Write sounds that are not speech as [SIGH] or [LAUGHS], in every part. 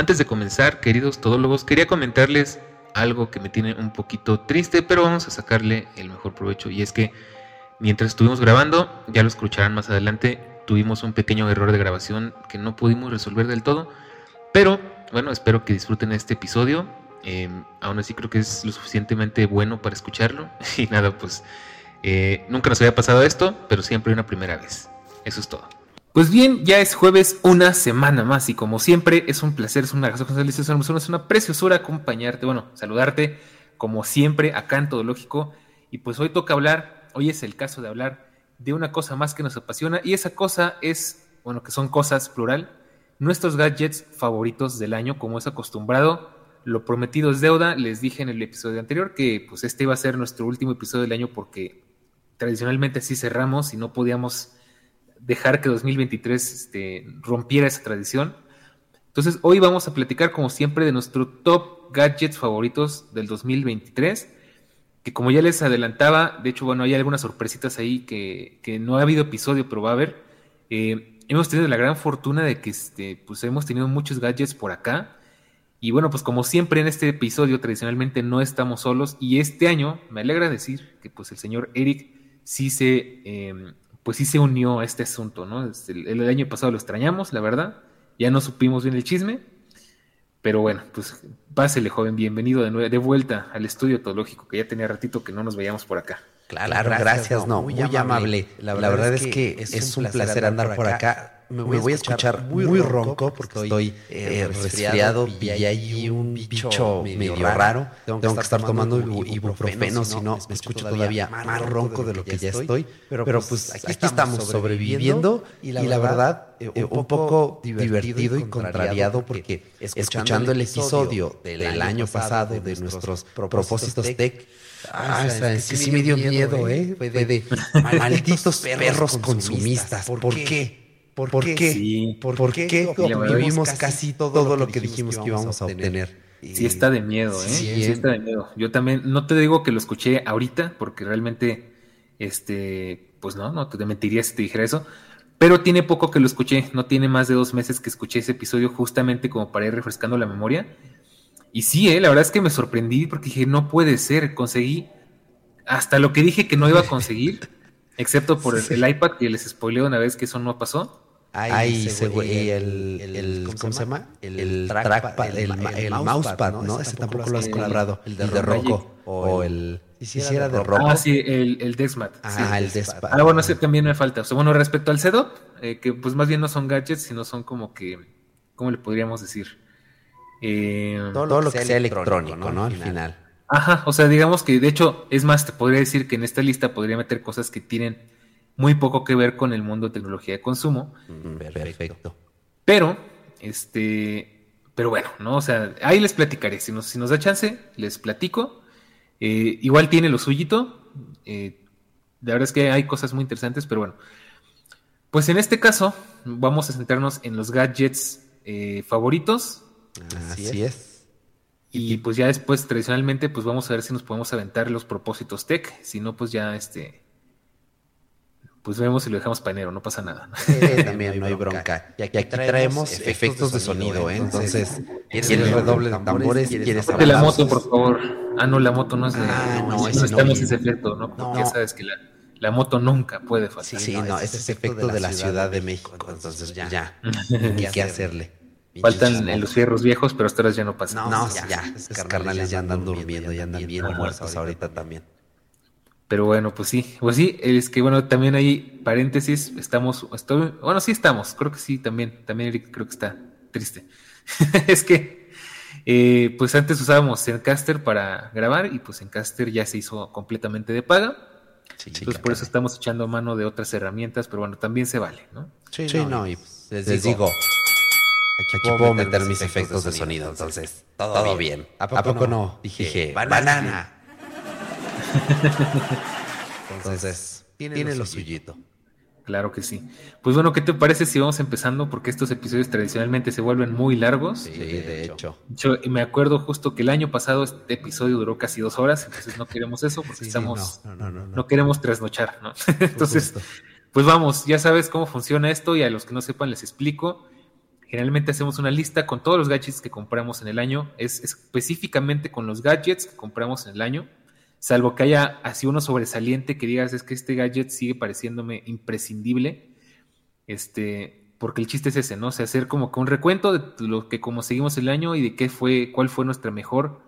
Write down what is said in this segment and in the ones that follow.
Antes de comenzar, queridos todólogos, quería comentarles algo que me tiene un poquito triste, pero vamos a sacarle el mejor provecho. Y es que mientras estuvimos grabando, ya lo escucharán más adelante, tuvimos un pequeño error de grabación que no pudimos resolver del todo. Pero bueno, espero que disfruten este episodio. Em, aún así creo que es lo suficientemente bueno para escucharlo. [LAUGHS] Y nada, pues eh, nunca nos había pasado esto, pero siempre una primera vez. Eso es todo. Pues bien, ya es jueves, una semana más y como siempre es un placer, es una es una preciosura acompañarte, bueno, saludarte como siempre acá en Todo Lógico. Y pues hoy toca hablar, hoy es el caso de hablar de una cosa más que nos apasiona y esa cosa es, bueno, que son cosas plural, nuestros gadgets favoritos del año como es acostumbrado, lo prometido es deuda, les dije en el episodio anterior que pues este iba a ser nuestro último episodio del año porque tradicionalmente así cerramos y no podíamos dejar que 2023 este, rompiera esa tradición. Entonces, hoy vamos a platicar, como siempre, de nuestro top gadgets favoritos del 2023. Que como ya les adelantaba, de hecho, bueno, hay algunas sorpresitas ahí que, no ha habido episodio, pero va a haber. Eh, hemos tenido la gran fortuna de que este, pues hemos tenido muchos gadgets por acá. Y bueno, pues como siempre en este episodio, tradicionalmente no estamos solos. Y este año, me alegra decir que pues el señor Eric sí se em, pues sí se unió a este asunto, ¿no? Este, el, año pasado lo extrañamos, la verdad, ya no supimos bien el chisme, pero bueno, pues pásele, joven, bienvenido de, de vuelta al estudio teológico, que ya tenía ratito que no nos veíamos por acá. Claro, gracias, no, muy, amable. La, verdad es que es, un placer andar por acá me voy, a escuchar muy ronco porque estoy eh, eh, resfriado y hay un bicho medio raro. Tengo que estar tomando ibuprofeno, si no me escucho todavía más ronco de lo que ya estoy. Pero pues, pues aquí estamos sobreviviendo y la verdad eh, un poco divertido y contrariado porque escuchando el episodio del año pasado de nuestros propósitos tech, Ah, es que sí me dio miedo, ¿eh? de [LAUGHS] malditos perros consumistas. ¿Por qué? ¿Por, qué? ¿Por, qué obtuvimos casi todo, lo que dijimos que íbamos a obtener? Sí está de miedo, ¿eh? Sí, está de miedo. Yo también, no te digo que lo escuché ahorita, porque realmente, este, pues no, no te mentiría si te dijera eso, pero tiene poco que lo escuché, no tiene más de dos meses que escuché ese episodio justamente como para ir refrescando la memoria. Y sí, ¿eh? la verdad es que me sorprendí porque dije, no puede ser, conseguí hasta lo que dije que no iba a conseguir, excepto por [LAUGHS] el, iPad que les spoileó una vez que eso no pasó. Ay, ese güey, el, el, ¿cómo se llama? El, trackpad, el, el, mousepad, ¿no? Ese tampoco lo has comprado. El de, Rocco. O el... Si era de Rocco. Ah, sí, el, el Dexmat. Ah, el Dexmat. Ah, bueno, ese también me falta. O sea, bueno, respecto al setup, eh, que pues más bien no son gadgets, sino son como que, ¿cómo le podríamos decir? Eh, todo, lo que sea electrónico, ¿no? Al final. Ajá, o sea, digamos que de hecho, es más, te podría decir que en esta lista podría meter cosas que tienen muy poco que ver con el mundo de tecnología de consumo. Perfecto. Pero, este, pero bueno, ¿no? O sea, ahí les platicaré. Si nos, si nos da chance, les platico. Eh, igual tiene lo suyito. Eh, la verdad es que hay cosas muy interesantes, pero bueno. Pues en este caso, vamos a centrarnos en los gadgets eh, favoritos. Así es. Y pues ya después, tradicionalmente, pues vamos a ver si nos podemos aventar los propósitos tech. Si no, pues ya este pues vemos si lo dejamos panero, no pasa nada. también [LAUGHS] no hay bronca. Y aquí, traemos efectos de sonido, ¿eh? Entonces, ¿quieres redoble de tambores? ¿Quieres De la moto, por favor. Ah, no, la moto no es de. Ah, no, no estamos ese efecto, ¿no? Porque ya sabes que la, la moto nunca puede faltar. Sí, no, ese es efecto de la Ciudad de México, entonces ya, ya, [LAUGHS] ¿qué hacerle? Faltan los fierros viejos, pero hasta ahora ya no pasa. No, ya, ya, carnales ya andan durmiendo, ya andan bien muertos ahorita también. Pero bueno, pues sí, pues sí, es que bueno, también hay paréntesis, estamos, estoy, bueno, sí estamos, creo que sí, también, también Eric creo que está triste. [LAUGHS] es que, eh, pues antes usábamos Zencaster para grabar y pues Zencaster ya se hizo completamente de paga. Entonces por eso estamos echando mano de otras herramientas, pero bueno, también se vale, ¿no? Sí, no, y les, digo, aquí, puedo meter mis efectos de sonido, entonces todo, bien. ¿A poco, no? Dije, banana. Entonces, tiene, lo suyito. Claro que sí. Pues bueno, ¿qué te parece si vamos empezando? Porque estos episodios tradicionalmente se vuelven muy largos. Sí, de hecho. Yo me acuerdo justo que el año pasado este episodio duró casi dos horas, entonces no queremos eso porque estamos, no, queremos trasnochar, ¿no? [LAUGHS] entonces, pues vamos, ya sabes cómo funciona esto y a los que no sepan les explico. Generalmente hacemos una lista con todos los gadgets que compramos en el año, es específicamente con los gadgets que compramos en el año salvo que haya así uno sobresaliente que digas es que este gadget sigue pareciéndome imprescindible, este, porque el chiste es ese, ¿no? O sea, hacer como que un recuento de lo que como seguimos el año y de qué fue, cuál fue nuestra mejor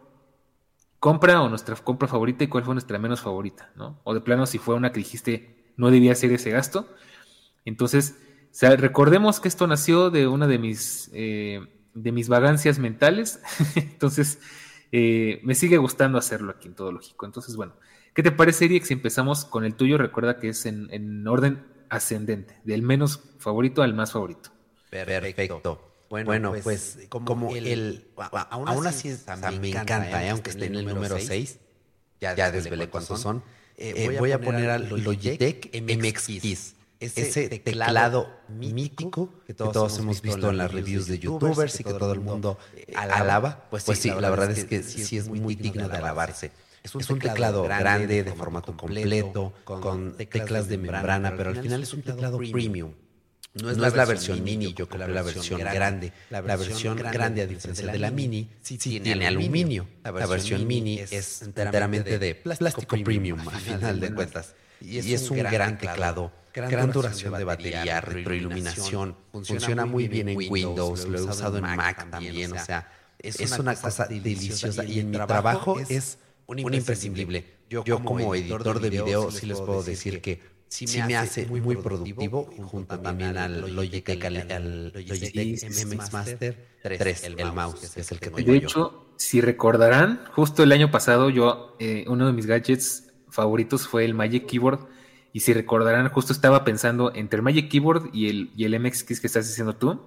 compra o nuestra compra favorita y cuál fue nuestra menos favorita, ¿no? O de plano si fue una que dijiste no debía hacer ese gasto. Entonces, recordemos que esto nació de una de mis, eh, de mis vagancias mentales. [LAUGHS] Entonces, eh, me sigue gustando hacerlo aquí en Todo Lógico. Entonces, bueno, ¿qué te parece, Eric, si empezamos con el tuyo? Recuerda que es en, orden ascendente, del menos favorito al más favorito. Perfecto. Bueno, pues, pues como, el, aún, así, me encanta, ¿eh? aunque esté en el número 6, ya, desvelé cuántos son. Eh, voy, a poner al Logitech MX Keys ese, teclado, mítico que todos, hemos visto en las reviews de youtubers y que todo el mundo eh, alaba, pues, pues sí, la verdad es que sí es muy digno de alabarse. Es un, teclado grande, de formato completo, con teclas de membrana, pero al final es un teclado premium. No es, la versión mini, yo compré la versión grande. La versión grande, a diferencia de la mini, sí tiene aluminio. La versión mini es enteramente de plástico premium, al final de cuentas. Y es un gran teclado gran, duración de batería, retroiluminación, funciona, muy bien en Windows, lo he usado en Mac también, o sea, es, una cosa deliciosa y en mi trabajo es un imprescindible. Yo, como editor de video sí les puedo decir que sí me hace muy productivo, junto también al Logitech, al Logitech MX Master 3, el, mouse, es el que De hecho, si recordarán, justo el año pasado yo, eh, uno de mis gadgets favoritos fue el Magic Keyboard y si recordarán, justo estaba pensando entre el Magic Keyboard y el, y el MX que estás haciendo tú.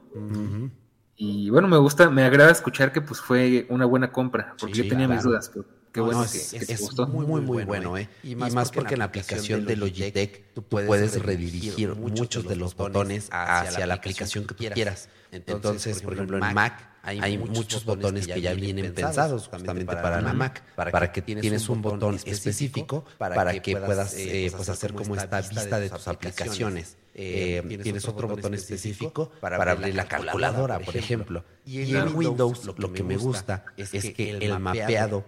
Y bueno, me gusta, me agrada escuchar que pues fue una buena compra, porque yo tenía mis dudas. Pero qué bueno que, es, gustó. Muy, muy, muy bueno, ¿eh? Y más, porque, en la aplicación de Logitech tú puedes redirigir muchos de los botones hacia la aplicación que quieras. Entonces, por ejemplo, en Mac hay, muchos botones que ya vienen pensados justamente para, la Mac, para, que tienes un botón específico para que puedas eh, pues, pues hacer como esta vista de tus aplicaciones. Eh, tienes otro botón específico para abrir la calculadora, por ejemplo. Y en Windows lo que me gusta es que el mapeado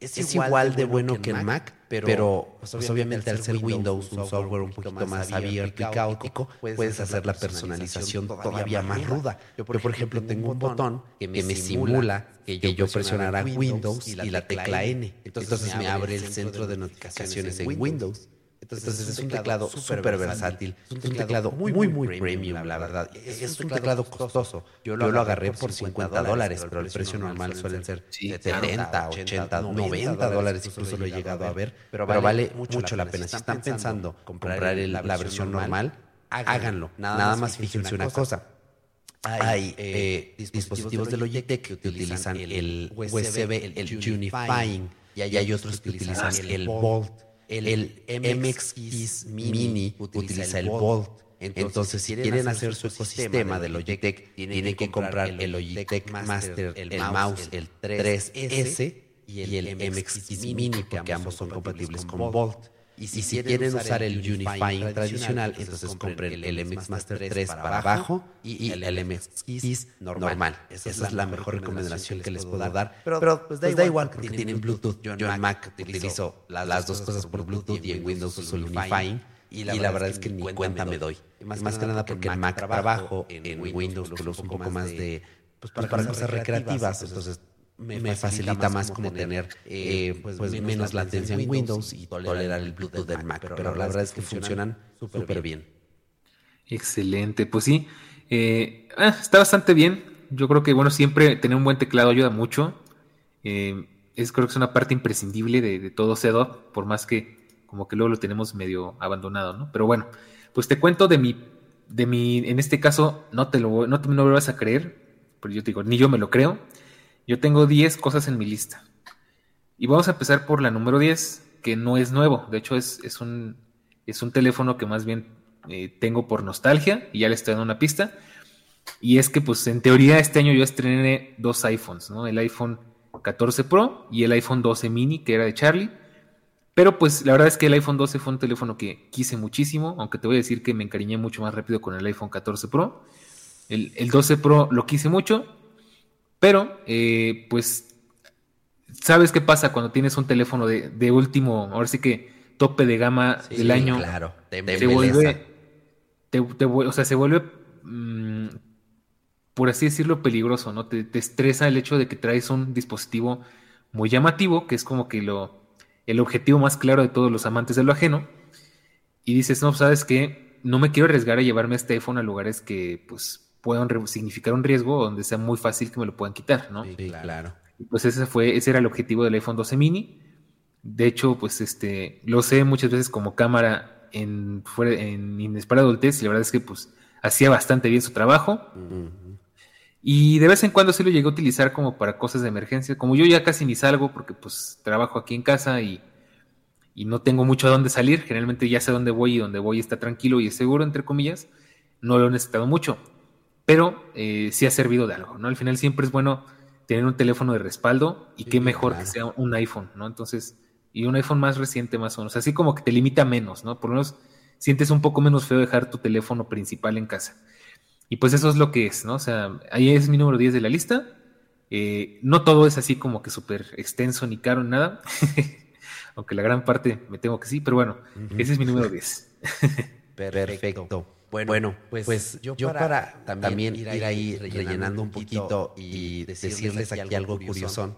es, igual, de bueno que en Mac, pero, pues, pues, obviamente al ser Windows un software un poquito más abierto y caótico, puedes hacer la personalización todavía más ruda. Yo, por ejemplo, tengo un botón que me simula que yo presionara Windows y la tecla N. Entonces me abre el centro de notificaciones en Windows. Entonces, es un teclado súper versátil. Es un teclado muy, muy, muy premium, la verdad. Es un teclado costoso. Yo lo agarré por 50 dólares, pero el precio normal suelen ser 70, 80, 90 dólares. Incluso lo he llegado a ver. Pero vale mucho la pena. Si están pensando comprar la versión normal, háganlo. Nada más fíjense una cosa. Hay eh, dispositivos de Logitech que utilizan el USB, el Unifying, y hay otros que utilizan el Volt el, MX Mini utiliza el Volt. Entonces, si quieren hacer su ecosistema de Logitech, tienen que comprar el Logitech Master, el mouse, el 3S y el MX Mini, porque ambos son compatibles con Volt. Y si, quieren usar el Unifying tradicional, entonces compren el, MX Master 3 para abajo y, el MX Keys normal. Esa es la mejor recomendación que les puedo dar. Pero, pues, pues da, igual tienen Bluetooth. Yo en Mac utilizo las dos cosas por Bluetooth y en Windows uso el Unifying. y la, verdad es que ni cuenta me doy. Más, más que nada porque en Mac trabajo, en Windows lo uso un poco más de, pues, pues para, cosas recreativas, entonces me, facilita más como tener eh, eh, pues, pues menos latencia en Windows y tolerar el Bluetooth del Mac, pero la verdad es que funcionan súper bien. Excelente, pues sí, eh, ah, está bastante bien. Yo creo que bueno siempre tener un buen teclado ayuda mucho. es creo que es una parte imprescindible de, todo setup, por más que como que luego lo tenemos medio abandonado, ¿no? Pero bueno, pues te cuento de mi, de mi, en este caso no te lo, no, no me lo vas a creer, pero yo te digo, ni yo me lo creo. Yo tengo 10 cosas en mi lista. Y vamos a empezar por la número 10, que no es nuevo. De hecho, es, es, un, es un teléfono que más bien eh, tengo por nostalgia y ya le estoy dando una pista. Y es que, pues, en teoría, este año yo estrené dos iPhones, ¿no? El iPhone 14 Pro y el iPhone 12 mini, que era de Charlie. Pero, pues, la verdad es que el iPhone 12 fue un teléfono que quise muchísimo, aunque te voy a decir que me encariñé mucho más rápido con el iPhone 14 Pro. El, el 12 Pro lo quise mucho, pero, eh, pues, ¿sabes qué pasa cuando tienes un teléfono de, último, ahora sí que tope de gama del año? Claro, te, vuelve, o sea, se vuelve, mm, por así decirlo, peligroso, ¿no? Te, estresa el hecho de que traes un dispositivo muy llamativo, que es como que lo, el objetivo más claro de todos los amantes de lo ajeno, y dices, no, sabes que no me quiero arriesgar a llevarme este iPhone a lugares que, pues, puedan significar un riesgo donde sea muy fácil que me lo puedan quitar, ¿no? Sí, claro. pues ese fue, ese era el objetivo del iPhone 12 mini. De hecho, pues este, lo sé muchas veces como cámara en, fuera, en adultez y la verdad es que pues hacía bastante bien su trabajo. Y de vez en cuando sí lo llegué a utilizar como para cosas de emergencia. Como yo ya casi ni salgo porque pues trabajo aquí en casa y, y no tengo mucho a dónde salir. Generalmente ya sé dónde voy y dónde voy está tranquilo y es seguro, entre comillas. No lo he necesitado mucho pero eh, sí ha servido de algo, ¿no? Al final siempre es bueno tener un teléfono de respaldo y qué mejor que sea un iPhone, ¿no? Entonces, y un iPhone más reciente más o menos, así como que te limita menos, ¿no? Por lo menos sientes un poco menos feo dejar tu teléfono principal en casa. Y pues eso es lo que es, ¿no? O sea, ahí es mi número 10 de la lista. Eh, no todo es así como que súper extenso ni caro ni nada. [LAUGHS] Aunque la gran parte me tengo que sí, pero bueno, ese es mi número 10. [LAUGHS] [LAUGHS] Perfecto. Bueno, pues, pues, yo, para, también, ir ahí rellenando, un poquito y decirles aquí algo curioso,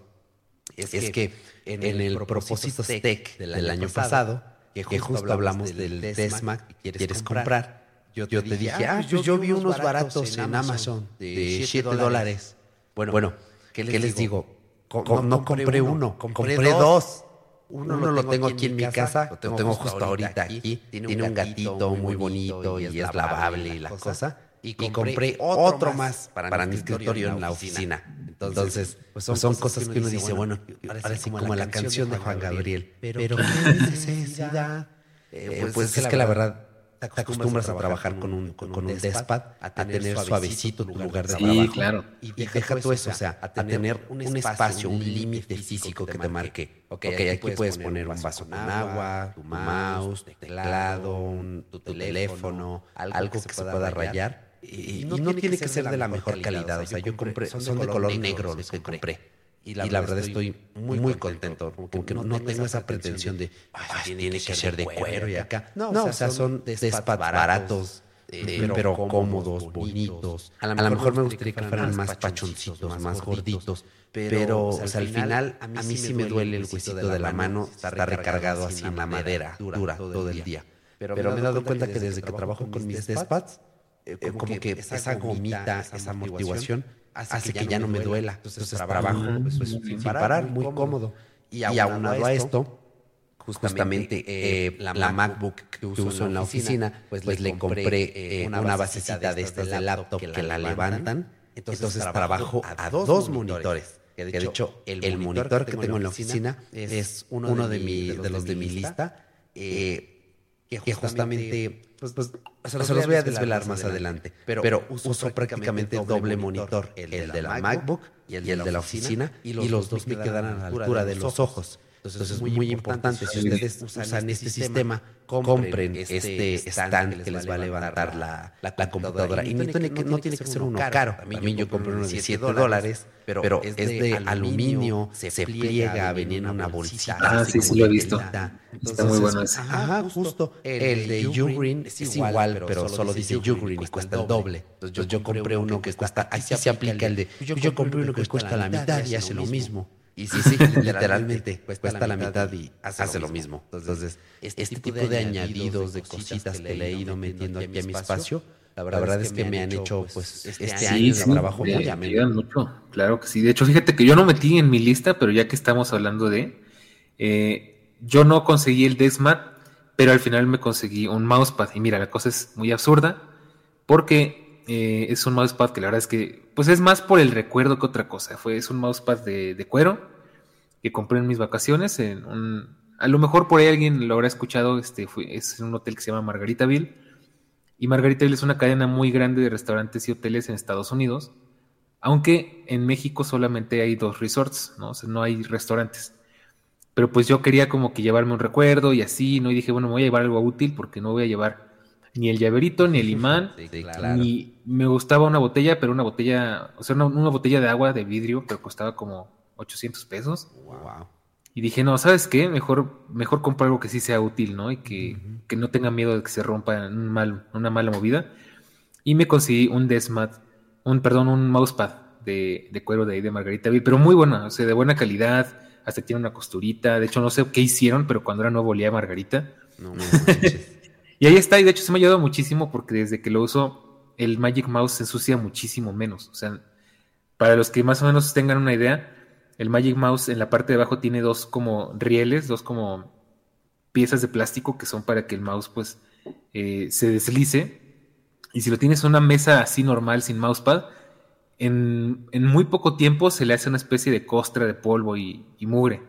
es, que, en el propósito Tech del año pasado, que justo, hablamos del Desmac que quieres comprar, yo te, dije, ah, yo, yo vi unos baratos en Amazon de 7 dólares. Bueno, bueno, ¿qué les, digo? No, compré uno, compré dos. Uno, lo tengo aquí en mi casa, lo tengo, justo ahorita aquí. Tiene un gatito muy bonito y es lavable y la cosa. Y compré otro más para mi escritorio en la oficina. Entonces, pues son pues cosas que uno dice, bueno, parece como la canción de Juan Gabriel. Pero ¿qué necesidad? Eh, pues, pues es que la verdad te acostumbras a trabajar con un, con, un despad, a tener suavecito tu lugar de trabajo. Sí, claro. Y, deja tú eso, o sea, a tener un espacio, un límite físico que te marque. Ok, aquí puedes poner un vaso con agua, tu mouse, tu teclado, tu teléfono, algo que se pueda rayar. Y, no, tiene que ser de la mejor calidad. O sea, yo compré, son de color negro los que compré. Y la, verdad estoy muy, muy contento, porque no, tengo esa pretensión de, tiene que ser de cuero y acá. No, o sea, son despat baratos, eh, pero, cómodos, bonitos. A lo, mejor me gustaría que fueran más pachoncitos, más gorditos. Pero, o sea, al final, a mí sí me duele el huesito de la mano estar recargado así en la madera, dura, todo el día. Pero me he dado cuenta que desde que trabajo con mis despads, eh, como que esa gomita, esa motivación hace, que, ya no me duela. Entonces, trabajo pues, pues, sin parar, muy cómodo. Y, aunado a esto, justamente eh, eh, la, MacBook que uso, en la oficina, pues, pues le compré eh, una basecita de estas de laptop que la levantan. Entonces, trabajo a dos monitores. Que de, hecho, el, monitor que tengo en la oficina es uno de, mi, de los de mi lista, que justamente pues, pues se los, voy a desvelar más adelante. Pero, uso, prácticamente doble monitor, el, de la MacBook y el, de la oficina, y los, dos me quedan a la altura de los ojos. Entonces, es muy, importante, si ustedes usan este, este sistema, compren este, este stand que les va a levantar la, la, computadora. Y no tiene, que, no tiene que ser uno caro. También yo compré uno de 7 dólares, pero es de aluminio, se pliega, venía en una bolsita. Ah, sí, sí lo he visto. Está muy bueno ese. Ajá, justo. El de Ugreen es igual, pero solo dice Ugreen y cuesta el doble. Entonces yo compré uno que cuesta, ahí sí se aplica el de, yo compré uno que cuesta la mitad y hace lo mismo. Y sí, sí, [LAUGHS] literalmente cuesta, la mitad y hace, lo mismo. Entonces, este, este tipo de añadidos, de cositas que le he ido metiendo aquí a mi espacio, la verdad, es que me han hecho pues este, este año de trabajo muy ameno. mucho, claro que sí. De hecho, fíjate que yo no metí en mi lista, pero ya que estamos hablando de, eh, yo no conseguí el Desmat, pero al final me conseguí un mousepad. Y mira, la cosa es muy absurda, porque eh, es un mousepad que la verdad es que, pues es más por el recuerdo que otra cosa. Fue, es un mousepad de, de cuero que compré en mis vacaciones en un, a lo mejor por ahí alguien lo habrá escuchado, este fue, es un hotel que se llama Margaritaville y Margaritaville es una cadena muy grande de restaurantes y hoteles en Estados Unidos, aunque en México solamente hay dos resorts, ¿no? No hay restaurantes. Pero pues yo quería como que llevarme un recuerdo y así, ¿no? Y dije, bueno, me voy a llevar algo útil porque no voy a llevar ni el llaverito, ni el [LAUGHS] imán, ni me gustaba una botella, pero una botella, o sea, una, una botella de agua de vidrio, pero costaba como 800 pesos. Y dije, no, ¿sabes qué? Mejor, mejor compro algo que sí sea útil, ¿no? Y que, no tenga miedo de que se rompa en un mal, una mala movida. Y me conseguí un Desmat, un, perdón, un mousepad de, de cuero de ahí de Margarita pero muy buena, o sea, de buena calidad, hasta tiene una costurita. De hecho, no sé qué hicieron, pero cuando era nuevo olía Margarita. Y ahí está, y de hecho se me ha ayudado muchísimo porque desde que lo uso, el Magic Mouse se ensucia muchísimo menos. O sea, para los que más o menos tengan una idea, el Magic Mouse en la parte de abajo tiene dos como rieles, dos como piezas de plástico que son para que el mouse pues eh, se deslice. Y si lo tienes en una mesa así normal sin mousepad, en, en, muy poco tiempo se le hace una especie de costra de polvo y, mugre.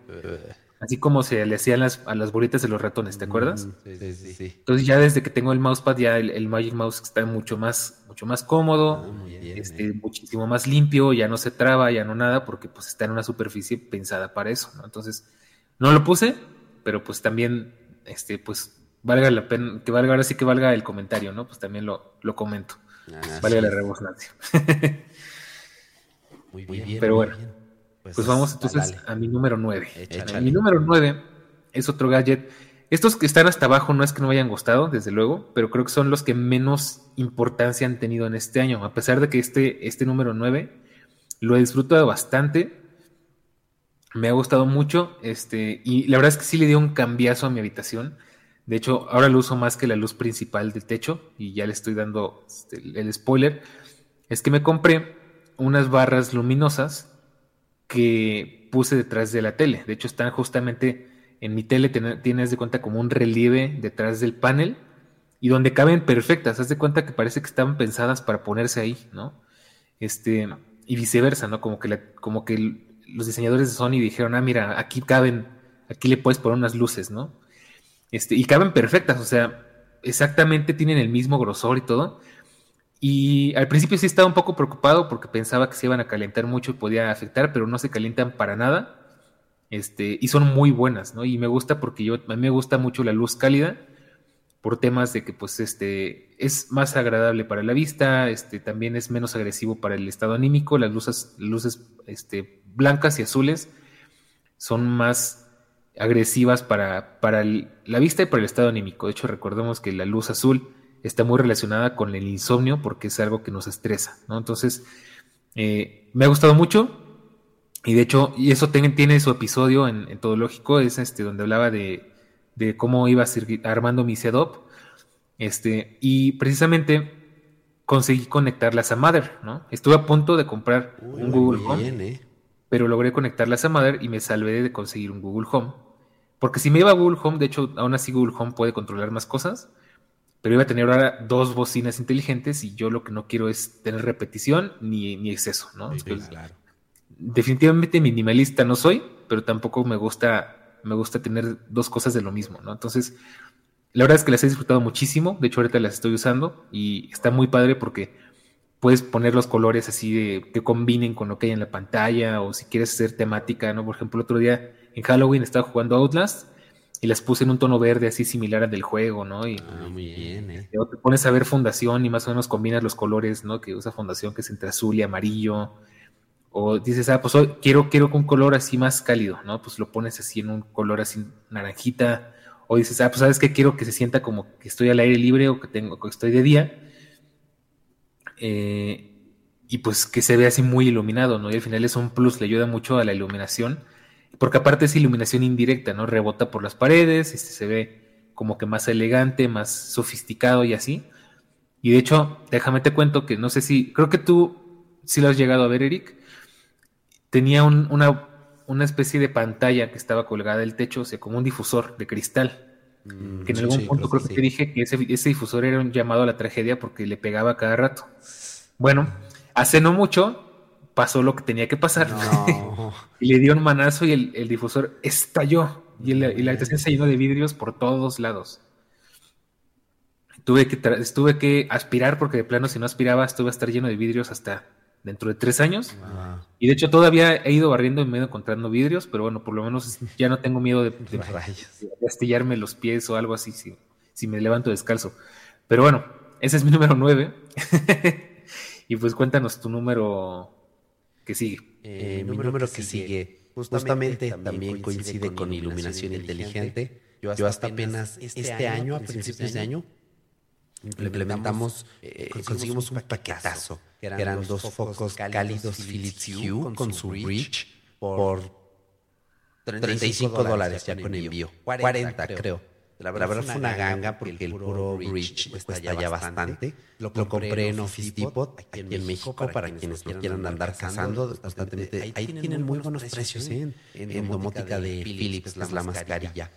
Así como se le hacían las, a las bolitas de los ratones, ¿te acuerdas? Sí, sí, sí. Entonces ya desde que tengo el mousepad ya el, Magic Mouse está mucho más, mucho más cómodo, ah, este, eh. muchísimo más limpio, ya no se traba, ya no nada, porque pues está en una superficie pensada para eso, ¿no? Entonces, no lo puse, pero pues también, este, pues valga la pena, que valga, ahora sí que valga el comentario, ¿no? Pues también lo, lo comento. Ah, valga la rebosnancia. [LAUGHS] muy bien. Pero bueno. Pues, pues, vamos entonces a mi número 9. Mi número 9 es otro gadget. Estos que están hasta abajo no es que no me hayan gustado, desde luego, pero creo que son los que menos importancia han tenido en este año. A pesar de que este, este número 9 lo he disfrutado bastante. Me ha gustado mucho. Este, y la verdad es que sí le dio un cambiazo a mi habitación. De hecho, ahora lo uso más que la luz principal del techo. Y ya le estoy dando este, el spoiler. Es que me compré unas barras luminosas que puse detrás de la tele. De hecho, están justamente en mi tele, tienes de cuenta como un relieve detrás del panel y donde caben perfectas. Haz de cuenta que parece que estaban pensadas para ponerse ahí, ¿no? Este, y viceversa, ¿no? Como que, como que los diseñadores de Sony dijeron, ah, mira, aquí caben, aquí le puedes poner unas luces, ¿no? Este, y caben perfectas, o sea, exactamente tienen el mismo grosor y todo. Y al principio sí estaba un poco preocupado porque pensaba que se iban a calentar mucho y podía afectar, pero no se calientan para nada. Este, y son muy buenas, ¿no? Y me gusta porque yo, a mí me gusta mucho la luz cálida por temas de que pues este es más agradable para la vista, este también es menos agresivo para el estado anímico, las luces luces este, blancas y azules son más agresivas para, para la vista y para el estado anímico. De hecho, recordemos que la luz azul está muy relacionada con el insomnio porque es algo que nos estresa, ¿no? Entonces, eh, me ha gustado mucho y de hecho, y eso tiene, su episodio en, Todo Lógico, es este donde hablaba de, de cómo iba armando mi setup, este, y precisamente conseguí conectarlas a Mother, ¿no? Estuve a punto de comprar un Google Home, eh. pero logré conectarlas a Mother y me salvé de conseguir un Google Home. Porque si me iba a Google Home, de hecho, aún así Google Home puede controlar más cosas, pero iba a tener ahora dos bocinas inteligentes y yo lo que no quiero es tener repetición ni, ni exceso, ¿no? Definitivamente minimalista no soy, pero tampoco me gusta, me gusta tener dos cosas de lo mismo, ¿no? Entonces, la verdad es que las he disfrutado muchísimo, de hecho ahorita las estoy usando y está muy padre porque puedes poner los colores así de que combinen con lo que hay en la pantalla o si quieres hacer temática, ¿no? Por ejemplo, el otro día en Halloween estaba jugando Outlast y las puse en un tono verde así similar al del juego, ¿no? Y, ah, muy bien, ¿eh? Te pones a ver Fundación y más o menos combinas los colores, ¿no? Que usa Fundación, que es entre azul y amarillo. O dices, ah, pues hoy quiero, quiero un color así más cálido, ¿no? Pues lo pones así en un color así naranjita. O dices, ah, pues sabes que quiero que se sienta como que estoy al aire libre o que tengo, que estoy de día. Eh, y pues que se ve así muy iluminado, ¿no? Y al final es un plus, le ayuda mucho a la iluminación, porque aparte es iluminación indirecta, ¿no? Rebota por las paredes, este, se ve como que más elegante, más sofisticado y así. Y de hecho, déjame te cuento que no sé si, creo que tú sí lo has llegado a ver, Eric. Tenía una, una especie de pantalla que estaba colgada del techo, o sea, como un difusor de cristal. Mm, que en algún punto creo, que, te dije que ese, ese, difusor era un llamado a la tragedia porque le pegaba cada rato. Bueno, hace no mucho pasó lo que tenía que pasar. [LAUGHS] y le dio un manazo y el, difusor estalló. Y, la habitación se llenó de vidrios por todos lados. Tuve que, tuve que aspirar porque de plano si no aspiraba estuve a estar lleno de vidrios hasta dentro de tres años. Y de hecho todavía he ido barriendo y me he ido encontrando vidrios, pero bueno, por lo menos ya no tengo miedo de, de, [LAUGHS] astillarme los pies o algo así si, si me levanto descalzo. Pero bueno, ese es mi [LAUGHS] número nueve. y pues cuéntanos tu número que sigue. Eh, mi número, que, sigue, justamente, también coincide con iluminación inteligente. Yo hasta, apenas este, este año, a principios de año, implementamos, eh, eh, conseguimos un paquetazo, que eran, dos focos cálidos Philips Hue con su Reach por 35 dólares ya con envío. 40, creo. La verdad, fue una ganga porque el puro Reach cuesta ya bastante. Lo compré en Office Depot aquí en México para quienes no quieran andar cazando constantemente. Ahí tienen muy buenos precios ¿eh? en domótica de Philips, es la mascarilla.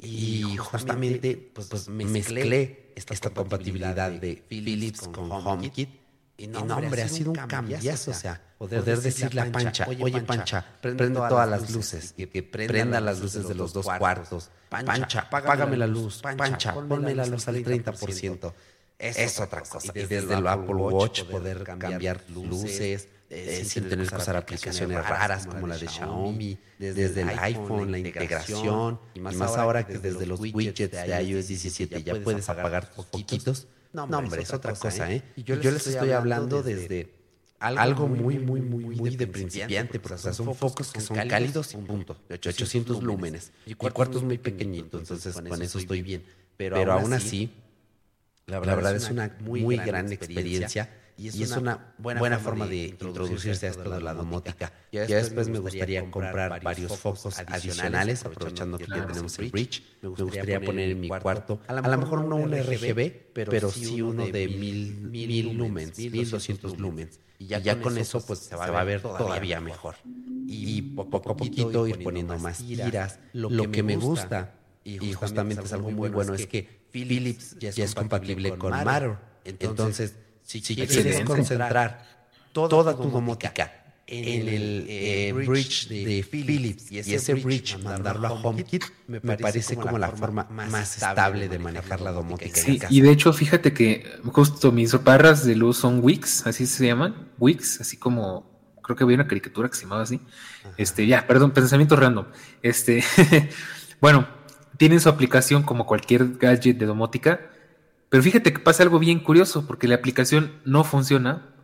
Y justamente pues, pues mezclé esta compatibilidad de Philips con HomeKit y no, hombre, ha sido un cambiazo, o sea, poder, decirle a Pancha, oye Pancha, prende, todas las luces, que, prenda, las luces de los dos cuartos. Pancha, págame la luz, Pancha, ponme la luz al 30%. Es, otra cosa. Y desde, el Apple Watch poder cambiar luces, eh, sin tener que usar aplicaciones raras como la de Xiaomi, desde el iPhone, la integración, y más ahora que desde los widgets de iOS 17 ya puedes apagar poquitos no, hombre, es otra cosa, ¿eh? ¿eh? Y yo, les, estoy, hablando desde, algo muy, muy, muy, muy de principiante, porque son focos que son cálidos y punto, de 800 lúmenes. Y cuartos muy pequeñitos, entonces con eso estoy bien. Pero aún así, la verdad es una muy gran experiencia y es, una, buena, forma de introducirse a esto de la domótica. Ya después, me gustaría comprar varios focos adicionales, aprovechando que ya tenemos el bridge. Me gustaría poner en mi cuarto, a lo mejor no un RGB, pero sí uno de mil, mil lumens, mil doscientos lumens. Y ya, con eso pues se va a ver todavía mejor. Y poco a poquito ir poniendo más tiras. Lo que me gusta, y justamente es algo muy bueno, es que Philips ya es compatible con Matter. Entonces si, quieres, concentrar toda, tu domótica en el eh, bridge de, Philips y ese, bridge mandarlo a HomeKit, me, parece como la forma más estable de manejar la domótica. Sí, y de hecho, fíjate que justo mis barras de luz son Wix, así se llaman, Wix, así como creo que había una caricatura que se llamaba así. Este, ya, perdón, pensamiento random. Este, [LAUGHS] bueno, tienen su aplicación como cualquier gadget de domótica pero fíjate que pasa algo bien curioso, porque la aplicación no funciona,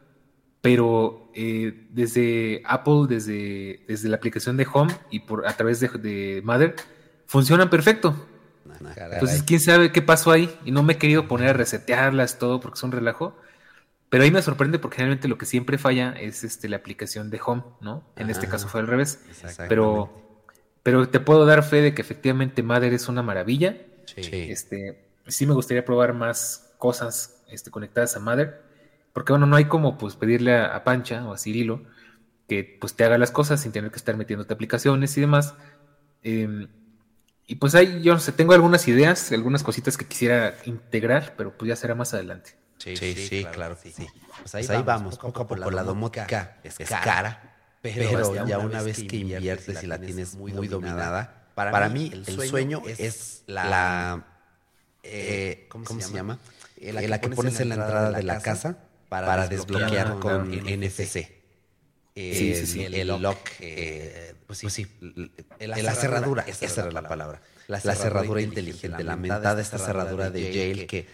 pero eh, desde Apple, desde, desde la aplicación de Home y por, a través de, de Mother, funcionan perfecto. Entonces, quién sabe qué pasó ahí. Y no me he querido poner a resetearlas todo porque es un relajo. Pero ahí me sorprende porque generalmente lo que siempre falla es este, la aplicación de Home, ¿no? En este caso fue al revés. Pero, pero te puedo dar fe de que efectivamente Mother es una maravilla. Sí. Este, sí me gustaría probar más cosas este, conectadas a Mother, porque bueno, no hay como pues pedirle a, Pancha o a Cirilo que pues te haga las cosas sin tener que estar metiéndote aplicaciones y demás. Em, y pues ahí yo no sé, tengo algunas ideas, algunas cositas que quisiera integrar, pero pues ya será más adelante. Sí, sí, claro, sí, sí. Pues ahí, pues vamos, poco a poco. La domótica es, cara, pero, ya, una vez que inviertes y la tienes muy, dominada, para, mí el sueño es la eh, ¿cómo, se, llama? La, que, pones en la entrada de la casa para, desbloquear con NFC. el, lock, pues sí, la, cerradura, esa era la palabra. La cerradura, inteligente, la mentada esta cerradura de jail que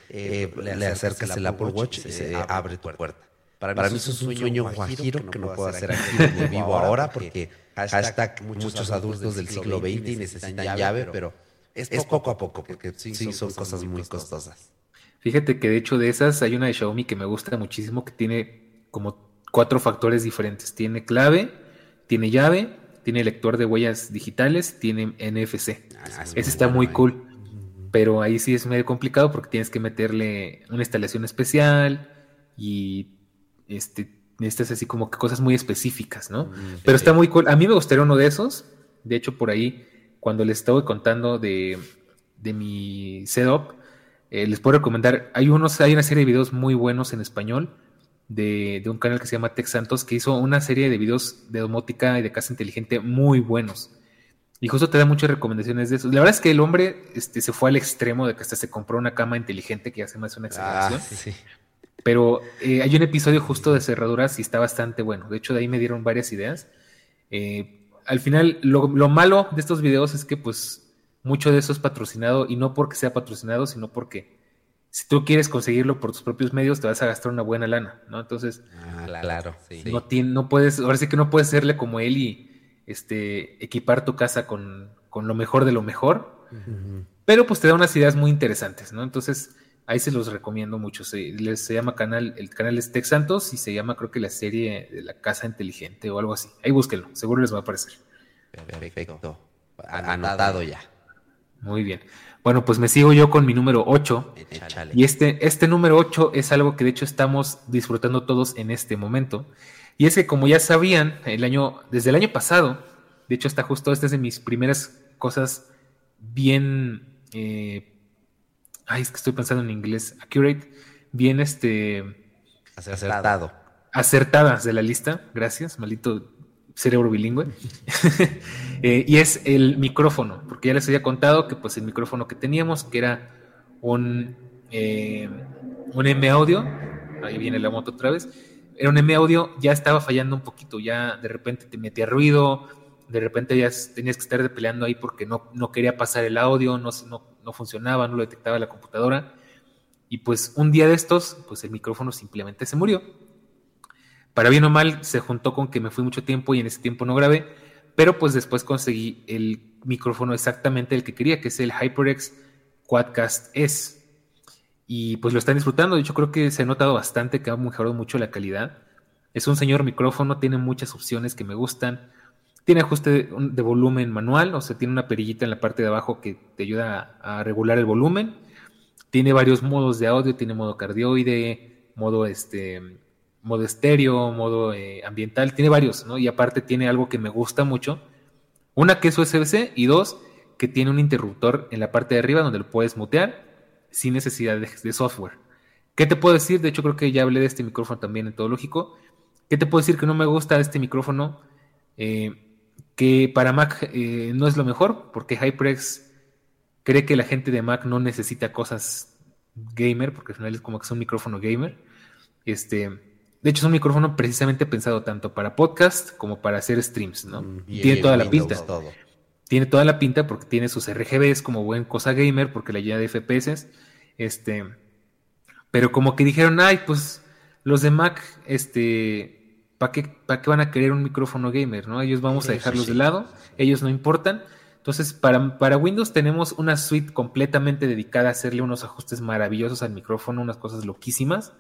le acercas el Apple Watch y se abre tu puerta. Para, mí, eso es un sueño guajiro que no puedo hacer aquí donde vivo ahora porque hashtag muchos adultos del siglo XX necesitan llave, pero es poco a poco porque sí son cosas muy costosas. Fíjate que de hecho de esas hay una de Xiaomi que me gusta muchísimo que tiene como cuatro factores diferentes. Tiene clave, tiene llave, tiene lector de huellas digitales, tiene NFC. Ah, Ese está muy cool. Pero ahí sí es medio complicado porque tienes que meterle una instalación especial y este, necesitas así como que cosas muy específicas, ¿no? Mm, Pero está muy cool. A mí me gustaría uno de esos. De hecho, por ahí, cuando les estaba contando de, de mi setup, eh, les puedo recomendar, hay, unos, hay una serie de videos muy buenos en español de, un canal que se llama Tech Santos, que hizo una serie de videos de domótica y de casa inteligente muy buenos. Y justo te da muchas recomendaciones de eso. La verdad es que el hombre este, se fue al extremo de que hasta se compró una cama inteligente, que hace más una ah, exageración. Pero eh, hay un episodio justo de cerraduras y está bastante bueno. De hecho, de ahí me dieron varias ideas. Eh, al final, lo, lo, malo de estos videos es que, pues, mucho de eso es patrocinado y no porque sea patrocinado, sino porque si tú quieres conseguirlo por tus propios medios, te vas a gastar una buena lana, ¿no? Entonces, ah, claro, no, no puedes, ahora sí que no puedes serle como él y este, equipar tu casa con, lo mejor de lo mejor, pero pues te da unas ideas muy interesantes, ¿no? Entonces, ahí se los recomiendo mucho. Se, se llama canal, el canal es Tex Santos y se llama creo que la serie de la casa inteligente o algo así. Ahí búsquenlo, seguro les va a aparecer. Perfecto. Anotado ya. Muy bien. Bueno, pues me sigo yo con mi número 8. Y este, este número 8 es algo que de hecho estamos disfrutando todos en este momento. Y es que como ya sabían, el año, desde el año pasado, de hecho está justo, esta es de mis primeras cosas bien... Eh, ay, es que estoy pensando en inglés. Accurate. Bien este... Acertado. Acertadas de la lista. Gracias, maldito cerebro bilingüe. [LAUGHS] Eh, y es el micrófono, porque ya les había contado que pues el micrófono que teníamos, que era un, eh, un M audio, ahí viene la moto otra vez, era un M audio, ya estaba fallando un poquito, ya de repente te metía ruido, de repente ya tenías que estar peleando ahí porque no, no quería pasar el audio, no, no, no funcionaba, no lo detectaba la computadora. Y pues un día de estos, pues el micrófono simplemente se murió para bien o mal, se juntó con que me fui mucho tiempo y en ese tiempo no grabé, pero pues después conseguí el micrófono exactamente el que quería, que es el HyperX Quadcast S. Y pues lo están disfrutando, de hecho creo que se ha notado bastante que ha mejorado mucho la calidad. Es un señor micrófono, tiene muchas opciones que me gustan. Tiene ajuste de volumen manual, o sea, tiene una perillita en la parte de abajo que te ayuda a regular el volumen. Tiene varios modos de audio, tiene modo cardioide, modo este modo estéreo, modo eh, ambiental, tiene varios, ¿no? Y aparte tiene algo que me gusta mucho. Una que es USB-C y dos que tiene un interruptor en la parte de arriba donde lo puedes mutear sin necesidad de, software. ¿Qué te puedo decir? De hecho creo que ya hablé de este micrófono también en todo lógico. ¿Qué te puedo decir que no me gusta este micrófono? Eh, que para Mac eh, no es lo mejor porque HyperX cree que la gente de Mac no necesita cosas gamer porque al final es como que es un micrófono gamer. Este, de hecho, es un micrófono precisamente pensado tanto para podcast como para hacer streams, ¿no? Mm, tiene toda la pinta. Tiene toda la pinta porque tiene sus RGBs como buen cosa gamer, porque la llena de FPS. Este. Pero como que dijeron, ay, pues los de Mac, este. ¿Para qué, ¿Para qué van a querer un micrófono gamer? ¿no? Ellos vamos a dejarlos de lado, ellos no importan. Entonces, para, para Windows tenemos una suite completamente dedicada a hacerle unos ajustes maravillosos al micrófono, unas cosas loquísimas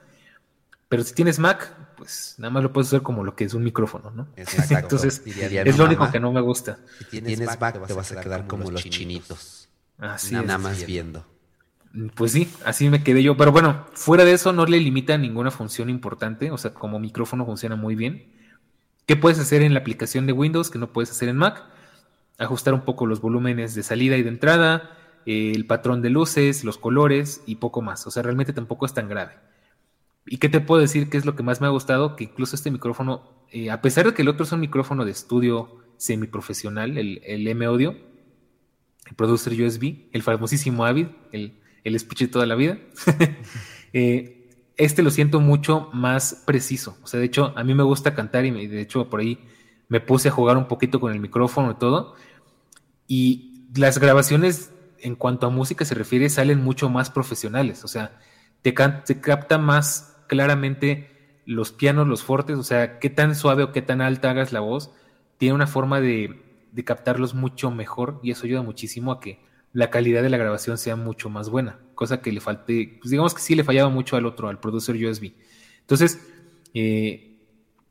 pero si tienes Mac, pues nada más lo puedes usar como lo que es un micrófono, ¿no? Exacto. [LAUGHS] Entonces, es lo único que no me gusta. Si tienes, Mac, te vas a quedar como los chinitos. Así nada más viendo. Pues sí, así me quedé yo. Pero bueno, fuera de eso no le limita ninguna función importante. O sea, como micrófono funciona muy bien. ¿Qué puedes hacer en la aplicación de Windows que no puedes hacer en Mac? Ajustar un poco los volúmenes de salida y de entrada, el patrón de luces, los colores y poco más. O sea, realmente tampoco es tan grave. ¿Y qué te puedo decir que es lo que más me ha gustado? Que incluso este micrófono, eh, a pesar de que el otro es un micrófono de estudio semiprofesional, el, el M-Audio, el producer USB, el famosísimo Avid, el, el speech de toda la vida, [LAUGHS] eh, este lo siento mucho más preciso. O sea, de hecho, a mí me gusta cantar y de hecho por ahí me puse a jugar un poquito con el micrófono y todo. Y las grabaciones en cuanto a música se refiere salen mucho más profesionales. O sea, te, te capta más claramente los pianos, los fortes, o sea, qué tan suave o qué tan alta hagas la voz. Tiene una forma de, de captarlos mucho mejor y eso ayuda muchísimo a que la calidad de la grabación sea mucho más buena, cosa que le falte, pues digamos que sí le fallaba mucho al otro, al producer USB. Entonces, eh,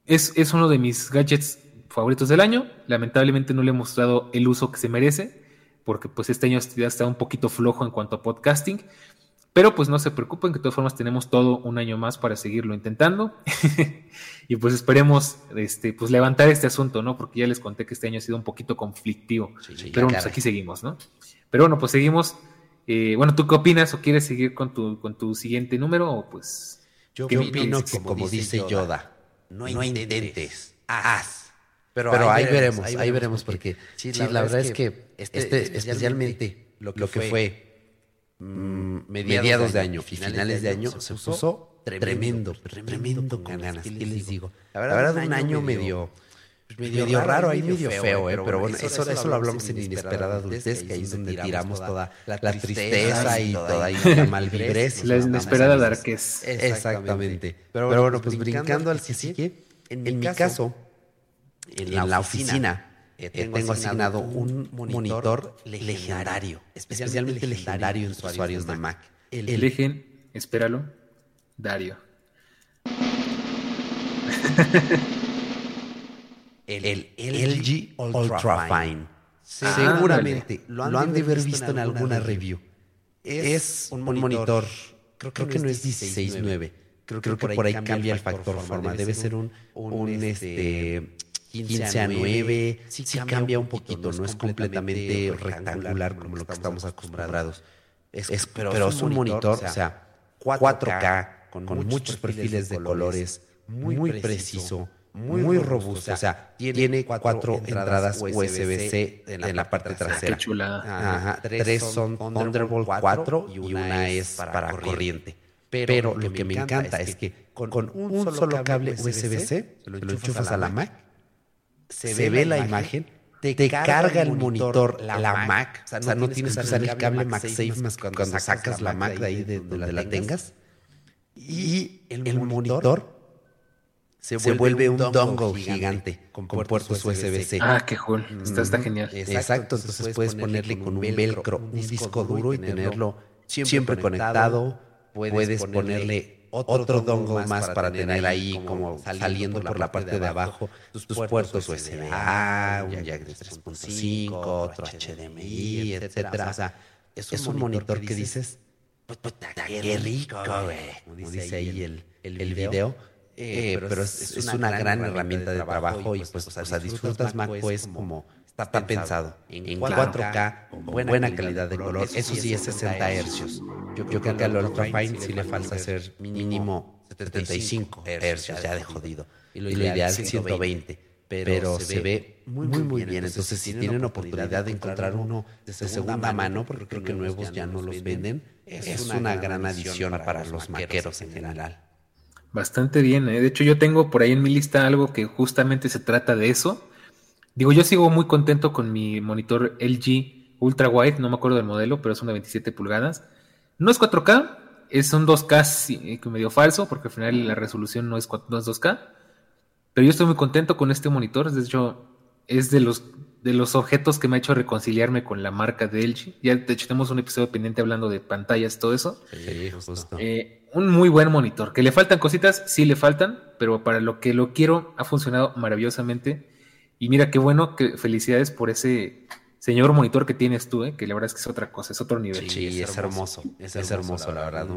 es, es, uno de mis gadgets favoritos del año. Lamentablemente no le he mostrado el uso que se merece, porque pues este año ya está un poquito flojo en cuanto a podcasting. Pero pues no se preocupen, que de todas formas tenemos todo un año más para seguirlo intentando. [LAUGHS] y pues esperemos este, pues levantar este asunto, ¿no? Porque ya les conté que este año ha sido un poquito conflictivo. pero pues aquí seguimos, ¿no? Pero bueno, pues seguimos. Eh, bueno, ¿tú qué opinas o quieres seguir con tu, con tu siguiente número o pues... Yo, opino que como dice Yoda, no, intentes, haz. Pero, ahí, veremos, ahí veremos, porque sí, la, verdad es que, este, este especialmente lo que, fue mm, mediados de año, finales de año, se puso tremendo, tremendo con ganas. ¿Qué les digo? La verdad, un año medio medio, medio raro, ahí medio feo, ¿eh? Pero bueno, eso, eso, lo hablamos en Inesperada Adultez, que ahí es donde tiramos toda la, tristeza y toda la malvibrez. La inesperada darquez. Exactamente. Pero bueno, pues brincando al que en mi caso, en la oficina, eh, tengo, asignado un monitor legendario, especialmente legendario en usuarios de Mac. El, Eligen, espéralo, Dario. [LAUGHS] el, LG Ultra Fine. Seguramente lo han, de haber visto en alguna review. Es un monitor, creo, que no es 16.9. Creo, que por ahí cambia el factor forma. Debe ser un, un este, 15 este, a 9. Sí, cambia un poquito, no es completamente rectangular como lo que estamos acostumbrados. Es, pero, es un monitor, o sea, 4K, con, muchos perfiles de colores, muy preciso muy, robusto. O sea, tiene, cuatro, entradas USB-C en, la parte trasera. Qué chulada. Ajá, tres son Thunderbolt 4 y una es para corriente. Pero, lo que me encanta es que con, un solo cable USB-C, lo enchufas a la Mac, se ve la imagen, te carga el monitor la Mac, o sea, no tienes que usar el cable MagSafe más cuando sacas la Mac de ahí de donde la tengas. Y el monitor se vuelve, un, dongle, gigante, con, puertos USB-C. Ah, qué cool. Está, está genial. Exacto, entonces puedes ponerle con un velcro un disco duro y tenerlo siempre conectado. Puedes ponerle otro dongle más para tener ahí como saliendo por la parte de abajo tus puertos USB-A, un jack de 3.5, otro HDMI, etcétera. O sea, es un monitor que dices, qué rico, güey. Como dice ahí el, el video eh, pero, es, una, gran, herramienta de trabajo, y pues, o sea, disfrutas macOS como está pensado en 4K, buena, calidad de color. Eso sí es 60 hercios. Yo, creo que al Ultrafine sí le falta hacer mínimo 75 hercios ya de jodido. Y lo ideal es 120 pero se ve muy, muy, bien. Entonces, si tienen oportunidad de encontrar uno de segunda mano, porque creo que nuevos ya no los venden, es una gran adición para los maqueros en general. Bastante bien, ¿eh? de hecho yo tengo por ahí en mi lista algo que justamente se trata de eso. Digo, yo sigo muy contento con mi monitor LG Ultra Wide, no me acuerdo del modelo, pero es una 27 pulgadas. No es 4K, es un 2K medio falso, porque al final la resolución no es, no es 2K. Pero yo estoy muy contento con este monitor, de hecho es de los, de los objetos que me ha hecho reconciliarme con la marca de LG. Ya de hecho tenemos un episodio pendiente hablando de pantallas, todo eso. Sí, justo. Eh, un muy buen monitor. Que le faltan cositas, sí le faltan, pero para lo que lo quiero ha funcionado maravillosamente. Y mira qué bueno, que felicidades por ese señor monitor que tienes tú, ¿eh? que la verdad es que es otra cosa, es otro nivel. Sí, es, hermoso, es, hermoso, la verdad.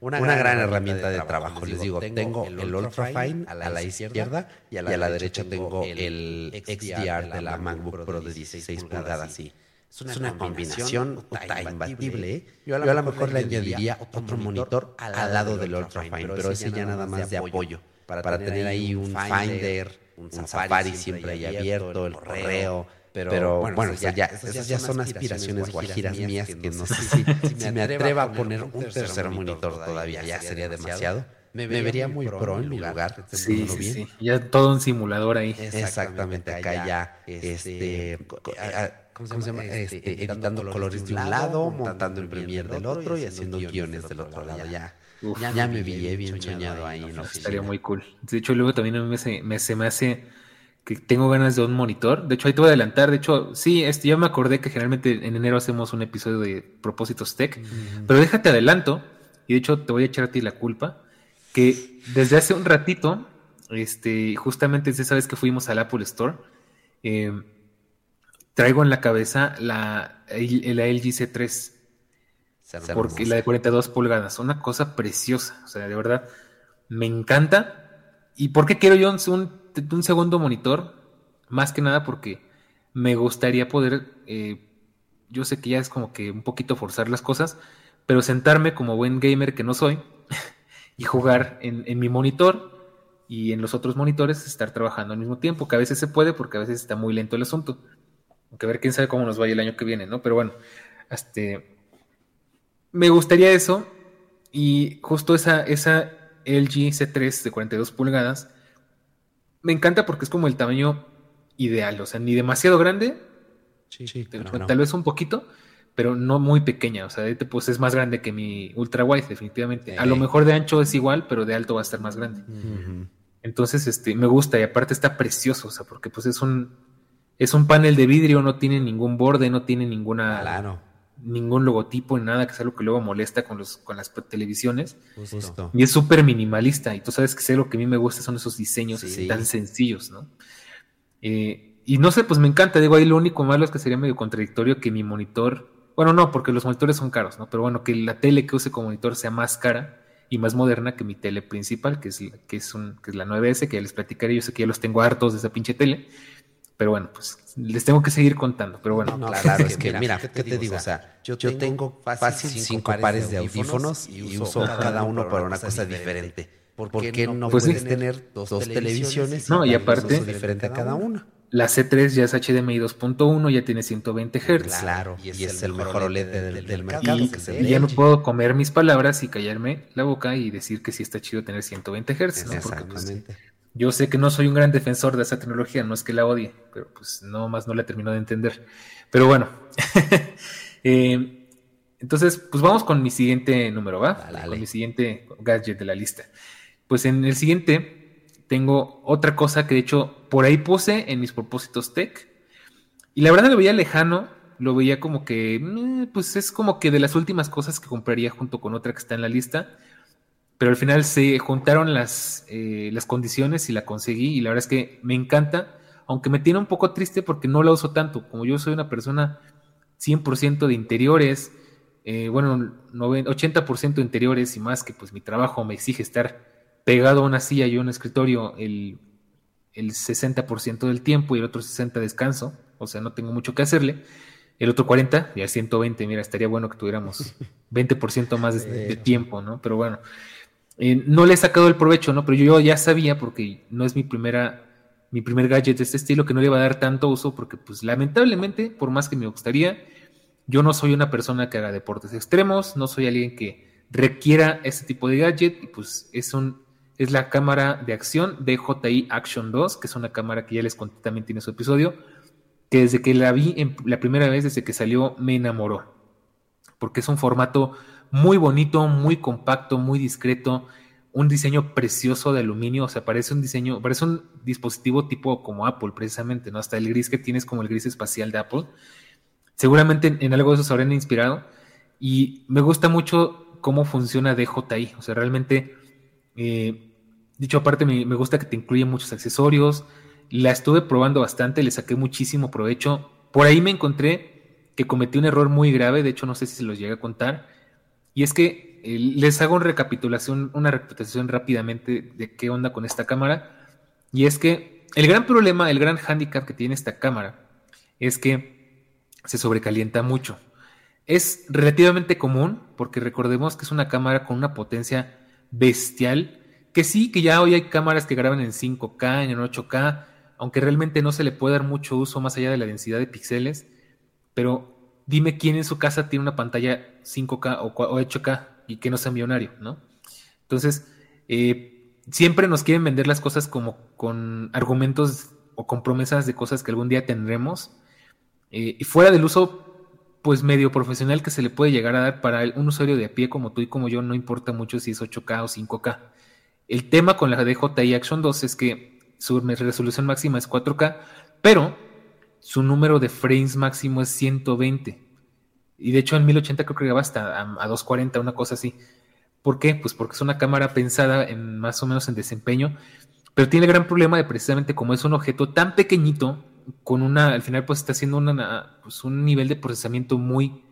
una, gran, herramienta de trabajo. Les digo, tengo el Ultrafine a la, izquierda y a la, derecha tengo el XDR de la MacBook Pro de 16 pulgadas. Sí. Es una, combinación, imbatible. ¿eh? Yo a, lo mejor le añadiría otro monitor al lado del Ultrafine, pero ese ya nada más de apoyo. Para, tener ahí un Finder, un Safari siempre ahí abierto, el correo. Pero, bueno, ya, esas ya son aspiraciones guajiras mías que no sé si, me atreva a poner un tercer monitor todavía, ya sería demasiado. me, vería muy pro en mi lugar. Sí, sí, sí, Ya todo un simulador ahí. Exactamente, acá ya, este, ¿cómo se llama? Este, editando colores de un lado, montando en Premiere del otro y haciendo guiones del otro lado. Ya, ya, me vi bien soñado ahí en Estaría muy cool. De hecho, luego también a mí me, se me hace que tengo ganas de un monitor. De hecho, ahí te voy a adelantar. De hecho, sí, este, ya me acordé que generalmente en enero hacemos un episodio de propósitos tech. Pero déjate adelanto, y de hecho te voy a echar a ti la culpa, que desde hace un ratito, este, justamente esa vez que fuimos al Apple Store, eh, traigo en la cabeza la, LG C3. Porque la de 42 pulgadas, una cosa preciosa. O sea, de verdad, me encanta. ¿Y por qué quiero yo un, un segundo monitor? Más que nada porque me gustaría poder, eh, yo sé que ya es como que un poquito forzar las cosas, pero sentarme como buen gamer que no soy [LAUGHS] y jugar en, en mi monitor y en los otros monitores estar trabajando al mismo tiempo, que a veces se puede porque a veces está muy lento el asunto. Aunque a ver quién sabe cómo nos vaya el año que viene, ¿no? Pero bueno, este, me gustaría eso. Y justo esa, esa LG C3 de 42 pulgadas me encanta porque es como el tamaño ideal. O sea, ni demasiado grande, sí, tal vez un poquito, pero no muy pequeña. O sea, pues es más grande que mi ultra wide, definitivamente. A lo mejor de ancho es igual, pero de alto va a estar más grande. Entonces, este, me gusta y aparte está precioso, o sea, porque pues es un es un panel de vidrio, no tiene ningún borde, no tiene ninguna ningún logotipo ni nada, que es algo que luego molesta con los con las televisiones. Y es súper minimalista. Y tú sabes que sé lo que a mí me gusta son esos diseños tan sencillos, ¿no? Eh, y no sé, pues me encanta. Digo, ahí lo único malo es que sería medio contradictorio que mi monitor. Bueno, no, porque los monitores son caros, ¿no? Pero bueno, que la tele que use como monitor sea más cara y más moderna que mi tele principal, que es, que es, un, que es la 9S, que ya les platicaré. Yo sé que ya los tengo hartos de esa pinche tele. Pero bueno, pues les tengo que seguir contando. Pero bueno, claro, es que mira, ¿qué te digo? O sea, yo tengo fácil cinco pares de audífonos y uso cada uno para una cosa diferente. ¿Por qué no pues puedes tener dos, televisiones? No, y aparte, diferente a cada una. La C3 ya es HDMI 2.1, ya tiene 120 Hz. Claro, y es, el mejor OLED del, mercado. Y, ya no puedo comer mis palabras y callarme la boca y decir que sí está chido tener 120 Hz, ¿no? Porque pues, yo sé que no soy un gran defensor de esa tecnología, no es que la odie, pero pues no más no la termino de entender. Pero bueno, [LAUGHS] eh, entonces pues vamos con mi siguiente número, ¿va? Con mi siguiente gadget de la lista. Pues en el siguiente tengo otra cosa que de hecho por ahí puse en mis propósitos tech. Y la verdad lo veía lejano, lo veía como que, mm, pues es como que de las últimas cosas que compraría junto con otra que está en la lista pero al final se juntaron las, eh, las condiciones y la conseguí y la verdad es que me encanta, aunque me tiene un poco triste porque no la uso tanto, como yo soy una persona 100% de interiores, eh, bueno, 80% de interiores y más que pues mi trabajo me exige estar pegado a una silla y a un escritorio el, el 60% del tiempo y el otro 60% descanso, o sea, no tengo mucho que hacerle. El otro 40, ya 120, mira, estaría bueno que tuviéramos [LAUGHS] 20% más de, de, tiempo, ¿no? Pero bueno, eh, no le he sacado el provecho, ¿no? Pero yo ya sabía, porque no es mi primera, mi primer gadget de este estilo, que no le iba a dar tanto uso, porque pues lamentablemente, por más que me gustaría, yo no soy una persona que haga deportes extremos, no soy alguien que requiera este tipo de gadget, y pues es un, es la cámara de acción DJI Action 2, que es una cámara que ya les conté también tiene su episodio, que desde que la vi en, la primera vez, desde que salió, me enamoró. Porque es un formato muy bonito, muy compacto, muy discreto, un diseño precioso de aluminio, o sea, parece un diseño, parece un dispositivo tipo como Apple precisamente, ¿no? Hasta el gris que tienes como el gris espacial de Apple. Seguramente en, algo de eso se habrán inspirado y me gusta mucho cómo funciona DJI, o sea, realmente, eh, dicho aparte, me, me gusta que te incluye muchos accesorios, la estuve probando bastante, le saqué muchísimo provecho, por ahí me encontré que cometí un error muy grave, de hecho no sé si se los llegué a contar, y es que eh, les hago una recapitulación, una recapitulación rápidamente de qué onda con esta cámara. Y es que el gran problema, el gran hándicap que tiene esta cámara es que se sobrecalienta mucho. Es relativamente común porque recordemos que es una cámara con una potencia bestial, que sí, que ya hoy hay cámaras que graban en 5K, en 8K, aunque realmente no se le puede dar mucho uso más allá de la densidad de píxeles, pero dime quién en su casa tiene una pantalla 5K o 8K y que no sea millonario, ¿no? Entonces, eh, siempre nos quieren vender las cosas como con argumentos o con promesas de cosas que algún día tendremos. Eh, y fuera del uso pues medio profesional que se le puede llegar a dar para un usuario de a pie como tú y como yo, no importa mucho si es 8K o 5K. El tema con la DJI Action 2 es que su resolución máxima es 4K, pero su número de frames máximo es 120. Y de hecho en 1080 creo que graba hasta a, 240, una cosa así. ¿Por qué? Pues porque es una cámara pensada en más o menos en desempeño, pero tiene el gran problema de precisamente como es un objeto tan pequeñito, con una, al final pues está haciendo una, pues, un nivel de procesamiento muy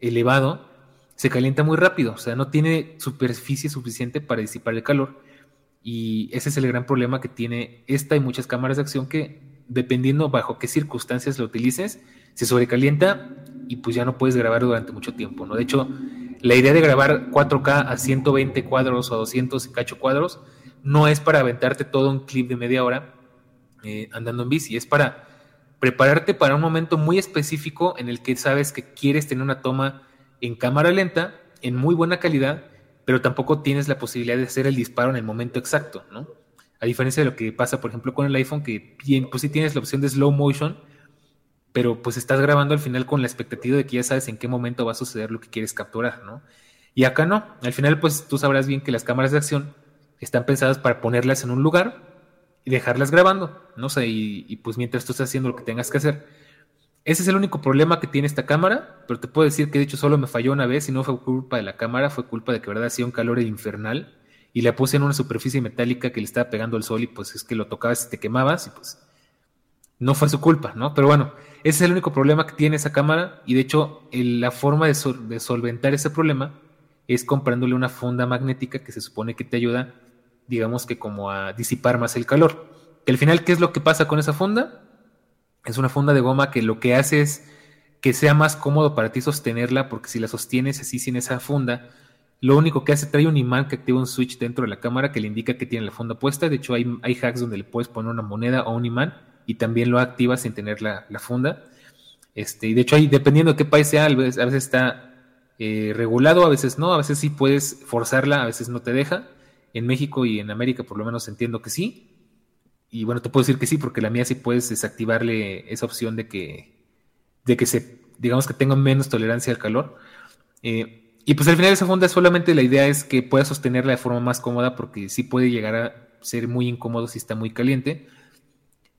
elevado, se calienta muy rápido, o sea, no tiene superficie suficiente para disipar el calor. Y ese es el gran problema que tiene esta y muchas cámaras de acción que, dependiendo bajo qué circunstancias lo utilices, se sobrecalienta y pues ya no puedes grabar durante mucho tiempo, ¿no? De hecho, la idea de grabar 4K a 120 cuadros o 200 y cacho cuadros no es para aventarte todo un clip de media hora eh, andando en bici, es para prepararte para un momento muy específico en el que sabes que quieres tener una toma en cámara lenta, en muy buena calidad, pero tampoco tienes la posibilidad de hacer el disparo en el momento exacto, ¿no? A diferencia de lo que pasa, por ejemplo, con el iPhone, que pues sí tienes la opción de slow motion, pero pues estás grabando al final con la expectativa de que ya sabes en qué momento va a suceder lo que quieres capturar, ¿no? Y acá no, al final pues tú sabrás bien que las cámaras de acción están pensadas para ponerlas en un lugar y dejarlas grabando, no sé, y, pues mientras tú estás haciendo lo que tengas que hacer. Ese es el único problema que tiene esta cámara, pero te puedo decir que de hecho solo me falló una vez y no fue culpa de la cámara, fue culpa de que verdad hacía un calor infernal y la puse en una superficie metálica que le estaba pegando el sol y pues es que lo tocabas y te quemabas y pues no fue su culpa, ¿no? Pero bueno, ese es el único problema que tiene esa cámara y de hecho la forma de, solventar ese problema es comprándole una funda magnética que se supone que te ayuda digamos que como a disipar más el calor. Que al final, ¿qué es lo que pasa con esa funda? Es una funda de goma que lo que hace es que sea más cómodo para ti sostenerla, porque si la sostienes así sin esa funda, lo único que hace trae un imán que activa un switch dentro de la cámara que le indica que tiene la funda puesta. De hecho, hay, hacks donde le puedes poner una moneda o un imán y también lo activa sin tener la, funda. Este, y de hecho, ahí, dependiendo de qué país sea, a veces, está eh, regulado, a veces no, a veces sí puedes forzarla, a veces no te deja. En México y en América por lo menos entiendo que sí. Y bueno, te puedo decir que sí, porque la mía sí puedes desactivarle esa opción de que, de que se, digamos que tenga menos tolerancia al calor. Eh, y pues al final esa funda solamente la idea es que pueda sostenerla de forma más cómoda, porque sí puede llegar a ser muy incómodo si está muy caliente.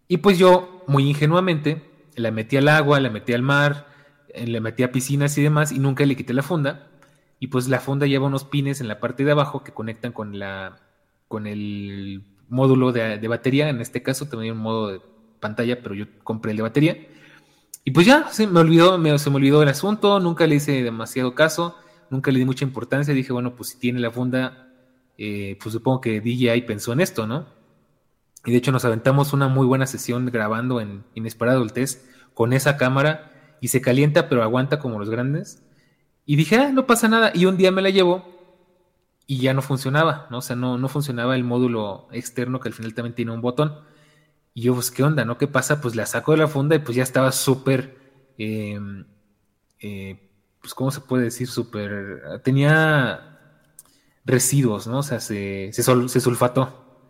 Y pues yo, muy ingenuamente, la metí al agua, la metí al mar, eh, le metí a piscinas y demás, y nunca le quité la funda y pues la funda lleva unos pines en la parte de abajo que conectan con la con el módulo de, batería. En este caso también un modo de pantalla, pero yo compré el de batería. Y pues ya, se me olvidó, se me olvidó el asunto, nunca le hice demasiado caso, nunca le di mucha importancia. Dije, bueno, pues si tiene la funda, eh, pues supongo que DJI pensó en esto, ¿no? Y de hecho nos aventamos una muy buena sesión grabando en Inesperado el Test con esa cámara y se calienta, pero aguanta como los grandes. Y dije, ah, no pasa nada. Y un día me la llevo y ya no funcionaba, ¿no? O sea, no, no funcionaba el módulo externo que al final también tiene un botón. Y yo, pues, ¿qué onda, no? ¿Qué pasa? Pues la saco de la funda y pues ya estaba súper, em, eh, pues, ¿cómo se puede decir? Súper, tenía residuos, ¿no? O sea, se, se, se sulfató.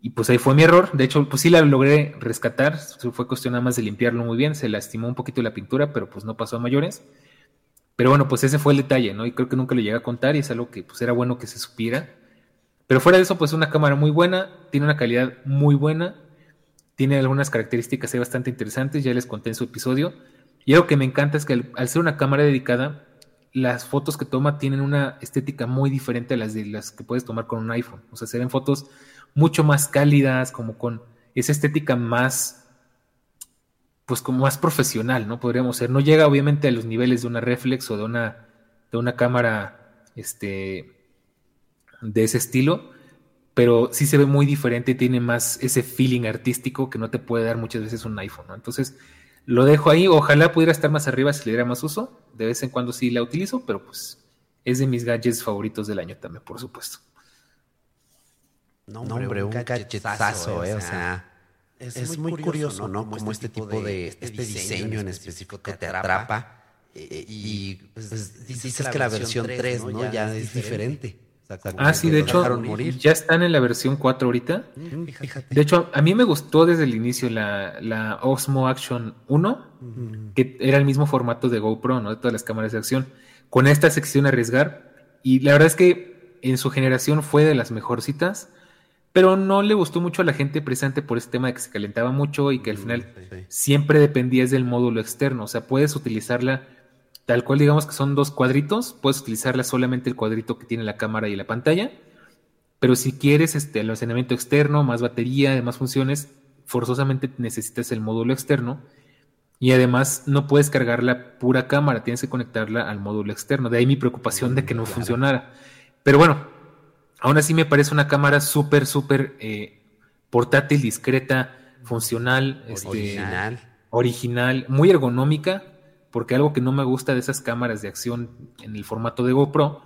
Y pues ahí fue mi error. De hecho, pues sí la logré rescatar. Fue cuestión nada más de limpiarlo muy bien. Se lastimó un poquito la pintura, pero pues no pasó a mayores. Pero bueno, pues ese fue el detalle, ¿no? Y creo que nunca lo llegué a contar y es algo que pues era bueno que se supiera. Pero fuera de eso, pues una cámara muy buena, tiene una calidad muy buena, tiene algunas características bastante interesantes, ya les conté en su episodio. Y algo que me encanta es que al, ser una cámara dedicada, las fotos que toma tienen una estética muy diferente a las de las que puedes tomar con un iPhone. O sea, se ven fotos mucho más cálidas, como con esa estética más pues como más profesional, ¿no? Podríamos ser. No llega obviamente a los niveles de una reflex o de una, de una cámara este, de ese estilo, pero sí se ve muy diferente, tiene más ese feeling artístico que no te puede dar muchas veces un iPhone, ¿no? Entonces, lo dejo ahí, ojalá pudiera estar más arriba si le diera más uso, de vez en cuando sí la utilizo, pero pues es de mis gadgets favoritos del año también, por supuesto. No, hombre, un, gadgetazo, eh, o sea es, muy, curioso, ¿no? Como este, este tipo de, este, este diseño en específico te atrapa. Eh, y pues, pues dices que la versión 3, ¿no? Ya es diferente. Ah, sí, de hecho, ya están en la versión 4 ahorita. Mm, de hecho, a mí me gustó desde el inicio la, la Osmo Action 1, que era el mismo formato de GoPro, ¿no? De todas las cámaras de acción. Con esta sección arriesgar. Y la verdad es que en su generación fue de las mejorcitas, pero no le gustó mucho a la gente precisamente por ese tema de que se calentaba mucho y que al mm, final siempre dependías del módulo externo. O sea, puedes utilizarla tal cual digamos que son dos cuadritos, puedes utilizarla solamente el cuadrito que tiene la cámara y la pantalla, pero si quieres este almacenamiento externo, más batería, más funciones, forzosamente necesitas el módulo externo y además no puedes cargar la pura cámara, tienes que conectarla al módulo externo, de ahí mi preocupación de que no funcionara. Pero bueno, aún así me parece una cámara súper, súper eh, portátil, discreta, funcional, este, original. original, muy ergonómica porque algo que no me gusta de esas cámaras de acción en el formato de GoPro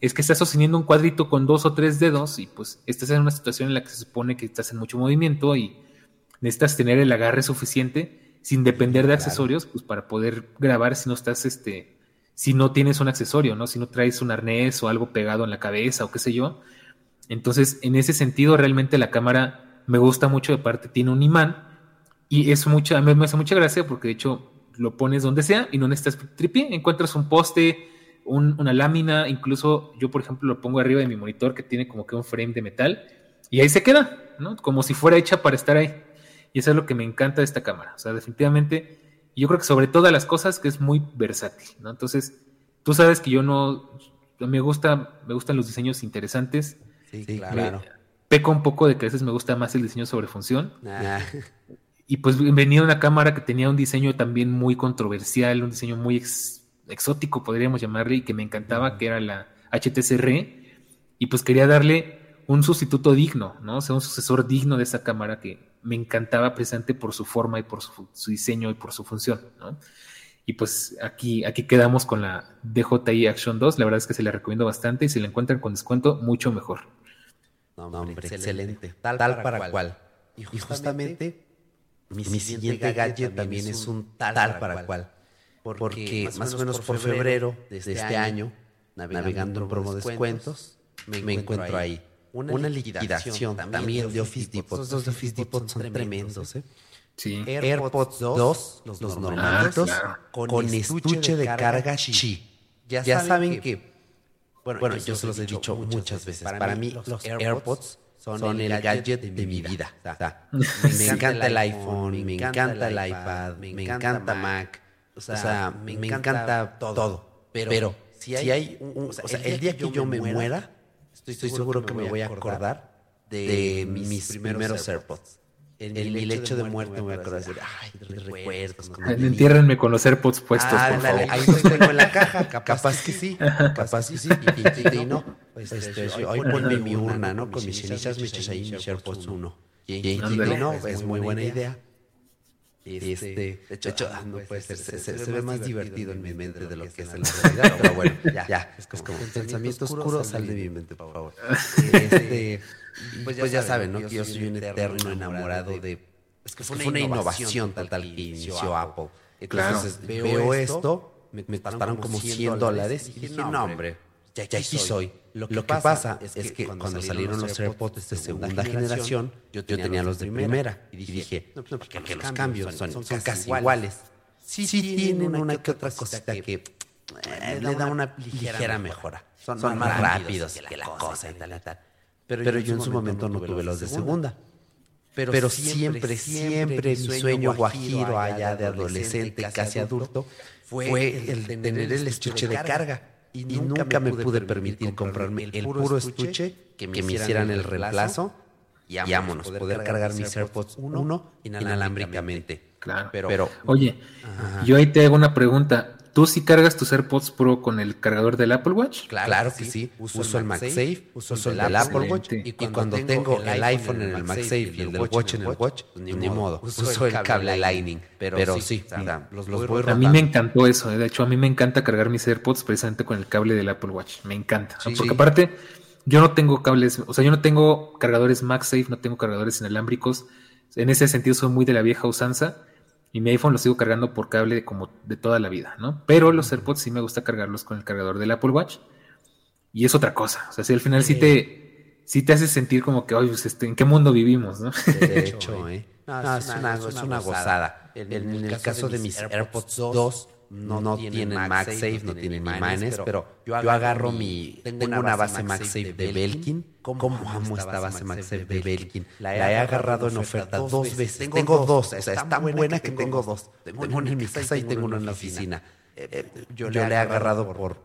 es que estás sosteniendo un cuadrito con dos o tres dedos y pues estás en una situación en la que se supone que estás en mucho movimiento y necesitas tener el agarre suficiente sin depender de accesorios pues para poder grabar si no estás este si no tienes un accesorio, ¿no? Si no traes un arnés o algo pegado en la cabeza o qué sé yo. Entonces, en ese sentido realmente la cámara me gusta mucho, de parte tiene un imán y es mucha me hace mucha gracia porque de hecho lo pones donde sea y no necesitas tripié. Encuentras un poste, una lámina, incluso yo, por ejemplo, lo pongo arriba de mi monitor que tiene como que un frame de metal y ahí se queda, ¿no? Como si fuera hecha para estar ahí. Y eso es lo que me encanta de esta cámara. O sea, definitivamente, yo creo que sobre todas las cosas que es muy versátil, ¿no? Entonces, tú sabes que yo no, me gusta, me gustan los diseños interesantes. Sí, claro. peco un poco de que a veces me gusta más el diseño sobre función. Y pues venía una cámara que tenía un diseño también muy controversial, un diseño muy exótico, podríamos llamarle, y que me encantaba, que era la HTCR. Y pues quería darle un sustituto digno, ¿no? O sea, un sucesor digno de esa cámara que me encantaba presente por su forma y por su, diseño y por su función, ¿no? Y pues aquí, aquí quedamos con la DJI Action 2. La verdad es que se la recomiendo bastante y si la encuentran con descuento, mucho mejor. No, hombre, excelente. Tal, para, cual. Y justamente mi, siguiente, gadget también es un tal para, cual. Porque, más o menos por febrero de este, este año, navegando en promo descuentos, me, encuentro ahí. Una, liquidación, también de Office Depot. Los de Office Depot son tremendos, ¿eh? Sí. AirPods 2, los, los normalitos, con, estuche de carga Qi. Ya, saben que, bueno, yo se los he dicho muchas veces. Para mí, los AirPods son, el, gadget, de, mi vida. me, encanta el iPhone, me encanta el iPad, me encanta Mac, o sea, me, encanta todo. Pero, si hay, un, o sea, el día que yo me muera, estoy seguro que me voy a acordar de mis primeros AirPods en, el lecho de muerte me voy a acordar de ay, recuerdos. Entiérrenme con los AirPods puestos, ah, por favor. Ahí los tengo en la caja, [LAUGHS] capaz que sí, [LAUGHS] capaz que sí. Y, y, no, pues, este, hoy ponme mi urna, ¿no? Con mis cenizas me echas ahí mis AirPods 1. Y, no, es muy buena idea. Este, este, de hecho, ah, no puede ser, se, se, ve más divertido en mi mente de lo que es en la realidad, pero bueno, [LAUGHS] ya, ya es como, un pensamiento oscuro, sal de mi mente, por favor. [LAUGHS] Este, pues, pues ya saben, ¿no? Que yo soy un eterno enamorado de... Es que fue una innovación tal tal que inició Apple. Entonces veo esto, me, me costaron como 100 dólares y dije, no, hombre, ya aquí soy. Lo que, pasa es que, cuando, salieron los AirPods de segunda generación, yo tenía los de primera y dije, no, porque los cambios son, casi iguales. Sí, tienen una que otra cosita que eh, le da una ligera mejora. Son, más rápidos que la cosa y tal y tal. Pero, yo en su momento no tuve los de segunda. Pero, siempre, siempre mi sueño guajiro allá de adolescente, casi adulto, fue el tener el estuche de carga. Y nunca me pude permitir comprarme el puro estuche que me hicieran el reemplazo y vámonos, poder cargar mis AirPods uno inalámbricamente. Claro. Pero, oye, yo ahí te hago una pregunta. ¿Tú sí cargas tus AirPods Pro con el cargador del Apple Watch? Claro, que sí. Uso, el MagSafe, uso, el Apple Watch. Y cuando, tengo el iPhone en el MagSafe y el del Watch en el Watch, pues ni, modo. Uso el cable Lightning. Pero, sí, los, voy A mí me encantó eso. De hecho, a mí me encanta cargar mis AirPods precisamente con el cable del Apple Watch. Me encanta. Porque aparte, yo no tengo cables, o sea, yo no tengo cargadores MagSafe, no tengo cargadores inalámbricos. En ese sentido, soy muy de la vieja usanza y mi iPhone lo sigo cargando por cable como de toda la vida, ¿no? Pero los AirPods sí me gusta cargarlos con el cargador del Apple Watch. y es otra cosa. O sea, si al final sí, te, sí te hace sentir como que, oye, pues, este, ¿en qué mundo vivimos? ¿no? De [LAUGHS] hecho, ¿eh? es, una, es, una, gozada. En, el, caso de mis AirPods 2, no, tienen MagSafe, no tienen Imanes, pero yo agarro mi. Tengo una base MagSafe de Belkin. ¿Cómo amo esta base MagSafe de Belkin? La he agarrado en oferta dos veces. Tengo dos, o sea, es tan buena que tengo dos. Tengo una en mi casa y tengo una en la oficina. Eh, eh, yo le he agarrado por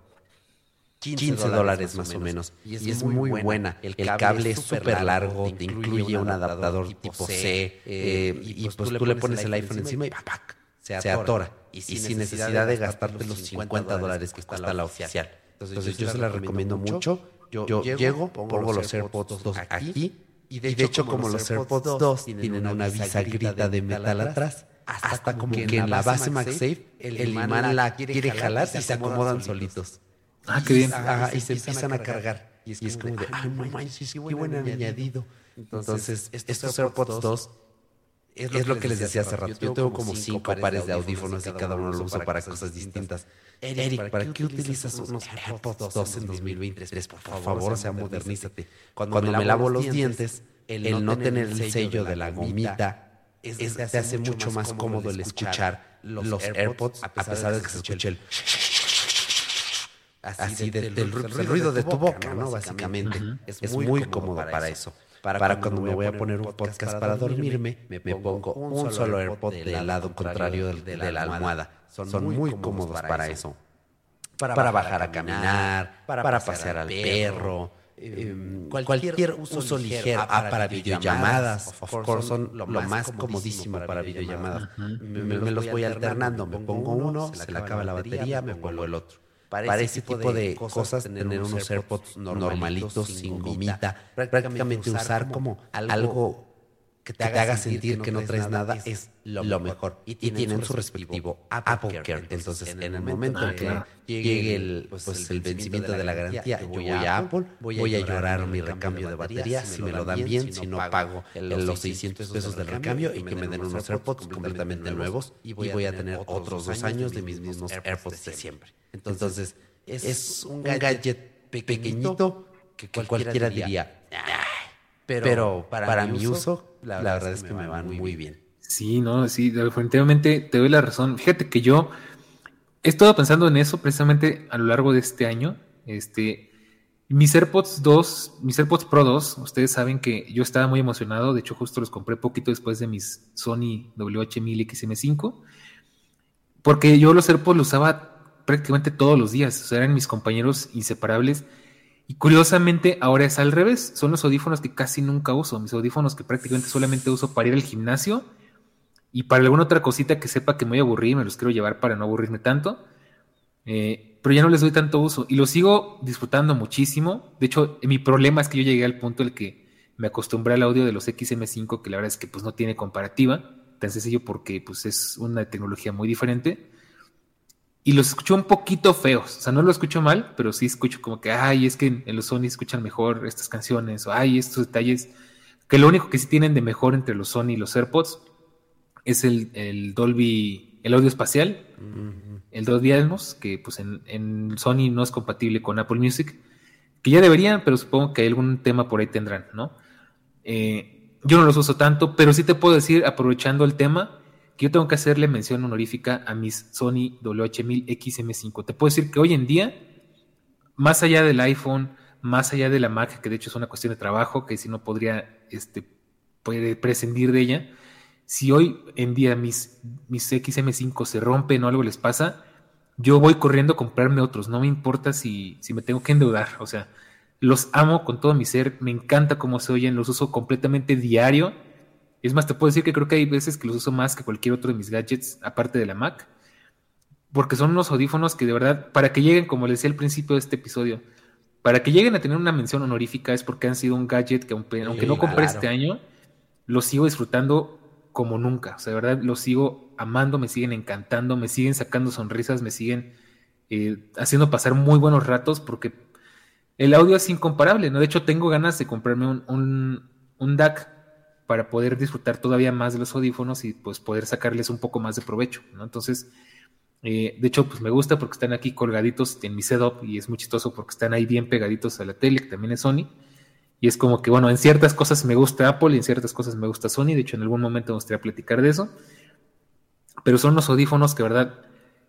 15 dólares más o menos. Y es, muy buena. El cable es súper largo, te incluye un adaptador tipo C. Eh, y, pues tú le pones el iPhone encima y ¡pac! se atora. Y sin, necesidad de gastarte los 50 dólares que cuesta la oficial. Entonces, yo se la recomiendo mucho. Yo, llego, pongo los AirPods 2 aquí. Y de, hecho, como los AirPods 2 tienen una bisagrita de metal atrás, hasta como que en la base MagSafe el imán la quiere jalar y se acomodan solitos. Ah, qué bien. y se empiezan a cargar. Y es como de, no manches, qué buen añadido. Entonces, estos AirPods 2 es, lo que les decía hace rato. Yo tengo como cinco pares de audífonos y cada uno lo uso para cosas distintas. Eric, ¿para qué utilizas unos AirPods 2 en 2023? Por favor, o sea, modernízate. Cuando me lavo los dientes, el no tener el sello de la gomita te hace mucho más cómodo el escuchar los AirPods a pesar de que se escuche el así del ruido de tu boca, ¿no? Básicamente. Es muy cómodo para eso. Para, cuando me voy a poner un podcast para dormirme, me pongo un solo AirPod del lado contrario de la almohada. Son muy cómodos para eso. Para bajar a caminar, para pasear al perro. Em, cualquier, uso, ligero ah, para videollamadas, of course, son lo, más comodísimo para videollamadas. me, los voy alternando, me pongo uno, se le acaba la batería, me vuelvo el otro. Para, ese tipo de cosas, tener unos AirPods normalitos, sin gomita, prácticamente usar como algo que te, haga sentir que no traes nada es lo mejor. Y tienen, su respectivo Apple Care. Entonces, en el momento en que llegue el, pues, pues el vencimiento de la garantía, yo voy a Apple, voy a llorar mi recambio de batería, si me lo dan bien, si no pago los 600 pesos del recambio y que me den unos AirPods completamente nuevos y voy a tener otros dos años de mis mismos AirPods de siempre. Entonces, es un gadget pequeñito que cualquiera diría, pero, para, mi uso, la, verdad es que me van muy bien. Sí, no, sí, definitivamente te doy la razón. Fíjate que yo he estado pensando en eso precisamente a lo largo de este año. Este, mis AirPods 2, mis AirPods Pro 2, ustedes saben que yo estaba muy emocionado. De hecho, justo los compré poquito después de mis Sony WH-1000 XM5. Porque yo los AirPods los usaba prácticamente todos los días. O sea, eran mis compañeros inseparables. Y curiosamente ahora es al revés. Son los audífonos que casi nunca uso. Mis audífonos que prácticamente solamente uso para ir al gimnasio y para alguna otra cosita que sepa que me voy a aburrir, me los quiero llevar para no aburrirme tanto. Eh, pero ya no les doy tanto uso y los sigo disfrutando muchísimo. De hecho, mi problema es que yo llegué al punto en el que me acostumbré al audio de los XM5, que la verdad es que pues no tiene comparativa. Tan sencillo porque pues es una tecnología muy diferente y los escucho un poquito feos. O sea, no lo escucho mal, pero sí escucho como que, ay, es que en los Sony escuchan mejor estas canciones, o ay, estos detalles. Que lo único que sí tienen de mejor entre los Sony y los AirPods es el, Dolby, el audio espacial, el Dolby Atmos, que pues en, Sony no es compatible con Apple Music, que ya deberían, pero supongo que algún tema por ahí tendrán, ¿no? Eh, yo no los uso tanto, pero sí te puedo decir, aprovechando el tema, que yo tengo que hacerle mención honorífica a mis Sony WH1000 XM5. Te puedo decir que hoy en día, más allá del iPhone, más allá de la Mac, que de hecho es una cuestión de trabajo, que si no podría este, puede prescindir de ella, si hoy en día mis, mis XM5 se rompen o algo les pasa, yo voy corriendo a comprarme otros, no me importa si, si me tengo que endeudar, o sea, los amo con todo mi ser, me encanta cómo se oyen, los uso completamente diario es más, te puedo decir que creo que hay veces que los uso más que cualquier otro de mis gadgets, aparte de la Mac, porque son unos audífonos que de verdad, para que lleguen, como les decía al principio de este episodio, para que lleguen a tener una mención honorífica es porque han sido un gadget que aunque, no compré este año, los sigo disfrutando como nunca. O sea, de verdad los sigo amando, me siguen encantando, me siguen sacando sonrisas, me siguen eh, haciendo pasar muy buenos ratos porque el audio es incomparable, ¿no? De hecho, tengo ganas de comprarme un, un, un DAC para poder disfrutar todavía más de los audífonos y pues poder sacarles un poco más de provecho, ¿no? Entonces, Eh, de hecho, pues me gusta porque están aquí colgaditos en mi setup y es muy chistoso porque están ahí bien pegaditos a la tele, que también es Sony. Y es como que, bueno, en ciertas cosas me gusta Apple y en ciertas cosas me gusta Sony. De hecho, en algún momento me gustaría platicar de eso. Pero son los audífonos que, verdad,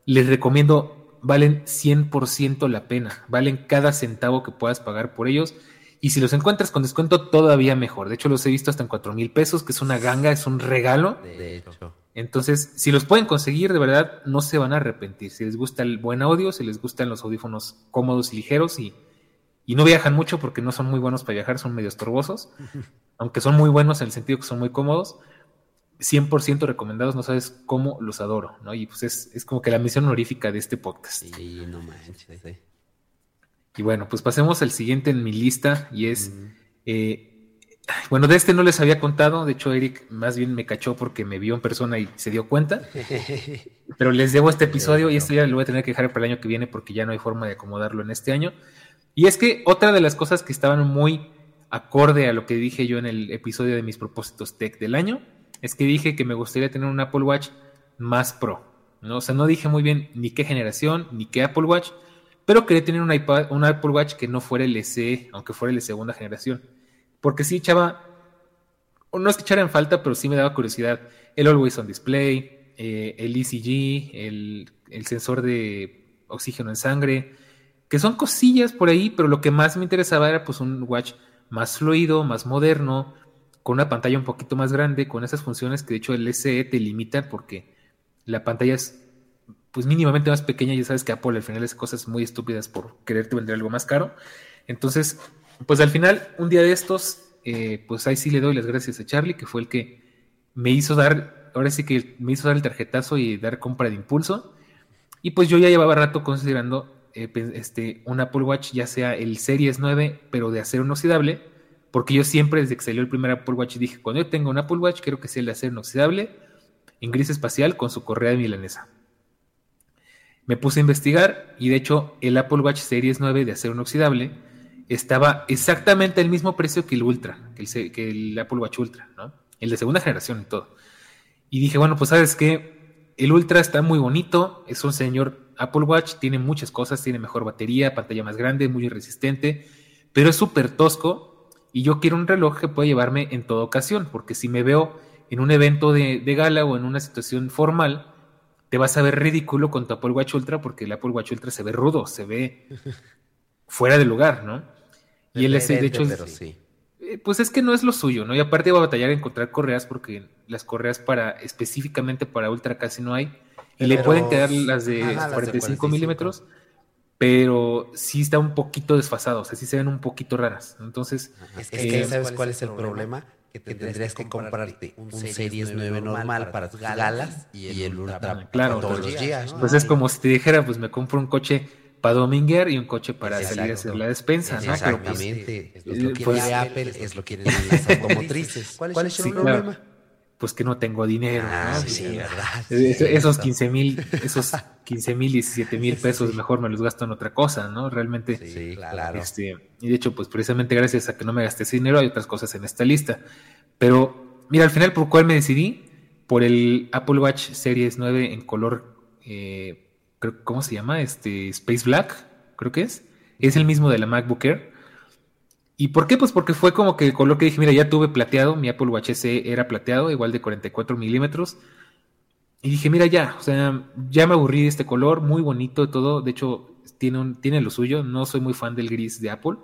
les recomiendo, valen 100% la pena. Valen cada centavo que puedas pagar por ellos. Y si los encuentras con descuento, todavía mejor. De hecho, los he visto hasta en 4 mil pesos, que es una ganga, es un regalo. De hecho. Entonces, si los pueden conseguir, de verdad, no se van a arrepentir. Si les gusta el buen audio, si les gustan los audífonos cómodos y ligeros y y no viajan mucho porque no son muy buenos para viajar, son medio estorbosos, [LAUGHS] aunque son muy buenos en el sentido que son muy cómodos. 100% recomendados, no sabes cómo los adoro, ¿no? Y pues es, como que la misión honorífica de este podcast. Sí, no manches. Y bueno, pues pasemos al siguiente en mi lista y es, eh, bueno, de este no les había contado, de hecho Eric más bien me cachó porque me vio en persona y se dio cuenta, [LAUGHS] pero les debo este episodio y esto ya lo voy a tener que dejar para el año que viene porque ya no hay forma de acomodarlo en este año. Y es que otra de las cosas que estaban muy acorde a lo que dije yo en el episodio de mis propósitos tech del año, es que dije que me gustaría tener un Apple Watch más pro. ¿no? O sea, no dije muy bien ni qué generación, ni qué Apple Watch, pero quería tener un, Apple Watch que no fuera el SE, aunque fuera el de segunda generación. Porque sí echaba, no es que echara en falta, pero sí me daba curiosidad el Always On Display, eh, el ECG, el, sensor de oxígeno en sangre, que son cosillas por ahí, pero lo que más me interesaba era pues un watch más fluido, más moderno, con una pantalla un poquito más grande, con esas funciones que de hecho el SE te limita porque la pantalla es pues mínimamente más pequeña, ya sabes que Apple al final hace cosas muy estúpidas por quererte vender algo más caro. Entonces, pues al final, un día de estos, eh, pues ahí sí le doy las gracias a Charlie, que fue el que me hizo dar, ahora sí que me hizo dar el tarjetazo y dar compra de impulso. Y pues yo ya llevaba rato considerando eh, este, un Apple Watch, ya sea el Series 9, pero de acero inoxidable, porque yo siempre, desde que salió el primer Apple Watch, dije, cuando yo tenga un Apple Watch, quiero que sea el de acero inoxidable, en gris espacial, con su correa de milanesa. Me puse a investigar y de hecho el Apple Watch Series 9 de acero inoxidable estaba exactamente al mismo precio que el Ultra, que el, que el Apple Watch Ultra. El de segunda generación y todo. Y dije, bueno, pues sabes que el Ultra está muy bonito, es un señor Apple Watch tiene muchas cosas, tiene mejor batería, pantalla más grande, muy resistente, pero es súper tosco y yo quiero un reloj que pueda llevarme en toda ocasión, porque si me veo en un evento de, gala o en una situación formal, te vas a ver ridículo con tu Apple Watch Ultra porque el Apple Watch Ultra se ve rudo, se ve [LAUGHS] fuera de lugar, ¿no? Y el S, de hecho, eh, pues es que no es lo suyo, ¿no? Y aparte va a batallar a encontrar correas porque las correas para específicamente para Ultra casi no hay. Y le pueden quedar las de 45 milímetros, pero sí está un poquito desfasado, o sea, sí se ven un poquito raras. Entonces, es que, ¿sabes cuál es el problema? Que tendrías, que comprarte un Series 9 normal para tus galas y el Ultra claro, todos los días. Pues es como si te dijera, pues me compro un coche para dominguear y un coche para salir a hacer la despensa, ¿no? Pues, Exactamente. es lo que quiere pues, Apple, es lo que quieren [LAUGHS] las automotrices. ¿Cuál es, el problema? Pues que no tengo dinero. Ah, sí, verdad. [LAUGHS] esos 15 mil, esos [LAUGHS] 15 mil, 17 mil pesos mejor me los gasto en otra cosa, ¿no? Realmente. Sí, claro. Este, y de hecho, pues precisamente gracias a que no me gasté ese dinero hay otras cosas en esta lista. Pero, mira, al final, ¿por cuál me decidí? Por el Apple Watch Series 9 en color, eh, ¿cómo se llama? Este, Space Black, creo que es. Es el mismo de la MacBook Air. ¿Y por qué? Pues porque fue como que el color que dije, mira, ya tuve plateado, mi Apple Watch SE era plateado, igual de 44 milímetros. Y dije, mira, ya, o sea, ya me aburrí de este color, muy bonito todo. De hecho, tiene, tiene lo suyo. No soy muy fan del gris de Apple,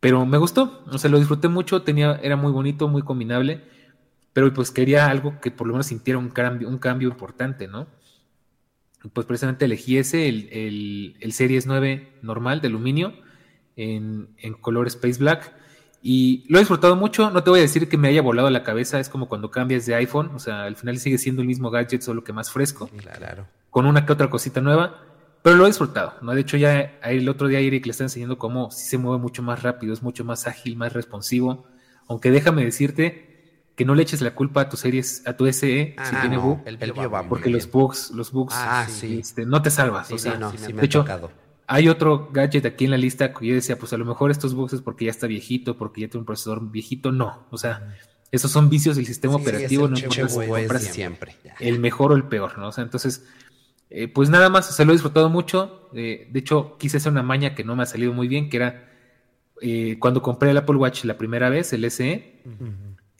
pero me gustó. O sea, lo disfruté mucho, tenía, era muy bonito, muy combinable. Pero pues quería algo que por lo menos sintiera un cambio, un cambio importante, ¿no? Pues precisamente elegí ese, el, el, el Series 9 normal de aluminio en, color Space Black. Y lo he disfrutado mucho, no te voy a decir que me haya volado la cabeza, es como cuando cambias de iPhone, o sea, al final sigue siendo el mismo gadget, solo que más fresco, claro. con una que otra cosita nueva, pero lo he disfrutado, ¿no? De hecho, ya el otro día Eric le está enseñando cómo se mueve mucho más rápido, es mucho más ágil, más responsivo, aunque déjame decirte que no le eches la culpa a tu series, a tu SE si ah, tiene bug, porque los bugs, los bugs, ah, este, no te salvas, o sea, de hecho, hay otro gadget aquí en la lista que yo decía, pues a lo mejor estos bugs es porque ya está viejito, porque ya tiene un procesador viejito. No, o sea, esos son vicios del sistema operativo, no importa si compras siempre. el mejor o el peor, ¿no? O sea, entonces, Eh, pues nada más, se lo he disfrutado mucho. de hecho, quise hacer una maña que no me ha salido muy bien, que era cuando compré el Apple Watch la primera vez, el SE.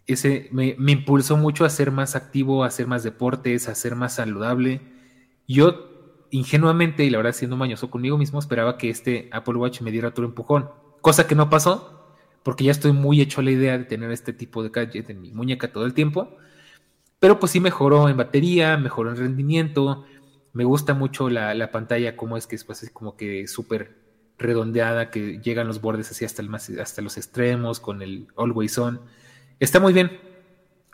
Ese me, me, impulsó mucho a ser más activo, a hacer más deportes, a ser más saludable. Yo ingenuamente, y la verdad siendo mañoso conmigo mismo, esperaba que este Apple Watch me diera otro empujón, cosa que no pasó, porque ya estoy muy hecho a la idea de tener este tipo de gadget en mi muñeca todo el tiempo, pero pues sí mejoró en batería, mejoró en rendimiento, me gusta mucho la, pantalla, como es que es pues, como que súper redondeada, que llegan los bordes así hasta, el más, hasta los extremos, con el Always On. Está muy bien,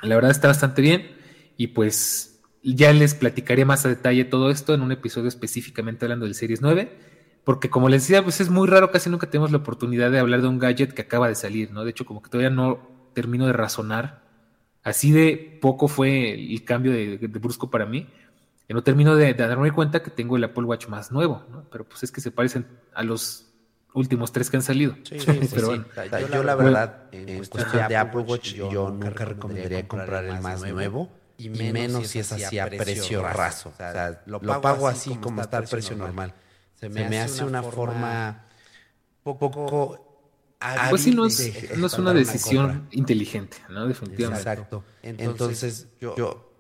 la verdad está bastante bien, y pues ya les platicaré más a detalle todo esto en un episodio específicamente hablando del Series 9, porque como les decía, pues es muy raro, casi nunca tenemos la oportunidad de hablar de un gadget que acaba de salir, ¿no? De hecho, como que todavía no termino de razonar. Así de poco fue el cambio de, brusco para mí. Que no termino de, darme cuenta que tengo el Apple Watch más nuevo, ¿no? Pero pues es que se parecen a los últimos tres que han salido. Sí, Pero Yo, la verdad, en, cuestión de Apple Watch, yo nunca recomendaría comprar el más nuevo y menos, si es así a precio raso. O sea, lo, pago así como está el precio normal. Se me, hace una forma poco... Pues sí, no es, no es una decisión inteligente, ¿no? Definitivamente. Exacto. Entonces, yo,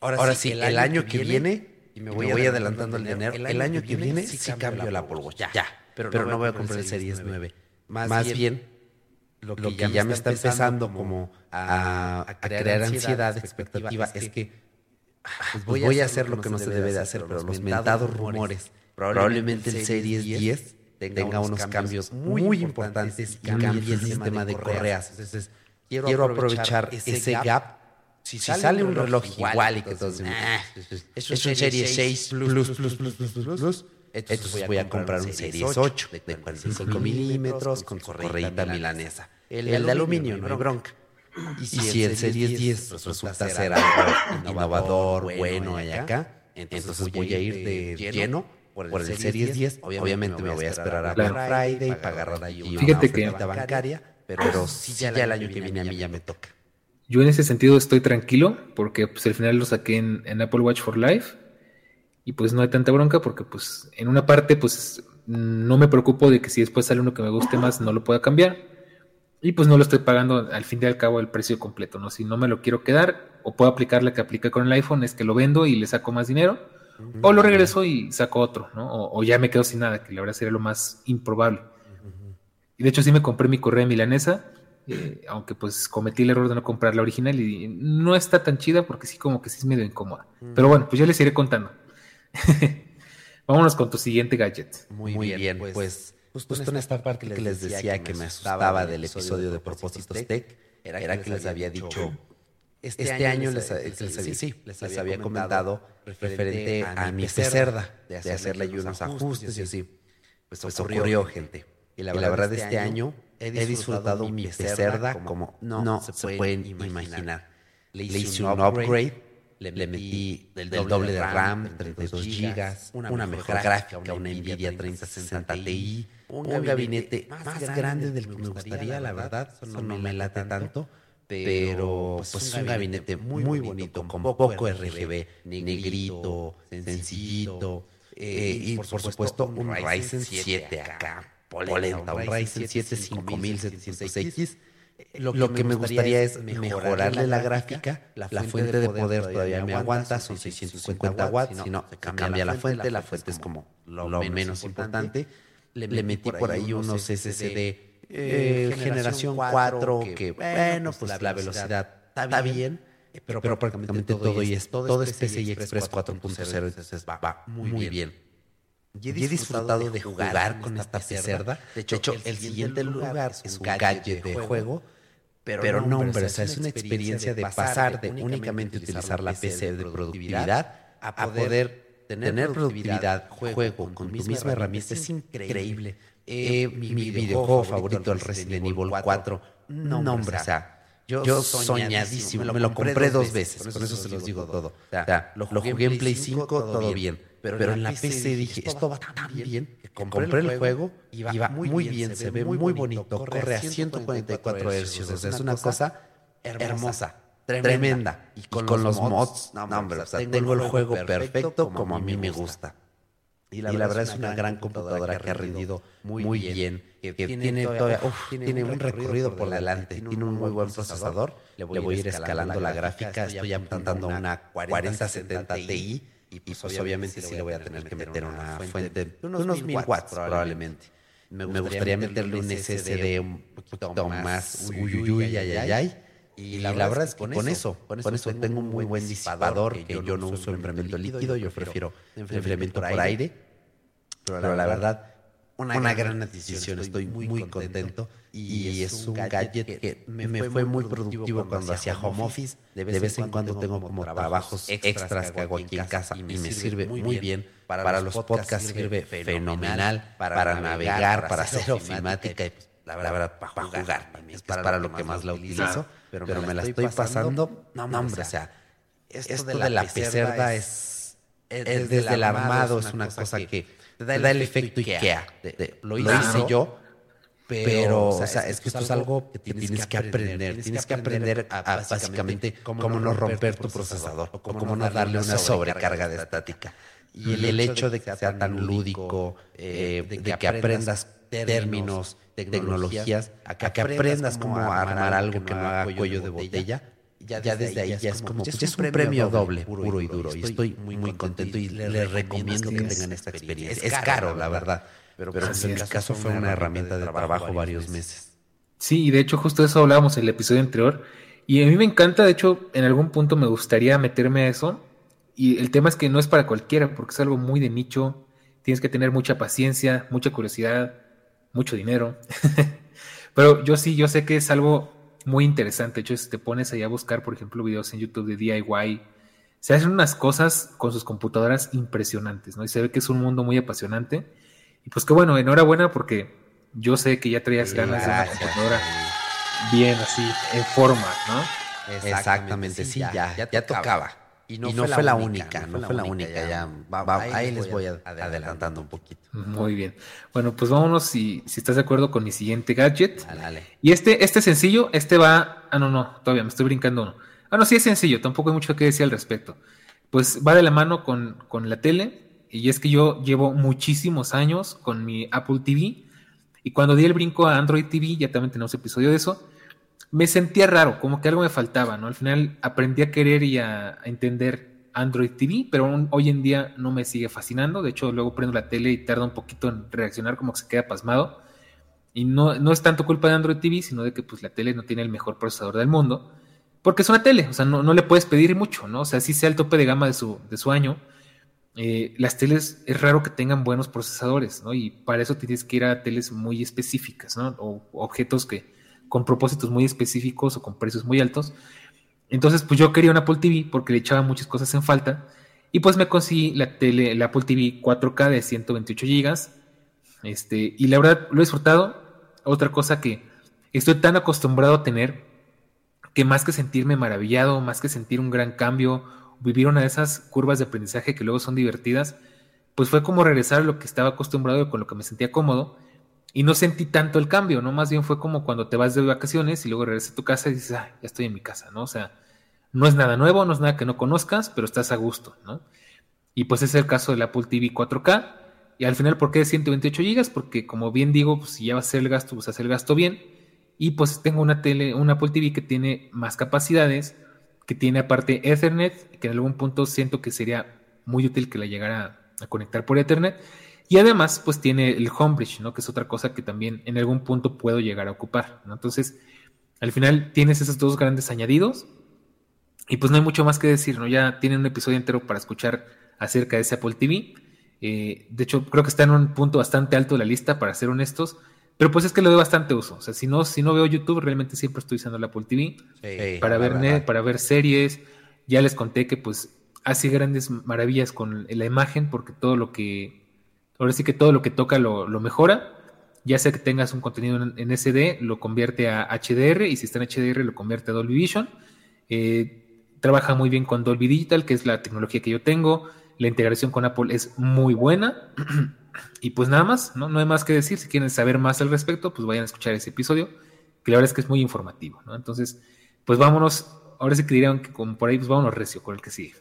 ahora, sí, el, año que viene, y me voy, adelantando el dinero, el año que viene sí cambio el Apple Watch, ya. Pero, no voy a comprar el Series 9. Más bien lo que, ya, me está empezando como a, crear, ansiedad, expectativa, es que ah, pues pues voy, a hacer lo que no se debe de hacer, pero los mentados rumores, probablemente el Series 10 tenga unos cambios muy importantes y cambie el sistema de correas. Entonces, quiero aprovechar ese gap si, sale un reloj igual, y que todos ah, es un Series 6 Plus, Plus, Plus, Plus, Plus, Plus, entonces voy a comprar un Series 8 de 45 milímetros con correita milanesa. El, de aluminio, no hay bronca. Y si, el Series 10 pues, resulta ser algo innovador, bueno y acá, entonces voy a ir de lleno por el, Series 10. Obviamente me voy a esperar a Black Friday para agarrar ahí una Fíjate que, bancaria, pero si ya el año que viene a mí ya me toca. Yo en ese sentido estoy tranquilo porque pues al final lo saqué en, en, Apple Watch for Life y pues no hay tanta bronca porque pues en una parte pues no me preocupo de que si después sale uno que me guste más no lo pueda cambiar y pues no lo estoy pagando al fin y al cabo el precio completo, ¿no? Si no me lo quiero quedar, o puedo aplicar la que apliqué con el iPhone, es que lo vendo y le saco más dinero, o lo regreso y saco otro, ¿no? O, ya me quedo sin nada, que la verdad sería lo más improbable. Y de hecho sí me compré mi correa milanesa, eh, aunque pues cometí el error de no comprar la original y no está tan chida porque sí como que sí es medio incómoda. Pero bueno, pues ya les iré contando. [LAUGHS] Vámonos con tu siguiente gadget. Muy, bien, pues, pues Justo, en esta parte que les decía que me asustaba del episodio de Propósitos Tech, era que les había dicho, este, este año les, les, había comentado referente a mi cerda, de hacerle unos ajustes y así. Pues, pues ocurrió, gente. Y la, verdad, este, este año he disfrutado mi cerda como no se pueden imaginar. Le hice un upgrade le, metí del doble, de RAM, 32 GB, una, mejor gráfica, una NVIDIA 3060 Ti, un, gabinete más grande del que me gustaría, la verdad, no me late tanto, pero pues, pues es un gabinete muy bonito, con poco RGB, negrito, sencillito, eh, y por supuesto un Ryzen 7 acá, polenta, un Ryzen 7 5700X lo, que me gustaría es mejorarle la gráfica. La fuente, de poder todavía me aguanta, son 650 watts. Si no, cambia la fuente. La fuente es como lo menos importante. Le metí por ahí unos SSD eh, generación 4 que, bueno, pues, pues la velocidad está bien. Pero, prácticamente todo, y es, todo es PCI Express 4.0, entonces va muy bien. Y he disfrutado, de jugar, con esta cerda. De hecho, el, siguiente lugar es un gadget de juego. Pero, no, hombre, o sea, es una experiencia de pasar de únicamente utilizar la PC de productividad a poder tener productividad, juego con tu misma herramienta. Es increíble. Eh, mi videojuego favorito, el Resident Evil 4. No, hombre, o sea, yo, soñadísimo. Me lo compré dos veces, por eso se los digo todo. O sea, lo jugué en Play 5, todo bien pero, en la PC dije, esto va tan bien que compré, el juego y va muy bien, se ve muy bonito, corre a 144 Hz, es una cosa hermosa. tremenda. Y con, los, mods, no, hombre, o sea, tengo, el juego perfecto como a mí me gusta. Y la, verdad, es una gran computadora que ha rendido muy bien, que, tiene, tiene, un recorrido por delante, tiene un muy buen procesador. Le voy, a ir escalando la gráfica, estoy apuntando una 4070 Ti y pues, pues obviamente sí le voy a tener que meter una fuente de unos 1000 watts probablemente. Me gustaría meterle un SSD un poquito más uyuyuy, ay, ay, ay y la, verdad, es que con, eso, con eso, tengo un muy buen disipador que yo no uso enfriamiento líquido, yo prefiero enfriamiento por aire. Pero la verdad, una, gran adquisición, estoy muy, contento. Y, es un gadget que me fue muy productivo cuando hacía home office. De vez en cuando tengo como trabajos extras que hago aquí en casa y me sirve muy bien. Para los podcasts sirve fenomenal, para navegar, para hacer ofimática y pues, la verdad, para jugar. Es para lo que más la utilizo pero, me, la estoy pasando. No, hombre, o sea, esto, de la, pecerda es, es, desde el armado, es una cosa que te da el, efecto IKEA. lo hice yo, pero, o sea, es que esto es algo que tienes que aprender. Tienes que aprender a, básicamente cómo no romper tu procesador o cómo no darle una sobrecarga de estática. Y el, hecho de que sea tan lúdico, eh, de, que aprendas términos, tecnologías, a que, aprendas cómo armar algo que no haga cuello de botella, ya, desde, ahí ya es como, pues, es un premio doble, puro y duro. Y estoy muy, muy contento y les recomiendo que tengan esta experiencia. Es caro, la verdad, pero, pues, en mi caso fue una herramienta de trabajo varios meses. Sí, y de hecho justo eso hablábamos en el episodio anterior. Y a mí me encanta, de hecho, en algún punto me gustaría meterme a eso. Y el tema es que no es para cualquiera, porque es algo muy de nicho. Tienes que tener mucha paciencia, mucha curiosidad, mucho dinero. [LAUGHS] Pero yo sí, yo sé que es algo muy interesante. De hecho, si te pones ahí a buscar, por ejemplo, videos en YouTube de DIY, se hacen unas cosas con sus computadoras impresionantes, ¿no? Y se ve que es un mundo muy apasionante. Y pues qué bueno, enhorabuena porque yo sé que ya traías ganas de una computadora bien así, en forma, ¿no? Exactamente, sí, ya, ya, tocaba. Y no, fue, la única, no fue la única. Ya, ahí, les voy adelantando un poquito. Muy bien. Bueno, pues vámonos si, si estás de acuerdo con mi siguiente gadget. Y este, este sencillo, este va. Ah, no, no, todavía me estoy brincando uno. Ah, no, sí es sencillo, tampoco hay mucho que decir al respecto. Pues va de la mano con, con la tele. Y es que yo llevo muchísimos años con mi Apple TV. Y cuando di el brinco a Android TV, ya también tenemos episodio de eso me sentía raro, como que algo me faltaba, ¿no? Al final aprendí a querer y a, entender Android TV, pero hoy en día no me sigue fascinando. De hecho, luego prendo la tele y tarda un poquito en reaccionar, como que se queda pasmado. Y no, no es tanto culpa de Android TV, sino de que pues, la tele no tiene el mejor procesador del mundo. Porque es una tele, o sea, no, no le puedes pedir mucho, ¿no? O sea, si sea el tope de gama de su, de su año, eh, las teles es raro que tengan buenos procesadores, ¿no? Y para eso tienes que ir a teles muy específicas, ¿no? O objetos que, con propósitos muy específicos o con precios muy altos. Entonces, pues yo quería una Apple TV porque le echaba muchas cosas en falta. Y pues me conseguí la, tele, la Apple TV 4K de 128 GB. Este, y la verdad lo he disfrutado. Otra cosa que estoy tan acostumbrado a tener que más que sentirme maravillado, más que sentir un gran cambio, vivir una de esas curvas de aprendizaje que luego son divertidas, pues fue como regresar a lo que estaba acostumbrado con lo que me sentía cómodo y no sentí tanto el cambio, ¿no? Más bien fue como cuando te vas de vacaciones y luego regresas a tu casa y dices, ah, ya estoy en mi casa, ¿no? O sea, no es nada nuevo, no es nada que no conozcas, pero estás a gusto, ¿no? Y pues es el caso del Apple TV 4K. Y al final, ¿por qué de 128 GB? Porque como bien digo, pues si ya va a ser el gasto, pues hacer el gasto bien. Y pues tengo una tele, una Apple TV que tiene más capacidades, que tiene aparte Ethernet, que en algún punto siento que sería muy útil que la llegara a conectar por Ethernet. Y además, pues tiene el Homebridge, ¿no? Que es otra cosa que también en algún punto puedo llegar a ocupar. Entonces, al final tienes esos dos grandes añadidos y pues no hay mucho más que decir, ¿no? Ya tienen un episodio entero para escuchar acerca de ese Apple TV. Eh, de hecho, creo que está en un punto bastante alto de la lista, para ser honestos. Pero pues es que le doy bastante uso. O sea, si no, si no veo YouTube, realmente siempre estoy usando el Apple TV para, ver para ver series. Ya les conté que pues hace grandes maravillas con la imagen porque todo lo que Ahora sí que todo lo que toca lo, mejora. Ya sea que tengas un contenido en, SD, lo convierte a HDR y si está en HDR lo convierte a Dolby Vision. Eh, trabaja muy bien con Dolby Digital, que es la tecnología que yo tengo. La integración con Apple es muy buena. [CLEARS THROAT] y pues nada más, ¿no? no hay más que decir. Si quieren saber más al respecto, pues vayan a escuchar ese episodio, que la verdad es que es muy informativo. ¿no? Entonces, pues vámonos ahora sí que dirían que con, por ahí pues vámonos recio con el que sigue.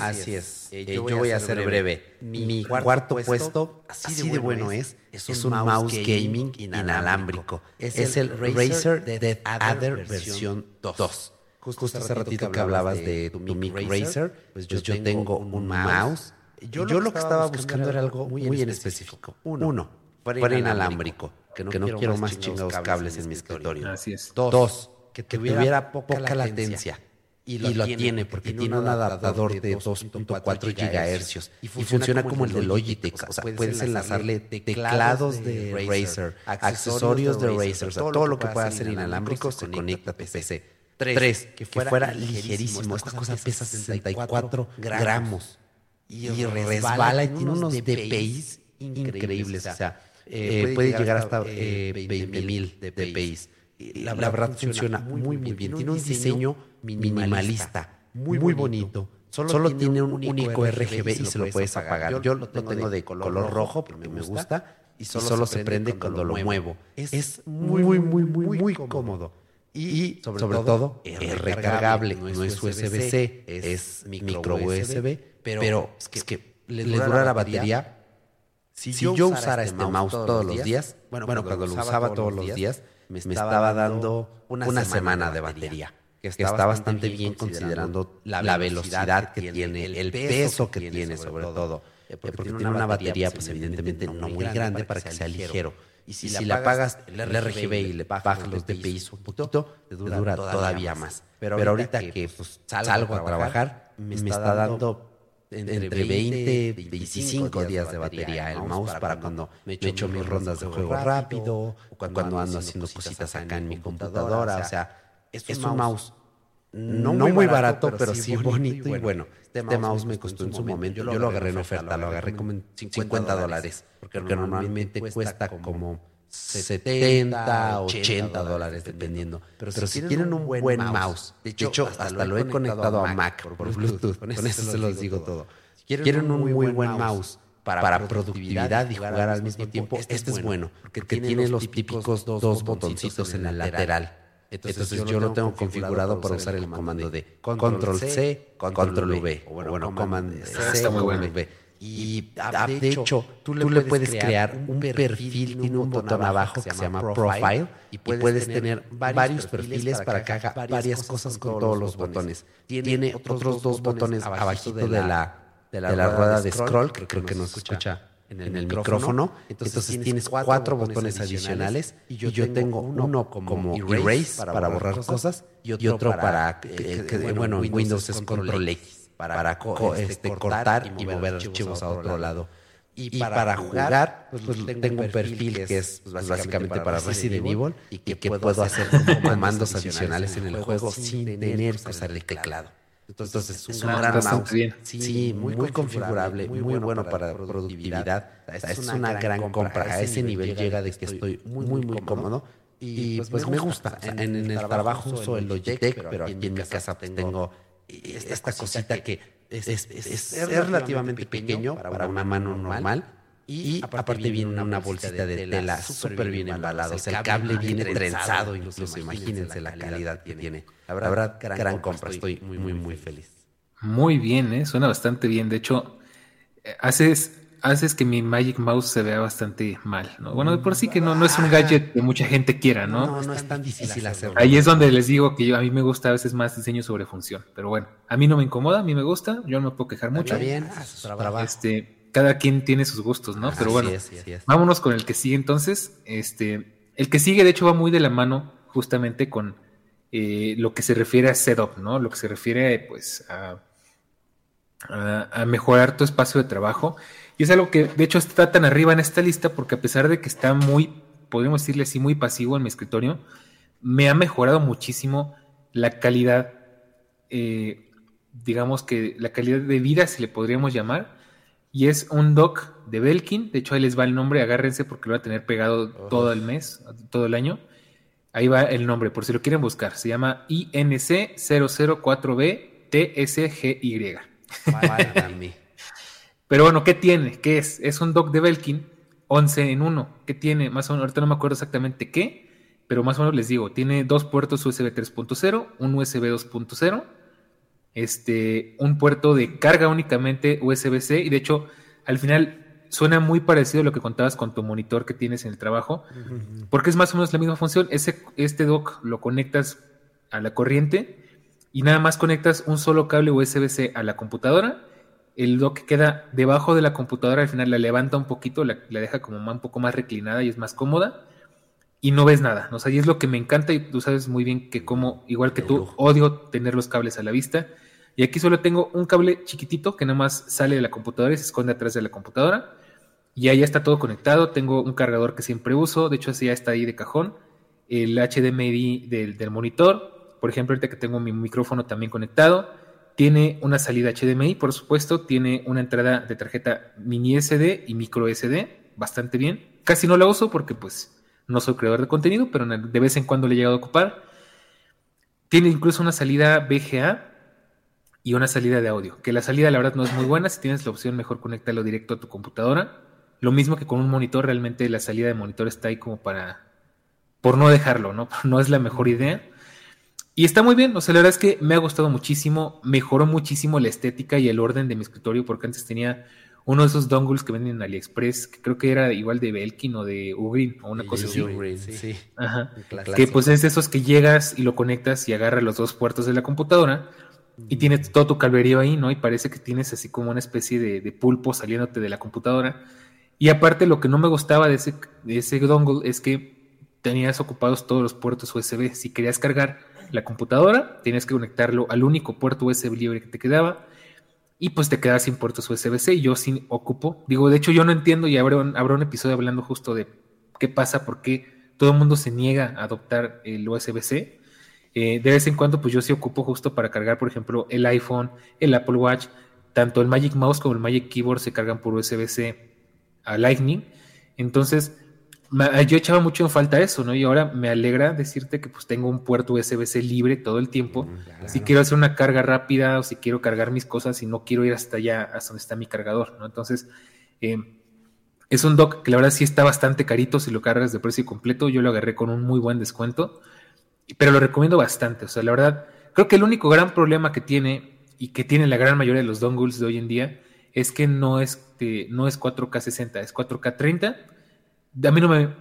Así es. Eh, yo, voy a ser breve. Mi, cuarto, puesto, así de bueno es, es un, mouse gaming inalámbrico. Es, el Razer Dead Adder versión 2. Justo, hace ratito que hablabas de tu Mic Razer, pues yo, pues tengo un mouse. Yo lo, que estaba buscando era algo muy en específico. Uno, fuera inalámbrico, que no, quiero más chingados cables en mi escritorio. Así es. Dos, que tuviera poca latencia. Y lo, tiene porque tiene un adaptador de 2.4 GHz y funciona como el de Logitech. O sea, puedes enlazarle teclados de Razer, accesorios de Razer, todo lo que pueda hacer inalámbrico se conecta a tu PC. Tres, que fuera ligerísimo. Esta cosa pesa 64 gramos y resbala y tiene unos DPIs increíbles. O sea, eh, puede llegar hasta eh, 20.000 DPIs la, verdad funciona muy, muy bien. Tiene un diseño minimalista, muy, bonito. Solo, tiene un único RGB y se lo puedes apagar. Yo lo tengo de color rojo porque me gusta y solo, se prende cuando lo muevo. Es muy, muy, muy, muy, muy cómodo. Y sobre, todo, es recargable. No es USB-C, es micro USB. Pero es que le dura la batería. Si yo usara este, este mouse todos los días, bueno, cuando lo usaba todos los días, me estaba, dando una, semana, de batería, que está, bastante bien considerando la, velocidad que tiene, el peso que tiene sobre todo, eh, porque, tiene una batería pues, pues evidentemente no muy grande para que sea ligero. Y si, si le apagas el RGB y le bajas los DPI un poquito, te dura, todavía más. Pero, ahorita que pues, salgo a trabajar, me está dando entre 20 y 25 días de batería el mouse para cuando me echo mis rondas de juego rápido, cuando ando haciendo cositas acá en mi computadora. O sea, es un mouse no muy barato, pero sí bonito y bueno. Este, este mouse me costó en su momento, yo lo agarré en oferta, lo agarré como 50 dólares, porque normalmente cuesta como 70, 80 dólares, dependiendo. Pero, si, tienen un buen, mouse, de hecho, hasta, lo he conectado a Mac por, Bluetooth, con eso, se los digo todo. Si quieren, un muy buen mouse para, productividad y jugar al mismo tiempo, este, este es bueno, porque, tiene los típicos dos botoncitos en el lateral. Entonces, yo lo tengo configurado para usar el comando de Control C, Control V, o bueno, Command C, Command V. Y de hecho, tú le, puedes crear un perfil, tiene un botón abajo que se llama Profile y puedes tener varios perfiles para que haga varias cosas con todos los botones. Tiene otros dos botones abajito de la, de la rueda de scroll, que creo que nos escucha en el, micrófono. Entonces, tienes cuatro botones adicionales y yo, tengo uno como erase para borrar cosas y otro para, que, bueno, en Windows es Control X para, este, este, cortar y mover archivos a otro lado. Y, para, jugar, pues, pues tengo un perfil que es pues, básicamente para Resident Evil y que, puedo hacer comandos adicionales en el juego sin tener que usar el teclado. Entonces, es un gran mouse. Sí, muy, muy configurable, muy bueno para productividad. Es una gran compra. A ese nivel llega de que estoy muy, muy cómodo. Y pues me gusta. En el trabajo uso el Logitech, pero aquí en mi casa tengo esta, cosita que es, relativamente pequeño para una mano normal. Y, aparte viene una, bolsita de tela súper bien embalado. el cable viene trenzado, incluso. Imagínense la calidad que tiene. La verdad, gran, compra. Estoy muy, muy, muy feliz. Muy bien, ¿eh? suena bastante bien. De hecho, eh, haces haces que mi Magic Mouse se vea bastante mal, ¿no? Bueno, por sí que no, no es un gadget que mucha gente quiera, ¿no? No, no es tan difícil hacerlo. Ahí es donde les digo que yo, a mí me gusta a veces más diseño sobre función, pero bueno, a mí no me incomoda, a mí me gusta, yo no me puedo quejar mucho. Está bien, Este, cada quien tiene sus gustos, ¿no? Pero bueno, vámonos con el que sigue entonces. Este, el que sigue, de hecho, va muy de la mano justamente con eh, lo que se refiere a setup, ¿no? Lo que se refiere, pues, a, a mejorar tu espacio de trabajo. Y es algo que de hecho está tan arriba en esta lista porque a pesar de que está muy, podemos decirle así, muy pasivo en mi escritorio, me ha mejorado muchísimo la calidad, eh, digamos que la calidad de vida, si le podríamos llamar. Y es un dock de Belkin. De hecho, ahí les va el nombre, agárrense porque lo va a tener pegado todo el mes, todo el año. Ahí va el nombre, por si lo quieren buscar. Se llama INC004B TSGY. Pero bueno, ¿qué tiene? ¿Qué es? Es un dock de Belkin 11 en 1. ¿Qué tiene? Más o menos, ahorita no me acuerdo exactamente qué. pero más o menos les digo, tiene dos puertos USB 3.0, un USB 2.0, este, un puerto de carga únicamente USB-C, y de hecho, al final suena muy parecido a lo que contabas con tu monitor que tienes en el trabajo, porque es más o menos la misma función. Ese, este dock lo conectas a la corriente y nada más conectas un solo cable USB-C a la computadora. El dock queda debajo de la computadora, al final la levanta un poquito, la, deja como un poco más reclinada y es más cómoda. Y no ves nada, ¿no? O sea, y es lo que me encanta y tú sabes muy bien que como, igual que tú, odio tener los cables a la vista. Y aquí solo tengo un cable chiquitito que nada más sale de la computadora y se esconde atrás de la computadora. Y ahí está todo conectado. Tengo un cargador que siempre uso. De hecho, ese ya está ahí de cajón. El HDMI del, del monitor. Por ejemplo, ahorita que tengo mi micrófono también conectado. Tiene una salida HDMI, por supuesto. Tiene una entrada de tarjeta mini SD y micro SD. Bastante bien. Casi no la uso porque pues no soy creador de contenido, pero de vez en cuando le he llegado a ocupar. Tiene incluso una salida VGA y una salida de audio. Que la salida la verdad no es muy buena. Si tienes la opción, mejor conéctalo directo a tu computadora. Lo mismo que con un monitor, realmente la salida de monitor está ahí como para, por no dejarlo, ¿no? [LAUGHS] No es la mejor idea. Y está muy bien, o sea, la verdad es que me ha gustado muchísimo, mejoró muchísimo la estética y el orden de mi escritorio, porque antes tenía uno de esos dongles que venden en AliExpress, que creo que era igual de Belkin o de Ugrin o una cosa así. sí. Ajá. Que pues es de esos que llegas y lo conectas y agarra los dos puertos de la computadora y tienes todo tu cablerío ahí, ¿no? Y parece que tienes así como una especie de, de pulpo saliéndote de la computadora. Y aparte lo que no me gustaba de ese, de ese dongle es que tenías ocupados todos los puertos USB. Si querías cargar la computadora, tenías que conectarlo al único puerto USB libre que te quedaba y pues te quedabas sin puertos USB-C yo sí ocupo. Digo, de hecho yo no entiendo y habrá un, habrá un episodio hablando justo de qué pasa, por qué todo el mundo se niega a adoptar el USB-C. Eh, de vez en cuando pues yo sí ocupo justo para cargar, por ejemplo, el iPhone, el Apple Watch, tanto el Magic Mouse como el Magic Keyboard se cargan por USB-C a Lightning. Entonces, yo echaba mucho en falta eso, ¿no? Y ahora me alegra decirte que pues tengo un puerto USB-C libre todo el tiempo. Mm, si quiero hacer una carga rápida o si quiero cargar mis cosas y no quiero ir hasta allá, hasta donde está mi cargador, ¿no? Entonces, eh, es un dock que la verdad sí está bastante carito si lo cargas de precio completo. Yo lo agarré con un muy buen descuento, pero lo recomiendo bastante. O sea, la verdad, creo que el único gran problema que tiene y que tiene la gran mayoría de los dongles de hoy en día es que no es, no es 4K 60, es 4K 30. A mí no me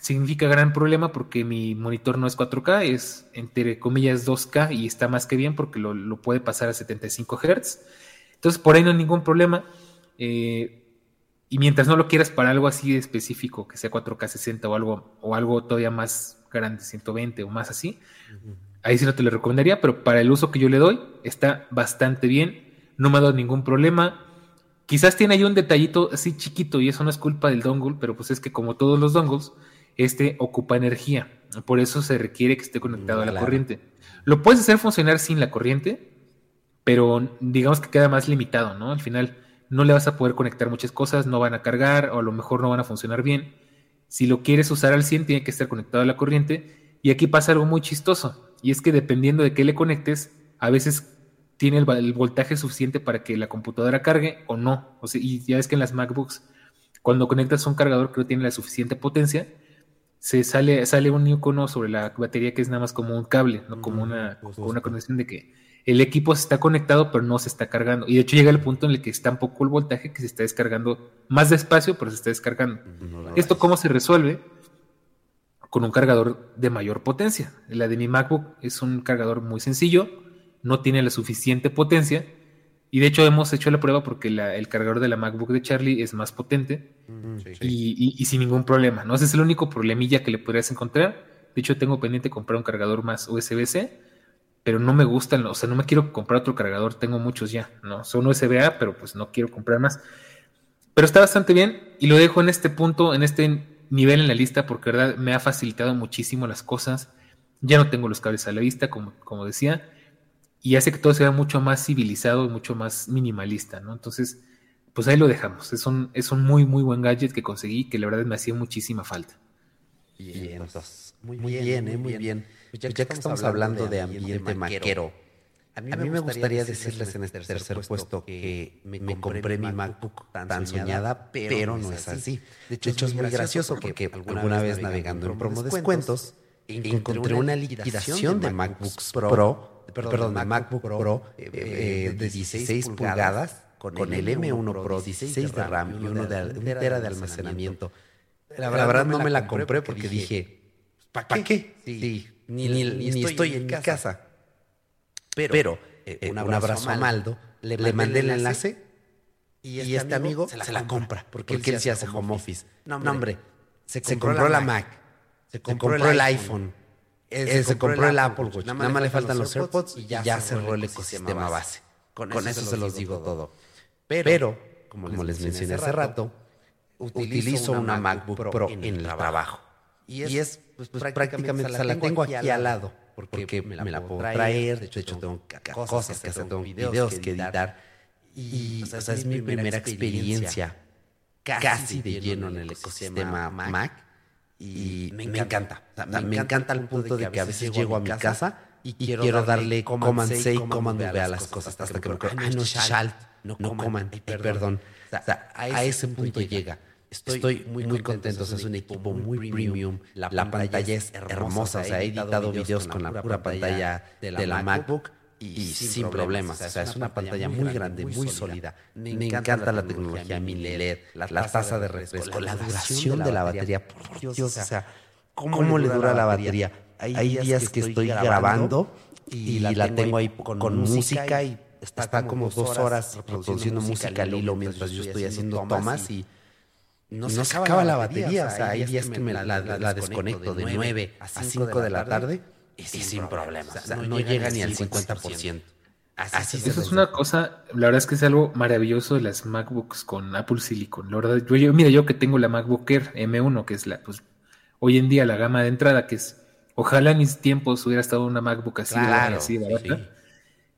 significa gran problema porque mi monitor no es 4K, es entre comillas 2K y está más que bien porque lo, puede pasar a 75 Hz. Entonces por ahí no hay ningún problema. Eh, y mientras no lo quieras para algo así específico, que sea 4K 60 o algo, o algo todavía más grande, 120 o más así, ahí sí no te lo recomendaría, pero para el uso que yo le doy está bastante bien, no me ha dado ningún problema. Quizás tiene ahí un detallito así chiquito y eso no es culpa del dongle, pero pues es que como todos los dongles, este ocupa energía. Por eso se requiere que esté conectado a la corriente. Lo puedes hacer funcionar sin la corriente, pero digamos que queda más limitado, ¿no? Al final no le vas a poder conectar muchas cosas, no van a cargar o a lo mejor no van a funcionar bien. Si lo quieres usar al 100, tiene que estar conectado a la corriente. Y aquí pasa algo muy chistoso, y es que dependiendo de qué le conectes, a veces tiene el, voltaje suficiente para que la computadora cargue o no. O sea, y ya ves que en las MacBooks, cuando conectas un cargador que no tiene la suficiente potencia, se sale, sale un icono sobre la batería que es nada más como un cable, no como una, una conexión de que el equipo se está conectado pero no se está cargando. Y de hecho llega el punto en el que está un poco el voltaje que se está descargando más despacio, pero se está descargando. ¿Esto cómo se resuelve? Con un cargador de mayor potencia. La de mi MacBook es un cargador muy sencillo, no tiene la suficiente potencia. Y de hecho hemos hecho la prueba porque el cargador de la MacBook de Charlie es más potente mm, y, sin ningún problema. ¿no? Ese es el único problemilla que le podrías encontrar. De hecho tengo pendiente comprar un cargador más USB-C, pero no me gustan, o sea, no me quiero comprar otro cargador, tengo muchos ya, ¿no? Son USB-A, pero pues no quiero comprar más. Pero está bastante bien y lo dejo en este punto, en este nivel en la lista porque verdad me ha facilitado muchísimo las cosas. Ya no tengo los cables a la vista, como, como decía y hace que todo sea mucho más civilizado y mucho más minimalista, ¿no? Entonces, pues ahí lo dejamos. Es un, es un muy, muy buen gadget que conseguí que la verdad me hacía muchísima falta. Bien, pues, muy, bien, ¿eh? Muy bien. Pues ya, que estamos hablando de ambiente maquero, a mí, me gustaría decirles en este tercer puesto que me compré mi MacBook tan soñada, pero no es así. De hecho, es muy gracioso porque alguna vez navegando en promo descuentos, encontré una liquidación de MacBooks Pro, perdón, de MacBook Pro de 16 pulgadas con el M1 Pro, 16 de RAM y uno de, un tera de almacenamiento. La verdad, no me la compré porque dije, ¿para qué? Sí, ni, estoy en mi casa. Pero, un, abrazo a Maldo, le, mandé el enlace y este, este amigo se la, compra porque, él sí hace home office. No, hombre, se compró, la Mac, se compró, el iPhone, se compró el Apple Watch. Nada más le faltan los AirPods y ya cerró el ecosistema base. Con eso se los digo todo. Pero, como, les, mencioné hace rato, utilizo una MacBook Pro en el trabajo. Y es, pues, pues, prácticamente, la, tengo aquí al lado, porque, me, la puedo traer, de hecho, tengo cosas que hacer, tengo videos que editar. Y, o sea, es mi primera experiencia casi de lleno en el ecosistema Mac. Y me encanta. me encanta al punto de que a veces llego a mi casa y quiero darle command C y command V a las cosas. hasta que me acuerdo, ay, no, Shalt no, coman, perdón. a, ese punto llega. Estoy, muy, muy contento, es un equipo muy premium, la, pantalla es hermosa, o sea, he editado videos con la pura pantalla de la, MacBook y, sin problemas. O sea, es una pantalla muy grande, muy sólida. Me, encanta la tecnología mini LED, la, tasa de refresco, la duración de la batería. Por Dios, o sea, ¿cómo, le dura la batería? Hay días que estoy grabando y la tengo ahí con música y está, como dos horas reproduciendo música al hilo mientras yo estoy haciendo tomas y no se, acaba, la batería. O sea, hay días que me la, desconecto de 9 a 5 de la tarde y sin problemas. O sea, no, llega ni al 50%. Así Eso es una cosa, la verdad es que es algo maravilloso de las MacBooks con Apple Silicon. La verdad, yo, mira, yo que tengo la MacBook Air M1, que es la, pues, hoy en día la gama de entrada, que es, ojalá en mis tiempos hubiera estado una MacBook así, así barata.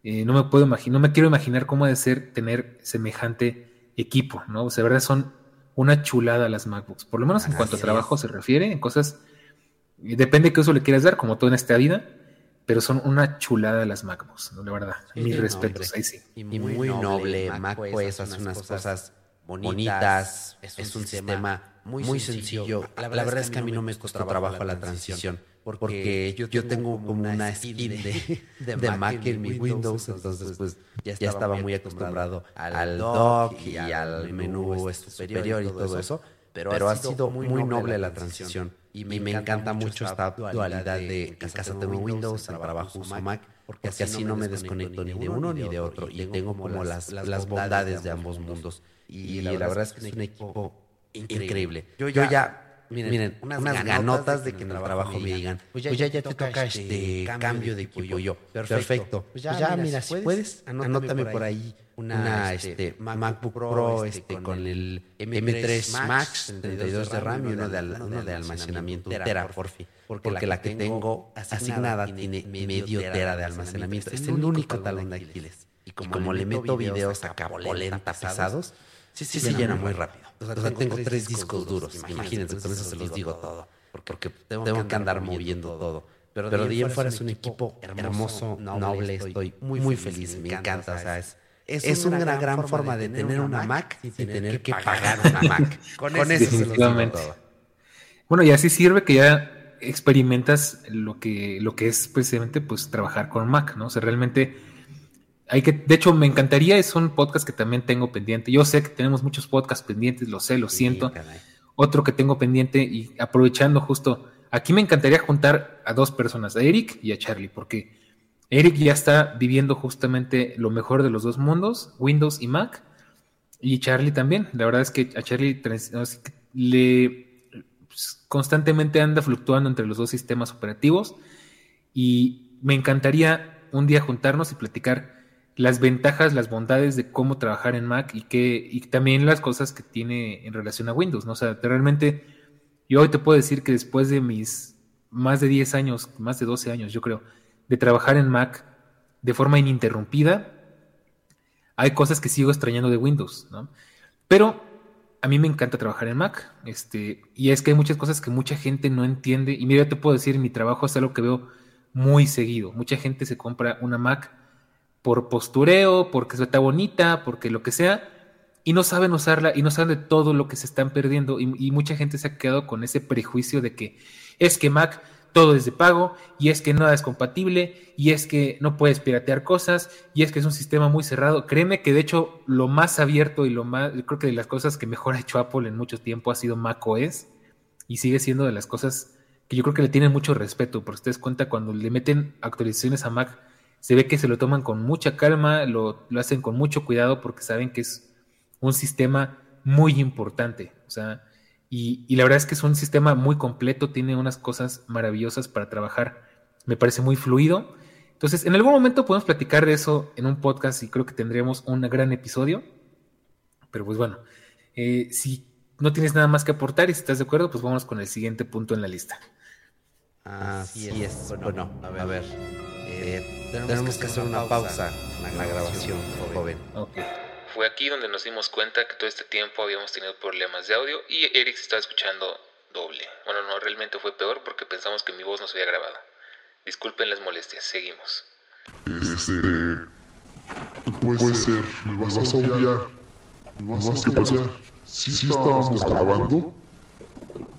Eh, no me puedo imaginar, no me quiero imaginar cómo ha de ser tener semejante equipo, ¿no? O sea, de verdad son una chulada las MacBooks, por lo menos en cuanto a trabajo se refiere, en cosas, depende de qué uso le quieras dar, como todo en esta vida, pero son una chulada las MacBooks, ¿no? La verdad, mis respetos, ahí sí. Y muy, noble, macOS hace unas cosas bonitas, es, un sistema muy, sencillo. La, verdad es que a mí no me costó trabajo la transición porque, yo, tengo como una skin [LAUGHS] de, Mac en mi Windows, entonces pues ya estaba, muy acostumbrado al dock y al menú superior y todo eso, pero, ha sido muy noble la transición y me, encanta mucho esta dualidad de en casa tengo Windows, en trabajo uso Mac, porque así no me desconecto ni de uno ni de otro y tengo como las, las bondades de ambos mundos. Y la verdad es que es un equipo increíble. Yo ya Miren, unas, ganotas, de que en el trabajo me digan, pues ya, pues ya, te toca este, este cambio de equipo. Yo, perfecto. Pues ya, pues mira, si puedes, anótame, por ahí una, este, este MacBook Pro este, con el M3 Max, 32 de RAM y uno de, uno de almacenamiento, tera, por fin. Porque, la que tengo asignada tiene medio tera de almacenamiento. Es el único talón de Aquiles. Y como le meto videos acá polenta pesados, sí, sí, se llena muy rápido. O sea, tengo, tres discos duros. Imagínense, con eso se los digo todo. Porque tengo, que andar moviendo todo. Pero, de ahí en fuera es un equipo hermoso, noble. Estoy muy, muy feliz. Me encanta. O sea, es, es, una, gran, forma de tener una Mac sin tener que pagar una Mac. Con eso se los digo todo. Bueno, y así sirve que ya experimentas lo que, lo que es precisamente pues trabajar con Mac, ¿no? O sea, realmente hay que, de hecho, me encantaría, es un podcast que también tengo pendiente. Yo sé que tenemos muchos podcasts pendientes, lo sé, lo siento. Otro que tengo pendiente y aprovechando justo, aquí me encantaría juntar a dos personas, a Eric y a Charlie, porque Eric ya está viviendo justamente lo mejor de los dos mundos, Windows y Mac, y Charlie también. La verdad es que a Charlie le pues, constantemente anda fluctuando entre los dos sistemas operativos y me encantaría un día juntarnos y platicar las ventajas, las bondades de cómo trabajar en Mac y que y también las cosas que tiene en relación a Windows, ¿no? O sea, realmente yo hoy te puedo decir que después de mis más de 10 años, más de 12 años, yo creo, de trabajar en Mac de forma ininterrumpida, hay cosas que sigo extrañando de Windows, ¿no? Pero a mí me encanta trabajar en Mac, este, y es que hay muchas cosas que mucha gente no entiende, y mira, yo te puedo decir, mi trabajo es algo que veo muy seguido. Mucha gente se compra una Mac por postureo, porque está bonita, porque lo que sea, y no saben usarla y no saben de todo lo que se están perdiendo. Y, mucha gente se ha quedado con ese prejuicio de que es que Mac todo es de pago, y es que nada es compatible, y es que no puedes piratear cosas, y es que es un sistema muy cerrado. Créeme que de hecho lo más abierto y lo más, creo que de las cosas que mejor ha hecho Apple en mucho tiempo ha sido macOS, y sigue siendo de las cosas que yo creo que le tienen mucho respeto, porque ustedes cuenta cuando le meten actualizaciones a Mac, se ve que se lo toman con mucha calma, lo, lo hacen con mucho cuidado porque saben que es un sistema muy importante. O sea, y, la verdad es que es un sistema muy completo, tiene unas cosas maravillosas para trabajar. Me parece muy fluido. Entonces, en algún momento podemos platicar de eso en un podcast y creo que tendremos un gran episodio. Pero pues bueno, eh, si no tienes nada más que aportar y si estás de acuerdo, pues vamos con el siguiente punto en la lista. Así es. Bueno, a ver. Eh, tenemos, que hacer una pausa en la grabación, joven. Okay. Fue aquí donde nos dimos cuenta que todo este tiempo habíamos tenido problemas de audio y Eric se estaba escuchando doble. Bueno, no, realmente fue peor porque pensamos que mi voz no se había grabado. Disculpen las molestias, seguimos. Este... Puede ser, me vas a obviar. No más que pasar. Sí, sí estábamos grabando,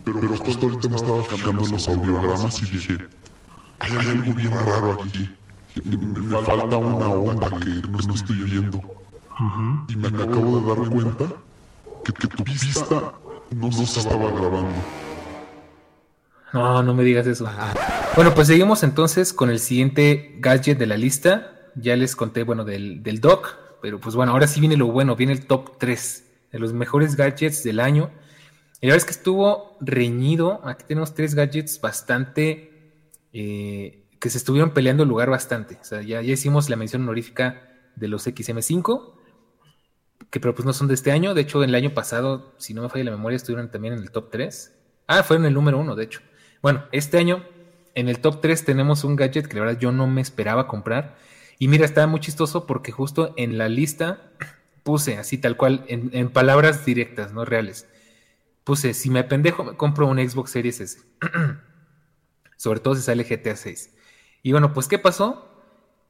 pero, pero justo ahorita me estaba cambiando los audiogramas y dije, hay algo bien raro aquí. Me falta una onda que no estoy viendo. Y me acabo de dar cuenta que, que tu pista no se estaba grabando. No, no me digas eso. Bueno, pues seguimos entonces con el siguiente gadget de la lista. Ya les conté, bueno, del, del dock, pero pues bueno, ahora sí viene lo bueno, viene el top 3 de los mejores gadgets del año. Y la verdad es que estuvo reñido. Aquí tenemos tres gadgets bastante eh, que se estuvieron peleando el lugar bastante. O sea, ya, ya hicimos la mención honorífica de los XM5 que pero pues no son de este año. De hecho, el año pasado, si no me falla la memoria, estuvieron también en el top 3. Ah, fueron el número 1, de hecho. Bueno, este año en el top 3 tenemos un gadget que la verdad yo no me esperaba comprar. Y mira, está muy chistoso porque justo en la lista puse así tal cual, en, palabras directas, no reales. Puse, si me pendejo, me compro un Xbox Series S. [CLEARS THROAT] Sobre todo si sale GTA 6. Y bueno, pues ¿qué pasó?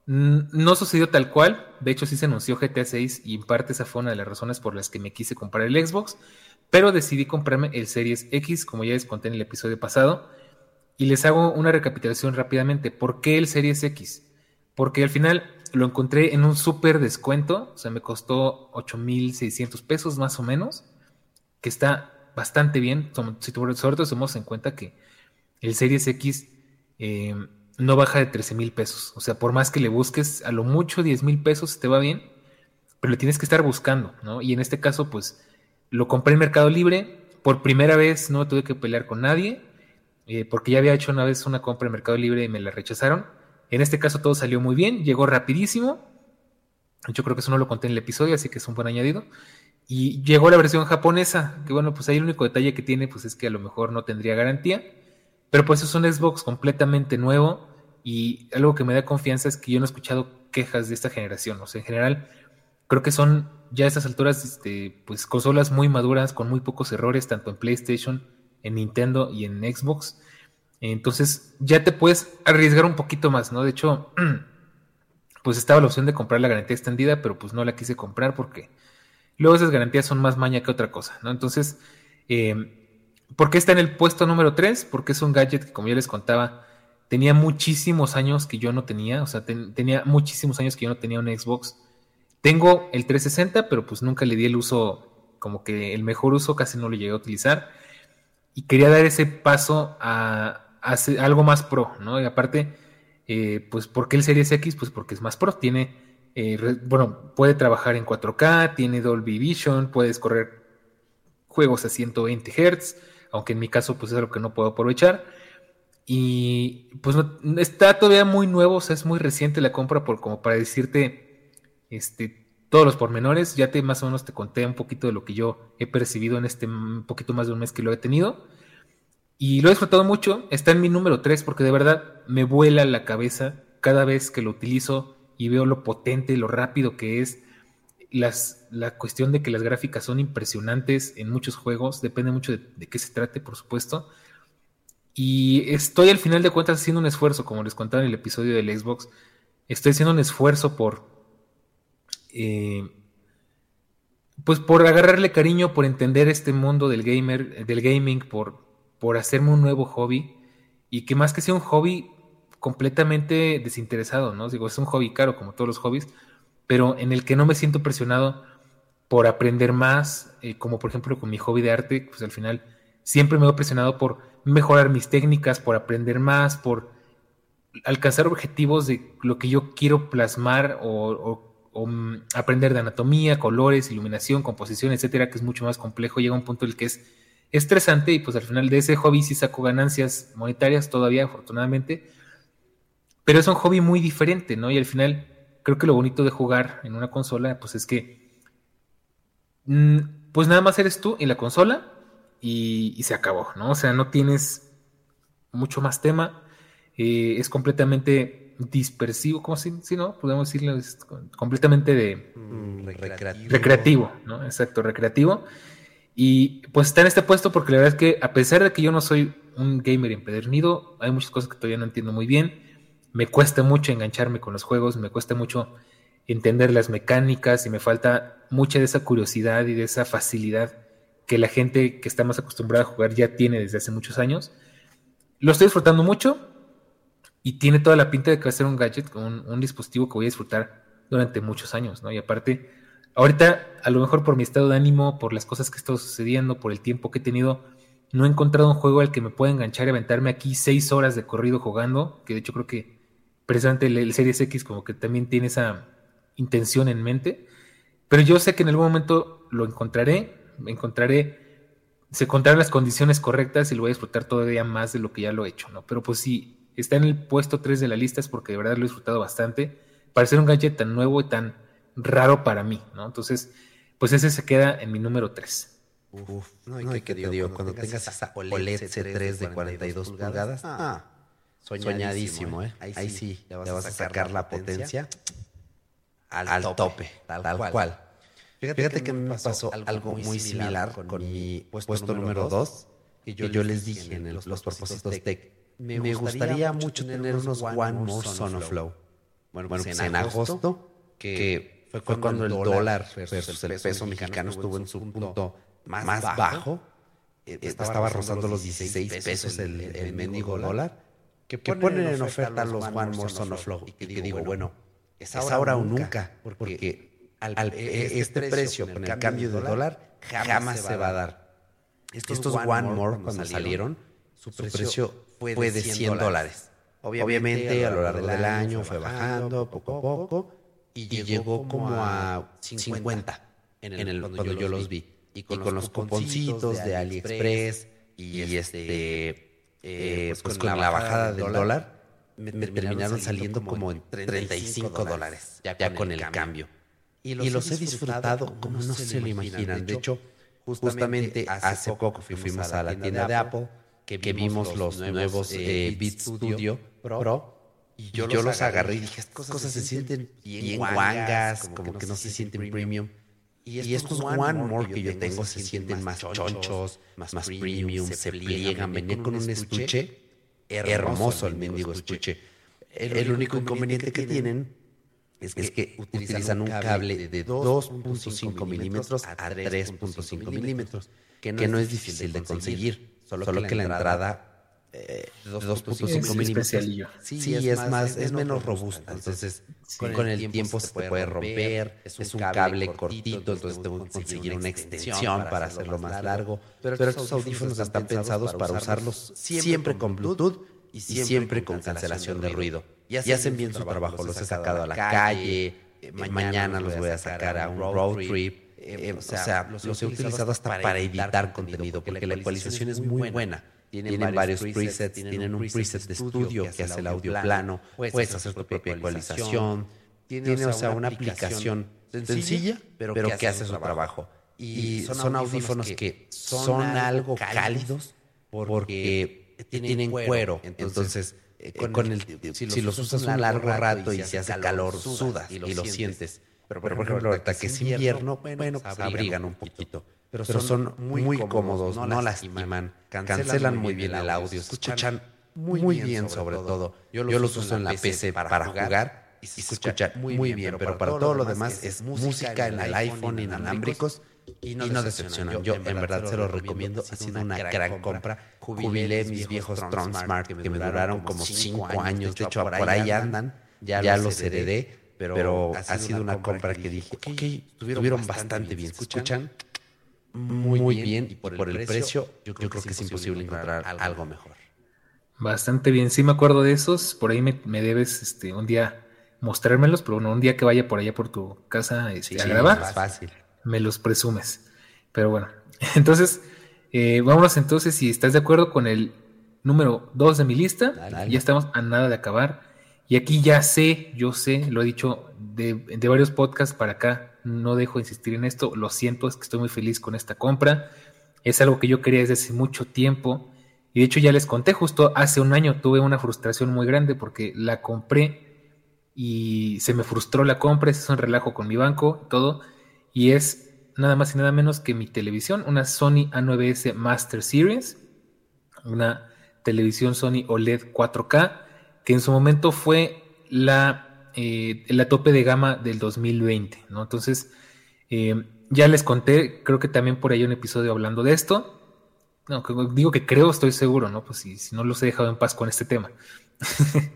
No sucedió tal cual, de hecho sí se anunció GTA 6 y en parte esa fue una de las razones por las que me quise comprar el Xbox, pero decidí comprarme el Series X, como ya les conté en el episodio pasado, y les hago una recapitulación rápidamente. ¿Por qué el Series X? Porque al final lo encontré en un súper descuento, o sea, me costó 8.600 pesos más o menos, que está bastante bien, sobre todo si tomamos en cuenta que el Series X... Eh, no baja de 13 mil pesos. O sea, por más que le busques, a lo mucho 10 mil pesos te va bien, pero le tienes que estar buscando, ¿no? Y en este caso, pues, lo compré en Mercado Libre. Por primera vez no tuve que pelear con nadie, eh, porque ya había hecho una vez una compra en Mercado Libre y me la rechazaron. En este caso todo salió muy bien, llegó rapidísimo. Yo creo que eso no lo conté en el episodio, así que es un buen añadido. Y llegó la versión japonesa, que bueno, pues ahí el único detalle que tiene, pues es que a lo mejor no tendría garantía pero pues es un Xbox completamente nuevo y algo que me da confianza es que yo no he escuchado quejas de esta generación. O sea, en general, creo que son ya a estas alturas este, pues consolas muy maduras, con muy pocos errores, tanto en PlayStation, en Nintendo y en Xbox. Entonces ya te puedes arriesgar un poquito más, ¿no? De hecho, [CLEARS THROAT] pues estaba la opción de comprar la garantía extendida, pero pues no la quise comprar porque luego esas garantías son más maña que otra cosa, ¿no? Entonces, eh, ¿Por qué está en el puesto número 3? Porque es un gadget que, como ya les contaba, tenía muchísimos años que yo no tenía. O sea, tenía muchísimos años que yo no tenía un Xbox. Tengo el 360, pero pues nunca le di el uso, como que el mejor uso casi no lo llegué a utilizar. Y quería dar ese paso a, algo más pro, ¿no? Y aparte, eh, pues, ¿por qué el Series X? Pues porque es más pro. Tiene, eh, bueno, puede trabajar en 4K, tiene Dolby Vision, puedes correr juegos a 120 Hz aunque en mi caso pues es algo que no puedo aprovechar. Y pues está todavía muy nuevo, o sea, es muy reciente la compra por como para decirte este, todos los pormenores. Ya te más o menos te conté un poquito de lo que yo he percibido en este poquito más de un mes que lo he tenido. Y lo he disfrutado mucho, está en mi número 3 porque de verdad me vuela la cabeza cada vez que lo utilizo y veo lo potente, lo rápido que es la cuestión de que las gráficas son impresionantes en muchos juegos, depende mucho de, qué se trate, por supuesto. Y estoy al final de cuentas haciendo un esfuerzo, como les contaba en el episodio del Xbox, estoy haciendo un esfuerzo por, eh, pues por agarrarle cariño, por entender este mundo del gamer, del gaming, por, por hacerme un nuevo hobby. y que más que sea un hobby completamente desinteresado, ¿no? Digo, es un hobby caro como todos los hobbies, pero en el que no me siento presionado por aprender más, eh, como por ejemplo con mi hobby de arte, pues al final siempre me veo presionado por mejorar mis técnicas, por aprender más, por alcanzar objetivos de lo que yo quiero plasmar o, mm, aprender de anatomía, colores, iluminación, composición, etcétera, que es mucho más complejo. Llega un punto en el que es estresante y pues al final de ese hobby sí saco ganancias monetarias todavía, afortunadamente. Pero es un hobby muy diferente, ¿no? Y al final creo que lo bonito de jugar en una consola, pues es que, mm, pues nada más eres tú y la consola y, se acabó, ¿no? O sea, no tienes mucho más tema, eh, es completamente dispersivo, como si, no, podemos decirlo, es completamente de mm, recreativo. recreativo, ¿no? Exacto, recreativo. Y pues está en este puesto porque la verdad es que a pesar de que yo no soy un gamer empedernido, hay muchas cosas que todavía no entiendo muy bien. Me cuesta mucho engancharme con los juegos, me cuesta mucho entender las mecánicas y me falta mucha de esa curiosidad y de esa facilidad que la gente que está más acostumbrada a jugar ya tiene desde hace muchos años. Lo estoy disfrutando mucho y tiene toda la pinta de que va a ser un gadget, un, un dispositivo que voy a disfrutar durante muchos años, ¿no? Y aparte, ahorita, a lo mejor por mi estado de ánimo, por las cosas que estado sucediendo, por el tiempo que he tenido, no he encontrado un juego al que me pueda enganchar y aventarme aquí seis horas de corrido jugando, que de hecho creo que precisamente el, Series X como que también tiene esa intención en mente. Pero yo sé que en algún momento lo encontraré, encontraré, se encontrarán las condiciones correctas y lo voy a disfrutar todavía más de lo que ya lo he hecho, ¿no? Pero pues si está en el puesto 3 de la lista es porque de verdad lo he disfrutado bastante. Para ser un gadget tan nuevo y tan raro para mí, ¿no? Entonces, pues ese se queda en mi número 3. Uf, no, y que te digo, cuando, tengas esa OLED C3 de 42 pulgadas, ah, soñadísimo, ¿eh? Ahí, sí, le vas, a sacar la potencia al, tope, tal, cual. Fíjate, que me pasó algo muy similar con, mi puesto, número 2, que yo, les dije en los propósitos tech. Me, gustaría mucho tener unos One More Son of Flow. Bueno, bueno pues en agosto, que fue cuando el dólar versus el peso mexicano estuvo en su punto más bajo, eh, estaba rozando los 16 pesos el, el mendigo dólar, que ponen en oferta los One More Son of Flow. Y que digo, bueno, es ahora o nunca, porque al, e, este, este precio con el cambio de dólar jamás se va a dar. Estos, One More, cuando salieron, su precio fue de 100 dólares. Obviamente, a lo largo del año fue bajando poco a poco y llegó como a 50 en el, cuando yo los vi. Y con, los cuponcitos de AliExpress y este, este eh, eh, pues, con, la bajada del dólar, me, terminaron saliendo como en 35 dólares, ya, con el cambio. Y los, he disfrutado como no se lo imaginan. De hecho, justamente hace poco fuimos a la tienda de Apple, que vimos los nuevos eh, eh, Beat Studio Pro. Y yo, los agarré y dije, estas cosas se sienten bien guangas, como que no se sienten premium. Y estos One More que yo tengo se sienten más chonchos, más premium, se pliegan, venían con un estuche hermoso el mendigo estuche. El único inconveniente que tienen es que, utilizan un cable de 2.5 milímetros a 3.5 milímetros, que no es difícil de conseguir, solo que la entrada de 2.5 milímetros. sí, es más es menos robusta entonces con el tiempo se puede romper es un cable cortito entonces tengo que conseguir una extensión para hacerlo más largo pero estos audífonos están pensados para usarlos siempre con Bluetooth y siempre con cancelación de ruido. y hacen bien su trabajo los he sacado a la calle eh, mañana los voy a sacar a un road trip eh, eh, o sea, los he utilizado hasta para editar contenido, porque la ecualización es muy buena. Tienen, varios, presets, tienen, un preset de estudio que hace el audio plano, puedes hacer tu propia ecualización. Tiene, o sea, una aplicación sencilla, pero, que hace su trabajo. Y son audífonos que son algo cálidos porque tienen cuero. Entonces, eh, con el, si, los usas un largo rato y se hace calor, sudas y lo sientes. Pero, por ejemplo, ahorita que es invierno, bueno, pues abrigan un poquito pero, son, muy, cómodos, no, lastiman, cancelan, muy bien el audio, escuchan muy, bien sobre todo. Yo los, uso en la PC para jugar, y se, escucha, muy, bien, pero, para todo lo demás es música en el iPhone inalámbricos y no, decepcionan. Yo, en verdad se lo recomiendo. Ha sido una gran compra. Jubilé mis viejos Tron Smart que me duraron como 5 años. De hecho, por ahí andan. Ya los heredé. Pero ha sido una compra que dije, ok, estuvieron bastante bien. ¿Se escuchan? Muy bien. Y por el precio, yo creo que es imposible encontrar algo mejor. Bastante bien. Sí me acuerdo de esos. Por ahí me, debes este un día mostrármelos, pero bueno, un día que vaya por allá por tu casa este, a grabar. Más fácil me los presumes. Pero bueno, [LAUGHS] entonces, eh, vámonos entonces, si estás de acuerdo con el número 2 de mi lista, ya estamos a nada de acabar. Y aquí ya sé, yo sé, lo he dicho de, varios podcasts para acá, no dejo de insistir en esto, lo siento, es que estoy muy feliz con esta compra. Es algo que yo quería desde hace mucho tiempo. Y de hecho ya les conté, justo hace un año tuve una frustración muy grande porque la compré y se me frustró la compra, es un relajo con mi banco, todo y es nada más y nada menos que mi televisión, una Sony A9S Master Series, una televisión Sony OLED 4K, que en su momento fue la, eh, la tope de gama del 2020, ¿no? Entonces, eh, ya les conté, creo que también por ahí un episodio hablando de esto. No, digo que creo, estoy seguro, ¿no? Pues si, no los he dejado en paz con este tema. [LAUGHS]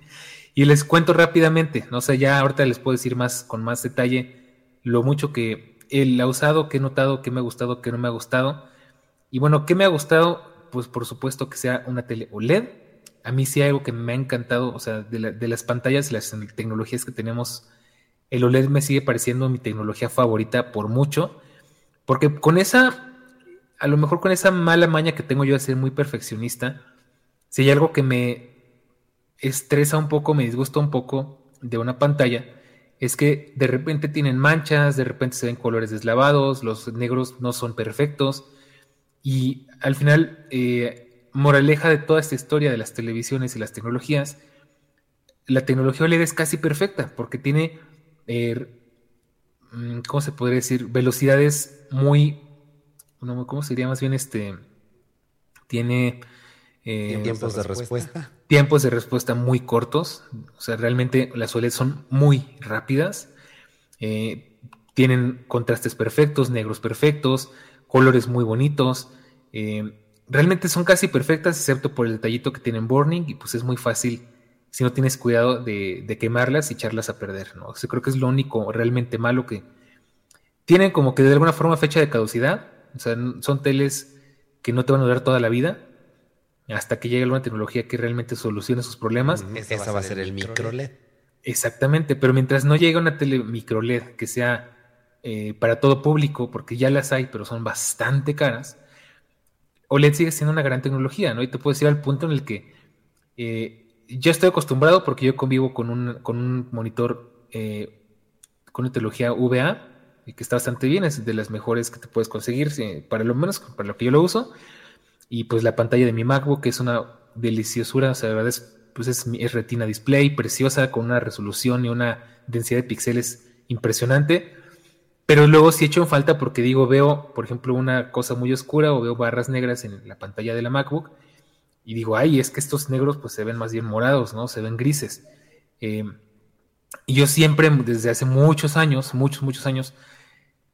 y les cuento rápidamente, no sé, ya ahorita les puedo decir más con más detalle lo mucho que el usado que he notado, que me ha gustado, que no me ha gustado. Y bueno, ¿qué me ha gustado? Pues por supuesto que sea una tele OLED. A mí sí algo que me ha encantado, o sea, de, las pantallas y las tecnologías que tenemos, el OLED me sigue pareciendo mi tecnología favorita por mucho, porque con esa, a lo mejor con esa mala maña que tengo yo de ser muy perfeccionista, si hay algo que me estresa un poco, me disgusta un poco de una pantalla, es que de repente tienen manchas, de repente se ven colores deslavados, los negros no son perfectos y al final, eh, moraleja de toda esta historia de las televisiones y las tecnologías, la tecnología OLED es casi perfecta porque tiene, eh, mm, ¿cómo se podría decir? Velocidades muy, ¿cómo sería más bien este? Tiene eh, tiempos de respuesta. Tiempos de respuesta muy cortos. O sea, realmente las OLED son muy rápidas. Eh, tienen contrastes perfectos, negros perfectos, colores muy bonitos. Eh, realmente son casi perfectas, excepto por el detallito que tienen burning. Y pues es muy fácil, si no tienes cuidado, de, quemarlas y echarlas a perder. ¿no? O creo que es lo único realmente malo que tienen como que de alguna forma fecha de caducidad. O sea, son teles que no te van a durar toda la vida hasta que llegue alguna tecnología que realmente solucione sus problemas. Esa va a ser el micro LED. Exactamente, pero mientras no llegue una tele micro LED que sea eh, para todo público, porque ya las hay, pero son bastante caras, OLED sigue siendo una gran tecnología, ¿no? Y te puedo decir al punto en el que eh, yo estoy acostumbrado porque yo convivo con un, con un monitor eh, con una tecnología VA y que está bastante bien, es de las mejores que te puedes conseguir, para lo menos para lo que yo lo uso. Y pues la pantalla de mi MacBook es una deliciosura, o sea, la verdad es, pues es, retina display, preciosa, con una resolución y una densidad de píxeles impresionante. Pero luego sí hecho en falta porque digo, veo, por ejemplo, una cosa muy oscura o veo barras negras en la pantalla de la MacBook y digo, ay, es que estos negros pues se ven más bien morados, ¿no? Se ven grises. Eh, y yo siempre, desde hace muchos años, muchos, muchos años,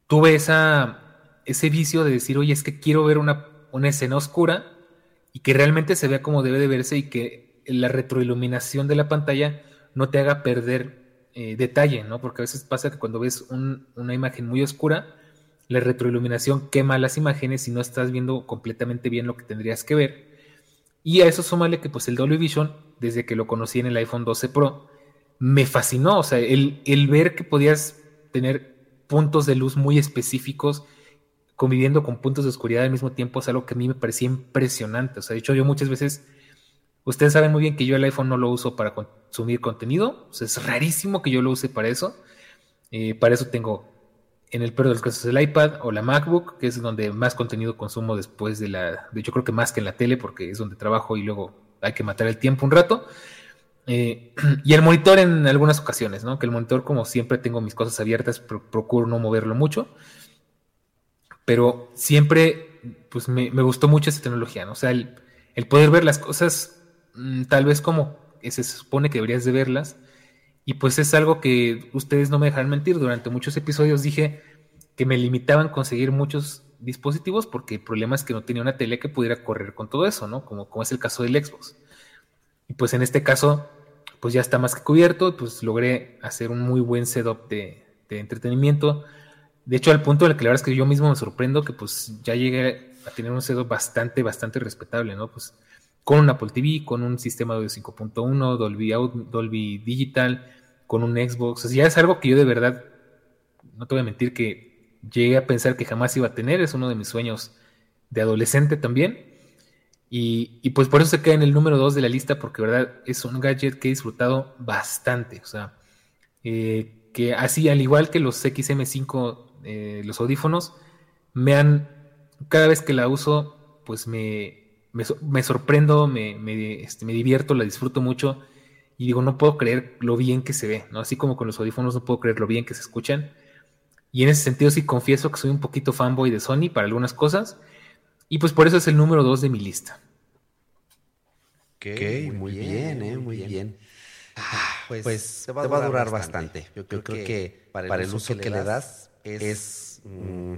tuve esa, ese vicio de decir, oye, es que quiero ver una una escena oscura y que realmente se vea como debe de verse y que la retroiluminación de la pantalla no te haga perder eh, detalle, ¿no? Porque a veces pasa que cuando ves una imagen muy oscura, la retroiluminación quema las imágenes y no estás viendo completamente bien lo que tendrías que ver. Y a eso súmale que pues el Dolby Vision, desde que lo conocí en el iPhone 12 Pro, me fascinó. O sea, el, el ver que podías tener puntos de luz muy específicos conviviendo con puntos de oscuridad al mismo tiempo es algo que a mí me parecía impresionante. O sea, de hecho, yo muchas veces, ustedes saben muy bien que yo el iPhone no lo uso para consumir contenido. Es rarísimo que yo lo use para eso. Eh, para eso tengo, en el peor de los casos, el iPad o la MacBook, que es donde más contenido consumo después de la. De hecho, creo que más que en la tele, porque es donde trabajo y luego hay que matar el tiempo un rato. Eh, [CLEARS THROAT] y el monitor en algunas ocasiones, ¿no? Que el monitor, como siempre tengo mis cosas abiertas, procuro no moverlo mucho pero siempre pues me, gustó mucho esa tecnología, ¿no? O sea, el, poder ver las cosas tal vez como se supone que deberías de verlas Y pues es algo que ustedes no me dejan mentir. Durante muchos episodios dije que me limitaban conseguir muchos dispositivos porque el problema es que no tenía una tele que pudiera correr con todo eso, ¿no? Como, como es el caso del Xbox. Y pues en este caso, pues ya está más que cubierto, pues logré hacer un muy buen setup de, de entretenimiento. De hecho, al punto en el que la verdad es que yo mismo me sorprendo que pues ya llegué a tener un setup bastante, bastante respetable, ¿no? Pues con un Apple TV, con un sistema de audio 5.1, Dolby, Dolby Digital, con un Xbox. O sea, ya es algo que yo de verdad, no te voy a mentir, que llegué a pensar que jamás iba a tener. Es uno de mis sueños de adolescente también. Y, pues por eso se queda en el número 2 de la lista, porque verdad es un gadget que he disfrutado bastante. O sea, eh, que así, al igual que los XM5, eh, los audífonos, me han, cada vez que la uso, pues me, me, sorprendo, me, este, me, divierto, la disfruto mucho y digo, no puedo creer lo bien que se ve, ¿no? Así como con los audífonos no puedo creer lo bien que se escuchan. Y en ese sentido sí confieso que soy un poquito fanboy de Sony para algunas cosas y pues por eso es el número dos de mi lista. Ok, muy, bien, ¿eh? Muy bien. Ah, pues, pues, te, va a durar, bastante. Yo, creo, que, para el, uso que, le das es... Mm,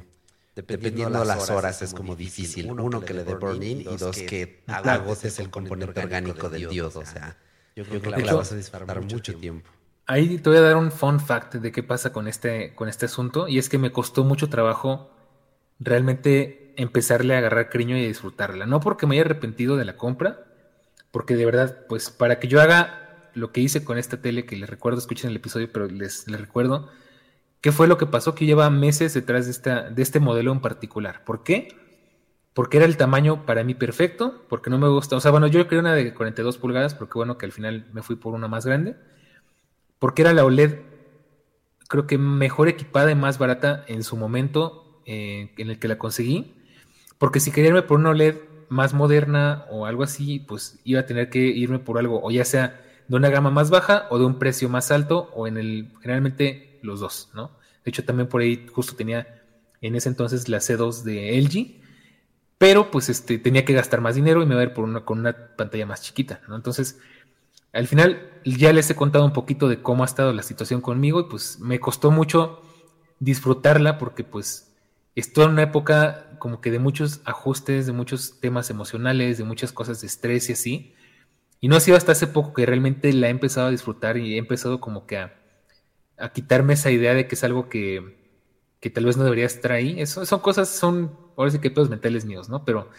Dependiendo, de las horas, es como difícil. Uno, que, le dé burn in y dos que agotes el componente orgánico del Dios. O sea, yo creo que la vas a disfrutar mucho tiempo. Ahí te voy a dar un fun fact de qué pasa con este, con este asunto. Y es que me costó mucho trabajo realmente empezarle a agarrar cariño y a disfrutarla. No porque me haya arrepentido de la compra, porque de verdad, pues para que yo haga lo que hice con esta tele, que les recuerdo, escuchen el episodio, pero les, les recuerdo, ¿Qué fue lo que pasó? Que lleva meses detrás de, esta, de este modelo en particular. ¿Por qué? Porque era el tamaño para mí perfecto, porque no me gusta. O sea, bueno, yo quería una de 42 pulgadas, porque bueno, que al final me fui por una más grande. Porque era la OLED, creo que mejor equipada y más barata en su momento eh, en el que la conseguí. Porque si quería irme por una OLED más moderna o algo así, pues iba a tener que irme por algo, o ya sea de una gama más baja o de un precio más alto, o en el generalmente los dos, ¿no? De hecho, también por ahí justo tenía en ese entonces la C2 de LG, pero pues este, tenía que gastar más dinero y me iba a ir por una, con una pantalla más chiquita, ¿no? Entonces, al final ya les he contado un poquito de cómo ha estado la situación conmigo y pues me costó mucho disfrutarla porque pues estoy en una época como que de muchos ajustes, de muchos temas emocionales, de muchas cosas de estrés y así. Y no ha sido hasta hace poco que realmente la he empezado a disfrutar y he empezado como que a, a quitarme esa idea de que es algo que, tal vez no debería estar ahí. Eso, son cosas, son, ahora sí que todos mentales míos, ¿no? Pero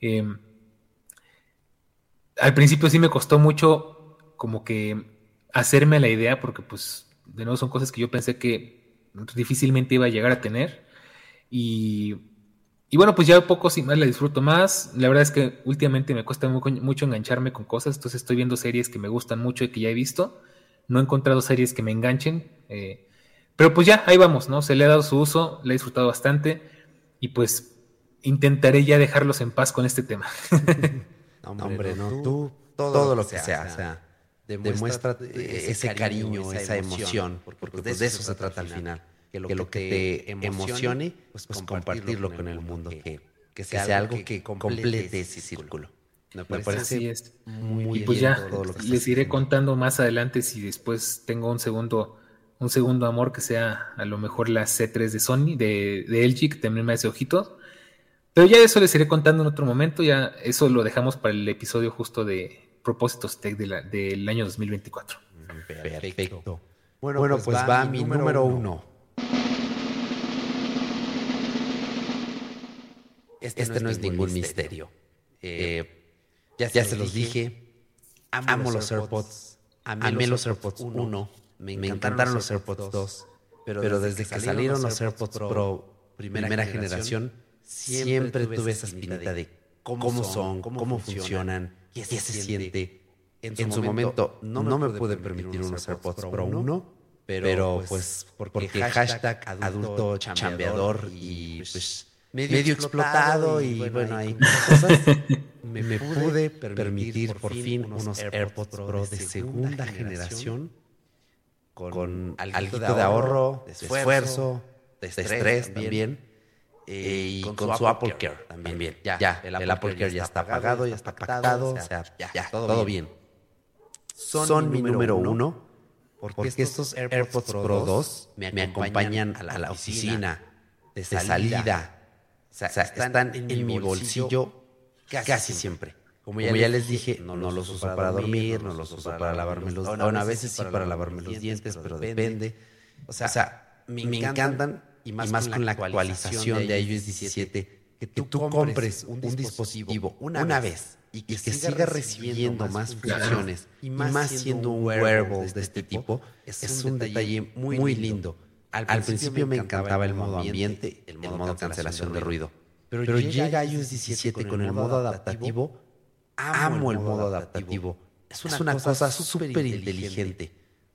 em, al principio sí me costó mucho como que hacerme la idea, porque pues de nuevo son cosas que yo pensé que difícilmente iba a llegar a tener. Y, y bueno, pues ya poco sin más la disfruto más. La verdad es que últimamente me cuesta mucho engancharme con cosas, entonces estoy viendo series que me gustan mucho y que ya he visto. No he encontrado series que me enganchen. Eh, pero pues ya, ahí vamos, ¿no? Se le ha dado su uso, le he disfrutado bastante y pues intentaré ya dejarlos en paz con este tema. [LAUGHS] hombre, no, tú, todo, lo que sea, o sea, demuestra, ese cariño, esa emoción, porque, pues de eso se trata al final. Que lo, que, te emocione, pues, pues compartirlo con el mundo, que, que sea algo que complete ese círculo. Me parece, es. muy y pues ya les iré contando más adelante si después tengo un segundo un segundo amor que sea a lo mejor la C3 de Sony, de, de LG, que también me hace ojitos. Pero ya eso les iré contando en otro momento, ya eso lo dejamos para el episodio justo de propósitos tech del año 2024. Perfecto. Bueno, pues, pues va, mi número, uno. Este, este no, es ningún misterio. Eh, ya, se, los dije. Amo, los AirPods. Amé los AirPods 1. Me encantaron, los AirPods 2. Pero, desde, que salieron los AirPods Pro, primera, generación, siempre tuve esa espinita de cómo son, cómo, funcionan, qué se, siente. En su, momento no me, pude permitir unos AirPods Pro 1, pero, pues, pues porque, hashtag adulto chambeador y pues, pues medio, explotado, y, bueno, hay cosas. [LAUGHS] me, pude permitir por fin unos AirPods Pro de segunda generación con, algo de ahorro, de esfuerzo, de estrés, también. Eh, y con, su Apple Care también. Ya, el, Apple, Care ya está pagado, ya está pactado, o sea, ya, todo, bien. Son, mi número uno porque, estos AirPods Pro 2 me, acompañan a la, oficina, de salida. O sea, están en, mi bolsillo casi siempre. Como ya, les dije, no, los uso para dormir, no los uso para lavarme los dientes. Bueno, a veces sí para lavarme los dientes, pero depende. O sea, me encantan y más, con la actualización de iOS 17 que tú, compres un dispositivo una, vez y que, siga recibiendo más funciones y más, siendo un wearable de este tipo, es, un detalle muy, lindo. Al, principio me encantaba el modo ambiente, el modo, cancelación de ruido. Pero, llega iOS 17 con el modo adaptativo. Amo el modo adaptativo. Es una, cosa súper inteligente.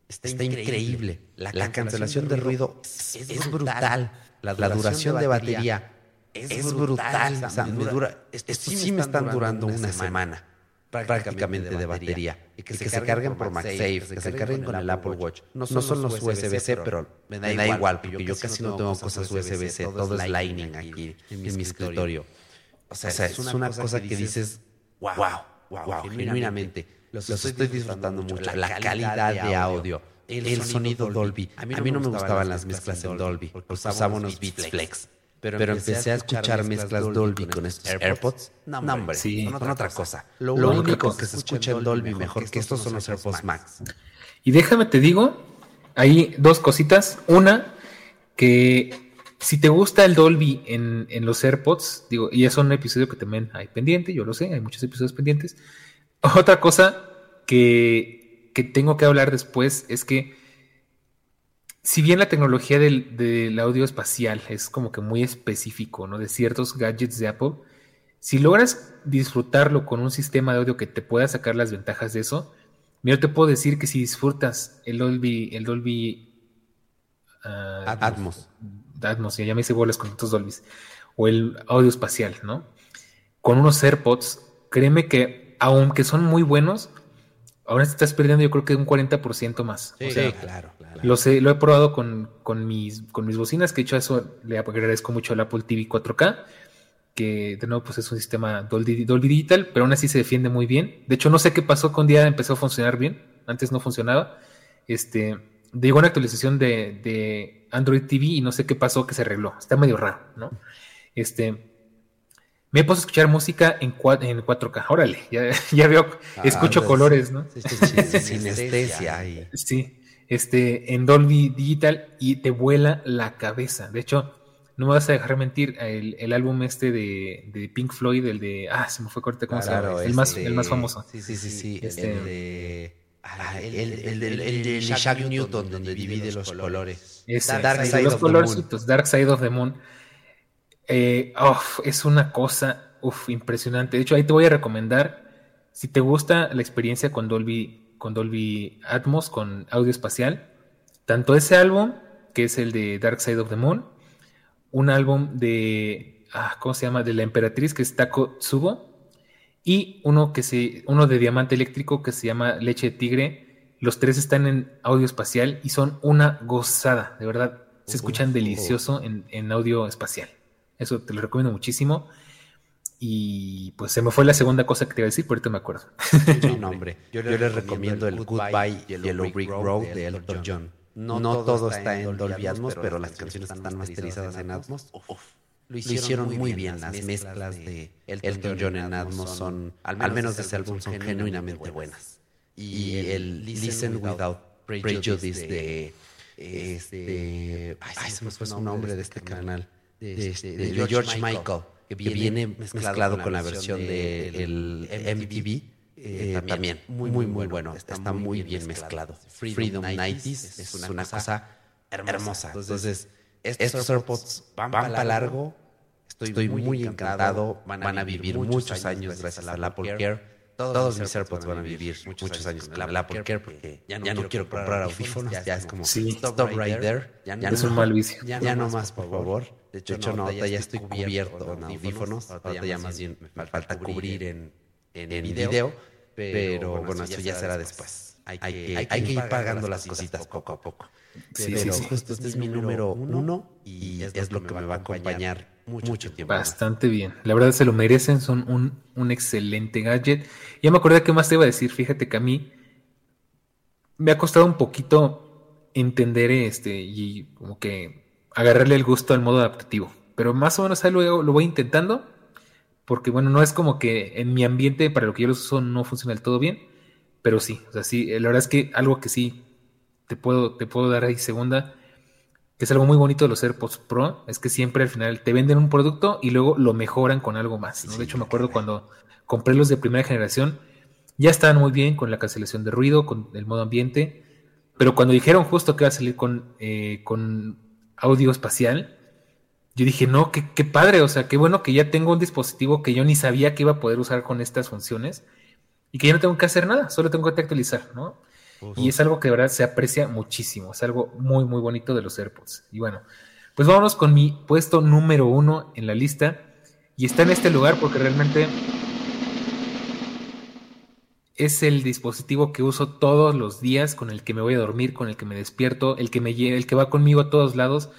Está, increíble. La, cancelación de ruido es, brutal. La duración, de batería es, brutal. O sea, me dura, estos sí me están durando una semana prácticamente de batería. Y que, se, carguen por MagSafe, que se carguen con el Apple Watch. No son, los USB-C, pero me da, igual, porque yo casi no tengo cosas USB-C, todo es Lightning aquí en mi escritorio. O sea, es una cosa que dices, wow, wow, genuinamente. Los estoy disfrutando mucho. La calidad de audio, el sonido Dolby. A mí no me gustaban las mezclas en Dolby, porque usaba unos Beats Flex. Pero, empecé, a escuchar mezclas Dolby con estos AirPods. No, hombre, sí. con otra cosa. Lo, único que se escucha en Dolby mejor que estos son los AirPods Max. Y déjame te digo, hay dos cositas. Una, que si te gusta el Dolby en, en los AirPods, digo, y es un episodio que también hay pendiente, yo lo sé, hay muchos episodios pendientes. [LAUGHS] Otra cosa que, que tengo que hablar después es que si bien la tecnología del, audio espacial es como que muy específico, ¿no? De ciertos gadgets de Apple, si logras disfrutarlo con un sistema de audio que te pueda sacar las ventajas de eso, yo te puedo decir que si disfrutas el Dolby, el Dolby ah, Atmos, Atmos, ya me hice bolas con otros Dolbys, o el audio espacial, ¿no? Con unos AirPods, créeme que aunque son muy buenos, ahora estás perdiendo yo creo que un 40% más. Sí, claro, claro. Lo, sé, lo he probado con, con, mis, con mis bocinas, que he hecho eso le agradezco mucho al Apple TV 4K, que de nuevo pues es un sistema Dolby, Digital, pero aún así se defiende muy bien. De hecho no sé qué pasó con día empezó a funcionar bien, antes no funcionaba. Este, llegó una actualización de, de Android TV y no sé qué pasó que se arregló. Está medio raro, ¿no? Este, me he puesto a escuchar música en, 4, en 4K. Órale, [LAUGHS] ya, ya veo, ah, escucho colores, ¿no? [LAUGHS] Sinestesia. sí, este, en Dolby Digital y te vuela la cabeza. De hecho, no me vas a dejar mentir, el, el álbum este de, de, Pink Floyd, el de, ah, se me fue corte, ¿cómo se llama? El, más, el más famoso. Sí, sí, sí, sí. Este, el de... Ah, el, el, el, el, de Shaq Newton, donde divide los colores. Dark Side los colorcitos, Dark Side of the Moon. Eh, es una cosa impresionante. De hecho, ahí te voy a recomendar, si te gusta la experiencia con Dolby, con Dolby Atmos, con audio espacial, tanto ese álbum, que es el de Dark Side of the Moon, un álbum de, ah, ¿cómo se llama? De la emperatriz, que es Taco Tsubo, y uno, que se, uno de diamante eléctrico que se llama Leche de Tigre. Los tres están en audio espacial y son una gozada, de verdad. Se escuchan delicioso en, en audio espacial. Eso te lo recomiendo muchísimo. Y pues se me fue la segunda cosa que te iba a decir, pero ahorita me acuerdo. No, hombre. Yo, les recomiendo el Goodbye Yellow Brick Road de Elton John. No, todo está en Dolby Atmos, pero las canciones están masterizadas en Atmos. Lo hicieron muy bien. Las mezclas de Elton John en Atmos son, al menos de ese álbum, son genuinamente buenas. Y el Listen Without Prejudice de... Este, ay, se me fue su nombre de este canal de, este, de, George, Michael, que viene, mezclado, con la versión del de MTV. Eh, eh, también, muy, muy, muy bueno. Está, muy bien mezclado. Freedom, 90 es, una, cosa hermosa. Entonces, estos AirPods van, para largo. Estoy, muy encantado. Van a, vivir muchos años gracias al Apple Care. Todos, mis AirPods van a vivir muchos, años con el Apple Care porque ya no, quiero comprar audífonos. Ya, es como stop right there. Ya, es un mal vicio. Ya, no más, por favor. De hecho, no, ya, estoy cubierto en audífonos. Ahorita ya más bien me falta cubrir en, en, video. Pero bueno, eso ya será después. Hay que, hay que ir pagando las cositas poco a poco. Sí, pero sí, justo este es mi número uno y es lo que me va a acompañar mucho, tiempo. Bastante bien. La verdad se lo merecen, son un, un excelente gadget. Ya me acordé qué más te iba a decir. Fíjate que a mí me ha costado un poquito entender este y como que agarrarle el gusto al modo adaptativo. Pero más o menos ahí lo, lo voy intentando. Porque bueno, no es como que en mi ambiente para lo que yo lo uso no funciona del todo bien. Pero sí, o sea, sí, la verdad es que algo que sí te puedo, te puedo dar ahí segunda, que es algo muy bonito de los AirPods Pro, es que siempre al final te venden un producto y luego lo mejoran con algo más. de hecho, me acuerdo cuando compré los de primera generación, ya estaban muy bien con la cancelación de ruido, con el modo ambiente, pero cuando dijeron justo que iba a salir con, eh, con audio espacial, yo dije, no, qué, qué padre, o sea, qué bueno que ya tengo un dispositivo que yo ni sabía que iba a poder usar con estas funciones y que ya no tengo que hacer nada, solo tengo que actualizar, ¿no? Y es algo que de verdad se aprecia muchísimo, es algo muy, muy bonito de los AirPods. Y bueno, pues vámonos con mi puesto número uno en la lista. Y está en este lugar porque realmente es el dispositivo que uso todos los días, con el que me voy a dormir, con el que me despierto, el que me el que va conmigo a todos lados.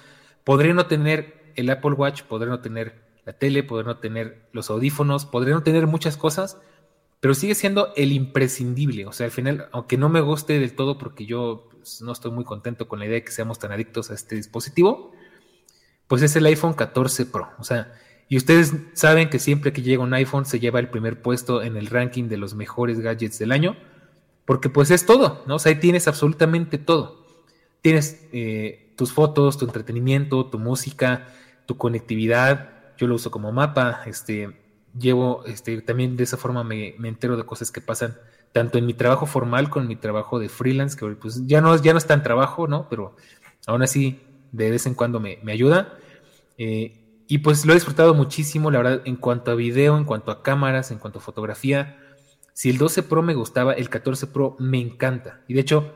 Podré no tener el Apple Watch, podré no tener la tele, podré no tener los audífonos, podré no tener muchas cosas, pero sigue siendo el imprescindible. O sea, al final, aunque no me guste del todo porque yo pues, no estoy muy contento con la idea de que seamos tan adictos a este dispositivo, pues es el iPhone 14 Pro. O sea, y ustedes saben que siempre que llega un iPhone se lleva el primer puesto en el ranking de los mejores gadgets del año, porque pues es todo, ¿no? O sea, ahí tienes absolutamente todo. Tienes eh, tus fotos, tu entretenimiento, tu música, tu conectividad. Yo lo uso como mapa, este, llevo, este, también de esa forma me, entero de cosas que pasan tanto en mi trabajo formal como en mi trabajo de freelance, que pues ya no, ya no es tan trabajo, ¿no? Pero aún así de vez en cuando me, ayuda. Eh, y pues lo he disfrutado muchísimo, la verdad, en cuanto a video, en cuanto a cámaras, en cuanto a fotografía. Si el 12 Pro me gustaba, el 14 Pro me encanta. Y de hecho,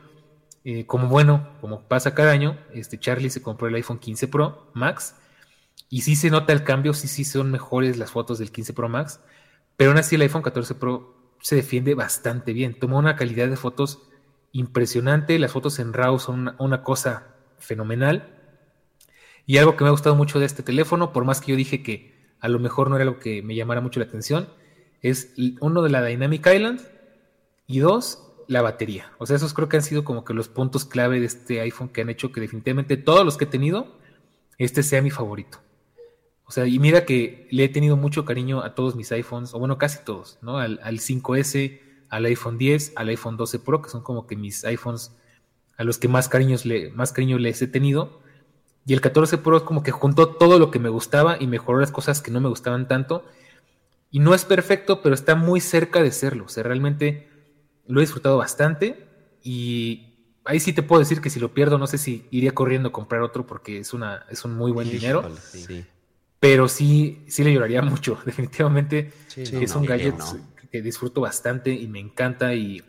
eh, como bueno, como pasa cada año, este Charlie se compró el iPhone 15 Pro Max. Y sí se nota el cambio, sí, sí son mejores las fotos del 15 Pro Max. Pero aún así el iPhone 14 Pro se defiende bastante bien. Toma una calidad de fotos impresionante. Las fotos en RAW son una cosa fenomenal. Y algo que me ha gustado mucho de este teléfono, por más que yo dije que a lo mejor no era algo que me llamara mucho la atención, es uno de la Dynamic Island y dos, la batería. O sea, esos creo que han sido como que los puntos clave de este iPhone que han hecho que definitivamente todos los que he tenido, este sea mi favorito. O sea, y mira que le he tenido mucho cariño a todos mis iPhones, o bueno, casi todos, ¿no? Al, 5S, al iPhone 10, al iPhone 12 Pro, que son como que mis iPhones a los que más, cariños le, más cariño les he tenido. Y el 14 Pro es como que juntó todo lo que me gustaba y mejoró las cosas que no me gustaban tanto. Y no es perfecto, pero está muy cerca de serlo. O sea, realmente lo he disfrutado bastante. Y ahí sí te puedo decir que si lo pierdo, no sé si iría corriendo a comprar otro porque es, una, es un muy buen dinero. Pero sí, sí le lloraría mucho. [LAUGHS] Definitivamente es un gadget que disfruto bastante y me encanta. Y,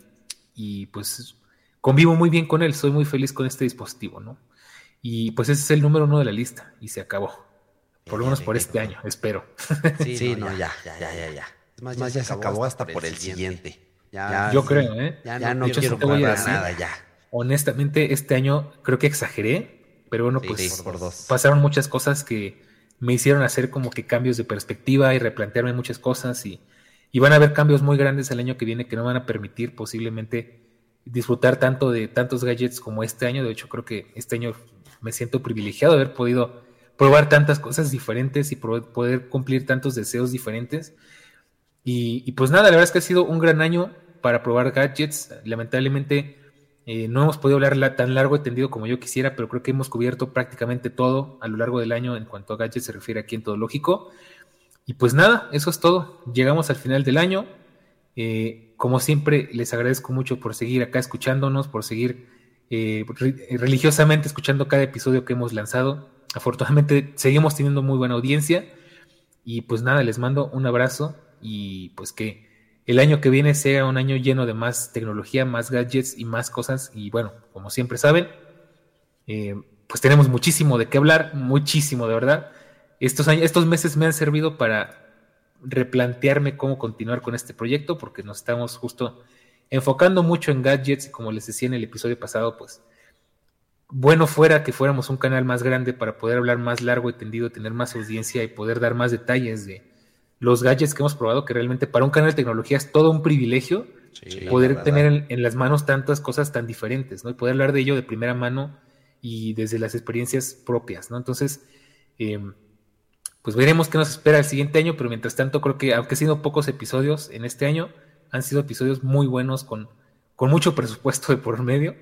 y pues convivo muy bien con él. Soy muy feliz con este dispositivo, ¿no? Y pues ese es el número uno de la lista y se acabó. Por lo menos por este año, espero. [LAUGHS] Sí, no, ya, ya, ya, ya, ya. Es más, ya, se acabó hasta por el siguiente. Ya, yo creo, ¿eh? Ya, no quiero nada ya. Honestamente, este año creo que exageré, pero bueno, pues pasaron muchas cosas que me hicieron hacer como que cambios de perspectiva y replantearme muchas cosas y, y van a haber cambios muy grandes el año que viene que no van a permitir posiblemente disfrutar tanto de tantos gadgets como este año. De hecho, creo que este año me siento privilegiado de haber podido probar tantas cosas diferentes y poder cumplir tantos deseos diferentes. Y, pues nada, la verdad es que ha sido un gran año para probar gadgets. Lamentablemente eh, no hemos podido hablar tan largo y tendido como yo quisiera, pero creo que hemos cubierto prácticamente todo a lo largo del año en cuanto a gadgets se refiere aquí en todo lógico. Y pues nada, eso es todo. Llegamos al final del año. Eh, como siempre, les agradezco mucho por seguir acá escuchándonos, por seguir eh, religiosamente escuchando cada episodio que hemos lanzado. Afortunadamente seguimos teniendo muy buena audiencia y pues nada, les mando un abrazo y pues que el año que viene sea un año lleno de más tecnología, más gadgets y más cosas y bueno, como siempre saben, eh, pues tenemos muchísimo de qué hablar, muchísimo de verdad. Estos, años, estos meses me han servido para replantearme cómo continuar con este proyecto porque nos estamos justo enfocando mucho en gadgets y como les decía en el episodio pasado, pues bueno fuera que fuéramos un canal más grande para poder hablar más largo y tendido, tener más audiencia y poder dar más detalles de los gadgets que hemos probado, que realmente para un canal de tecnología es todo un privilegio poder tener en, las manos tantas cosas tan diferentes, ¿no? Y poder hablar de ello de primera mano y desde las experiencias propias, ¿no? Entonces, em, pues veremos qué nos espera el siguiente año, pero mientras tanto creo que aunque han sido pocos episodios en este año, han sido episodios muy buenos con, con mucho presupuesto de por medio.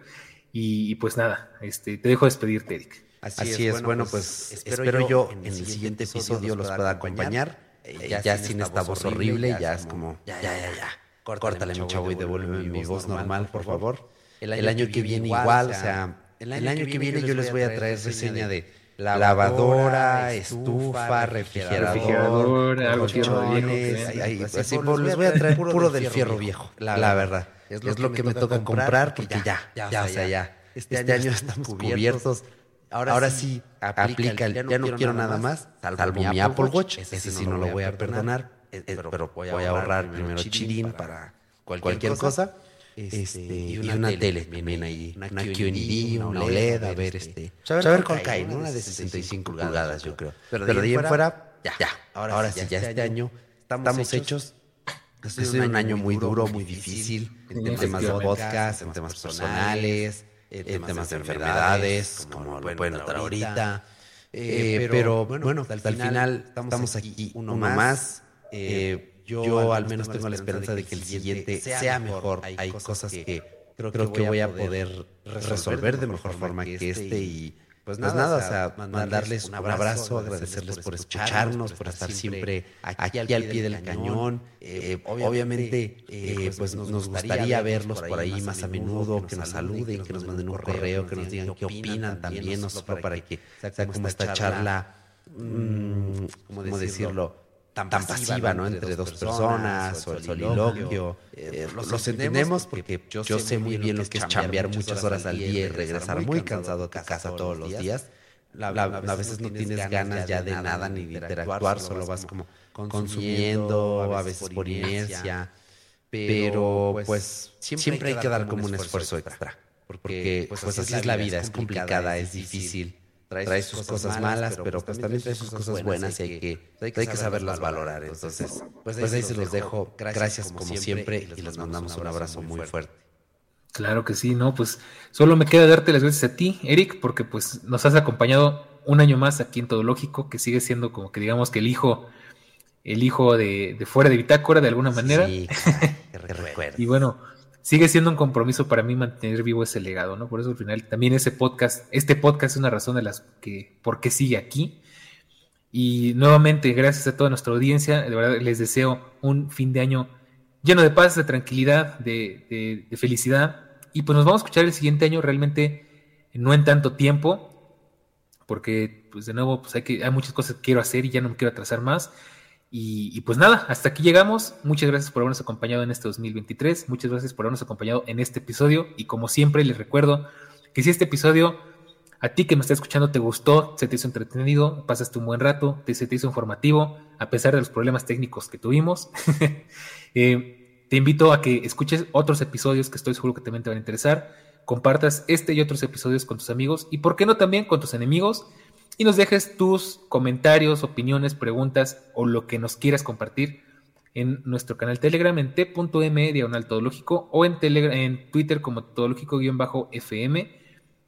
Y, pues nada, este, te dejo despedirte, Eric. Así, es, bueno, pues, pues espero, yo en el siguiente episodio los pueda acompañar. Eh, ya, sin esta voz horrible, ya es como, ya, ya, ya, ya. Córtale, mi chavo, y devuélveme mi voz normal, por favor. El año, que viene igual, o sea, el año, que viene yo les voy a traer reseña de lavadora, estufa, refrigerador, colchones, así, les voy a traer puro del fierro viejo, la verdad. Es lo que me toca comprar porque ya, ya, o sea, ya. Este, este año estamos cubiertos. Ahora sí, aplica, ya no quiero nada más, salvo mi Apple Watch, ese sí no lo voy a perdonar, eh, eh, pero voy a ahorrar primero chilín para cualquier cosa. Este, este, y, una tele también ahí, una, QND, una OLED, a ver, este, a ver cuál cae, Una de 65 pulgadas, yo creo. Pero de ahí en fuera, ya, ya, ahora sí, ya este, este año estamos hechos. Es un año muy duro, muy difícil, en temas de podcast, en temas personales, en temas de enfermedades, como lo pueden notar ahorita. Eh, pero bueno, al final estamos aquí uno más. Eh, yo, al menos tengo la esperanza de que el siguiente sea mejor. Hay cosas que creo, que voy a poder resolver de mejor forma que este, este y pues, pues nada, o sea, mandarles un abrazo, agradecerles por escucharnos, por estar siempre aquí al pie del cañón. Eh, obviamente, eh, pues nos gustaría verlos por ahí más a menudo, que nos saluden, que nos manden un correo, que nos digan qué opinan también, no solo para que sea como esta charla, mm, ¿cómo decirlo? Tan, pasiva, ¿no? Entre, dos personas, o el soliloquio. Eh, los, entendemos porque yo, sé muy bien lo que es chambear muchas horas al día y regresar muy cansado a casa todos los días. a veces no tienes ganas ya de nada ni de interactuar, solo vas como consumiendo, a veces por inercia. Pero pues, pues siempre hay que dar como un esfuerzo extra. Porque pues, pues así es la vida, es complicada, es difícil trae, sus cosas, malas, pero pues también trae sus cosas buenas y hay que, hay que saberlas valorar. Entonces, pues, pues ahí se los dejo. Gracias como siempre y les mandamos un abrazo muy fuerte. Claro que sí, no, pues solo me queda darte las gracias a ti, Eric, porque pues nos has acompañado un año más aquí en Todo Lógico, que sigue siendo como que digamos que el hijo, el hijo de, de fuera de Bitácora de alguna manera. Sí, [LAUGHS] y bueno, sigue siendo un compromiso para mí mantener vivo ese legado, ¿no? Por eso al final también ese podcast, este podcast es una razón de las que, por qué sigue aquí. Y nuevamente, gracias a toda nuestra audiencia, les deseo un fin de año lleno de paz, de tranquilidad, de, felicidad. Y pues nos vamos a escuchar el siguiente año realmente no en tanto tiempo, porque pues de nuevo pues hay, que, hay muchas cosas que quiero hacer y ya no me quiero atrasar más. Y, pues nada, hasta aquí llegamos. Muchas gracias por habernos acompañado en este 2023. Muchas gracias por habernos acompañado en este episodio. Y como siempre, les recuerdo que si este episodio a ti que me está escuchando te gustó, se te hizo entretenido, pasaste un buen rato, te, se te hizo informativo, a pesar de los problemas técnicos que tuvimos, [LAUGHS] eh, te invito a que escuches otros episodios que estoy seguro que también te van a interesar. Compartas este y otros episodios con tus amigos y, ¿por qué no también con tus enemigos? Y nos dejes tus comentarios, opiniones, preguntas o lo que nos quieras compartir en nuestro canal Telegram en t.m diagonal todológico o en, en Twitter como todológico-fm.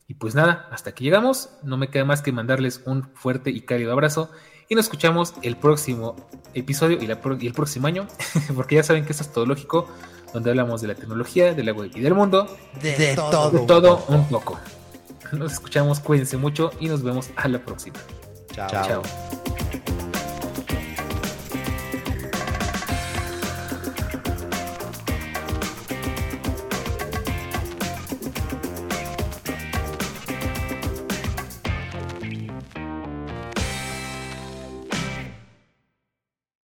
Y pues nada, hasta aquí llegamos. No me queda más que mandarles un fuerte y cálido abrazo. Y nos escuchamos el próximo episodio y, y el próximo año, [LAUGHS] porque ya saben que esto es Todológico, donde hablamos de la tecnología, de la web y del mundo. De, todo. todo un poco. Nos escuchamos, cuídense mucho y nos vemos a la próxima. Chao. Chao.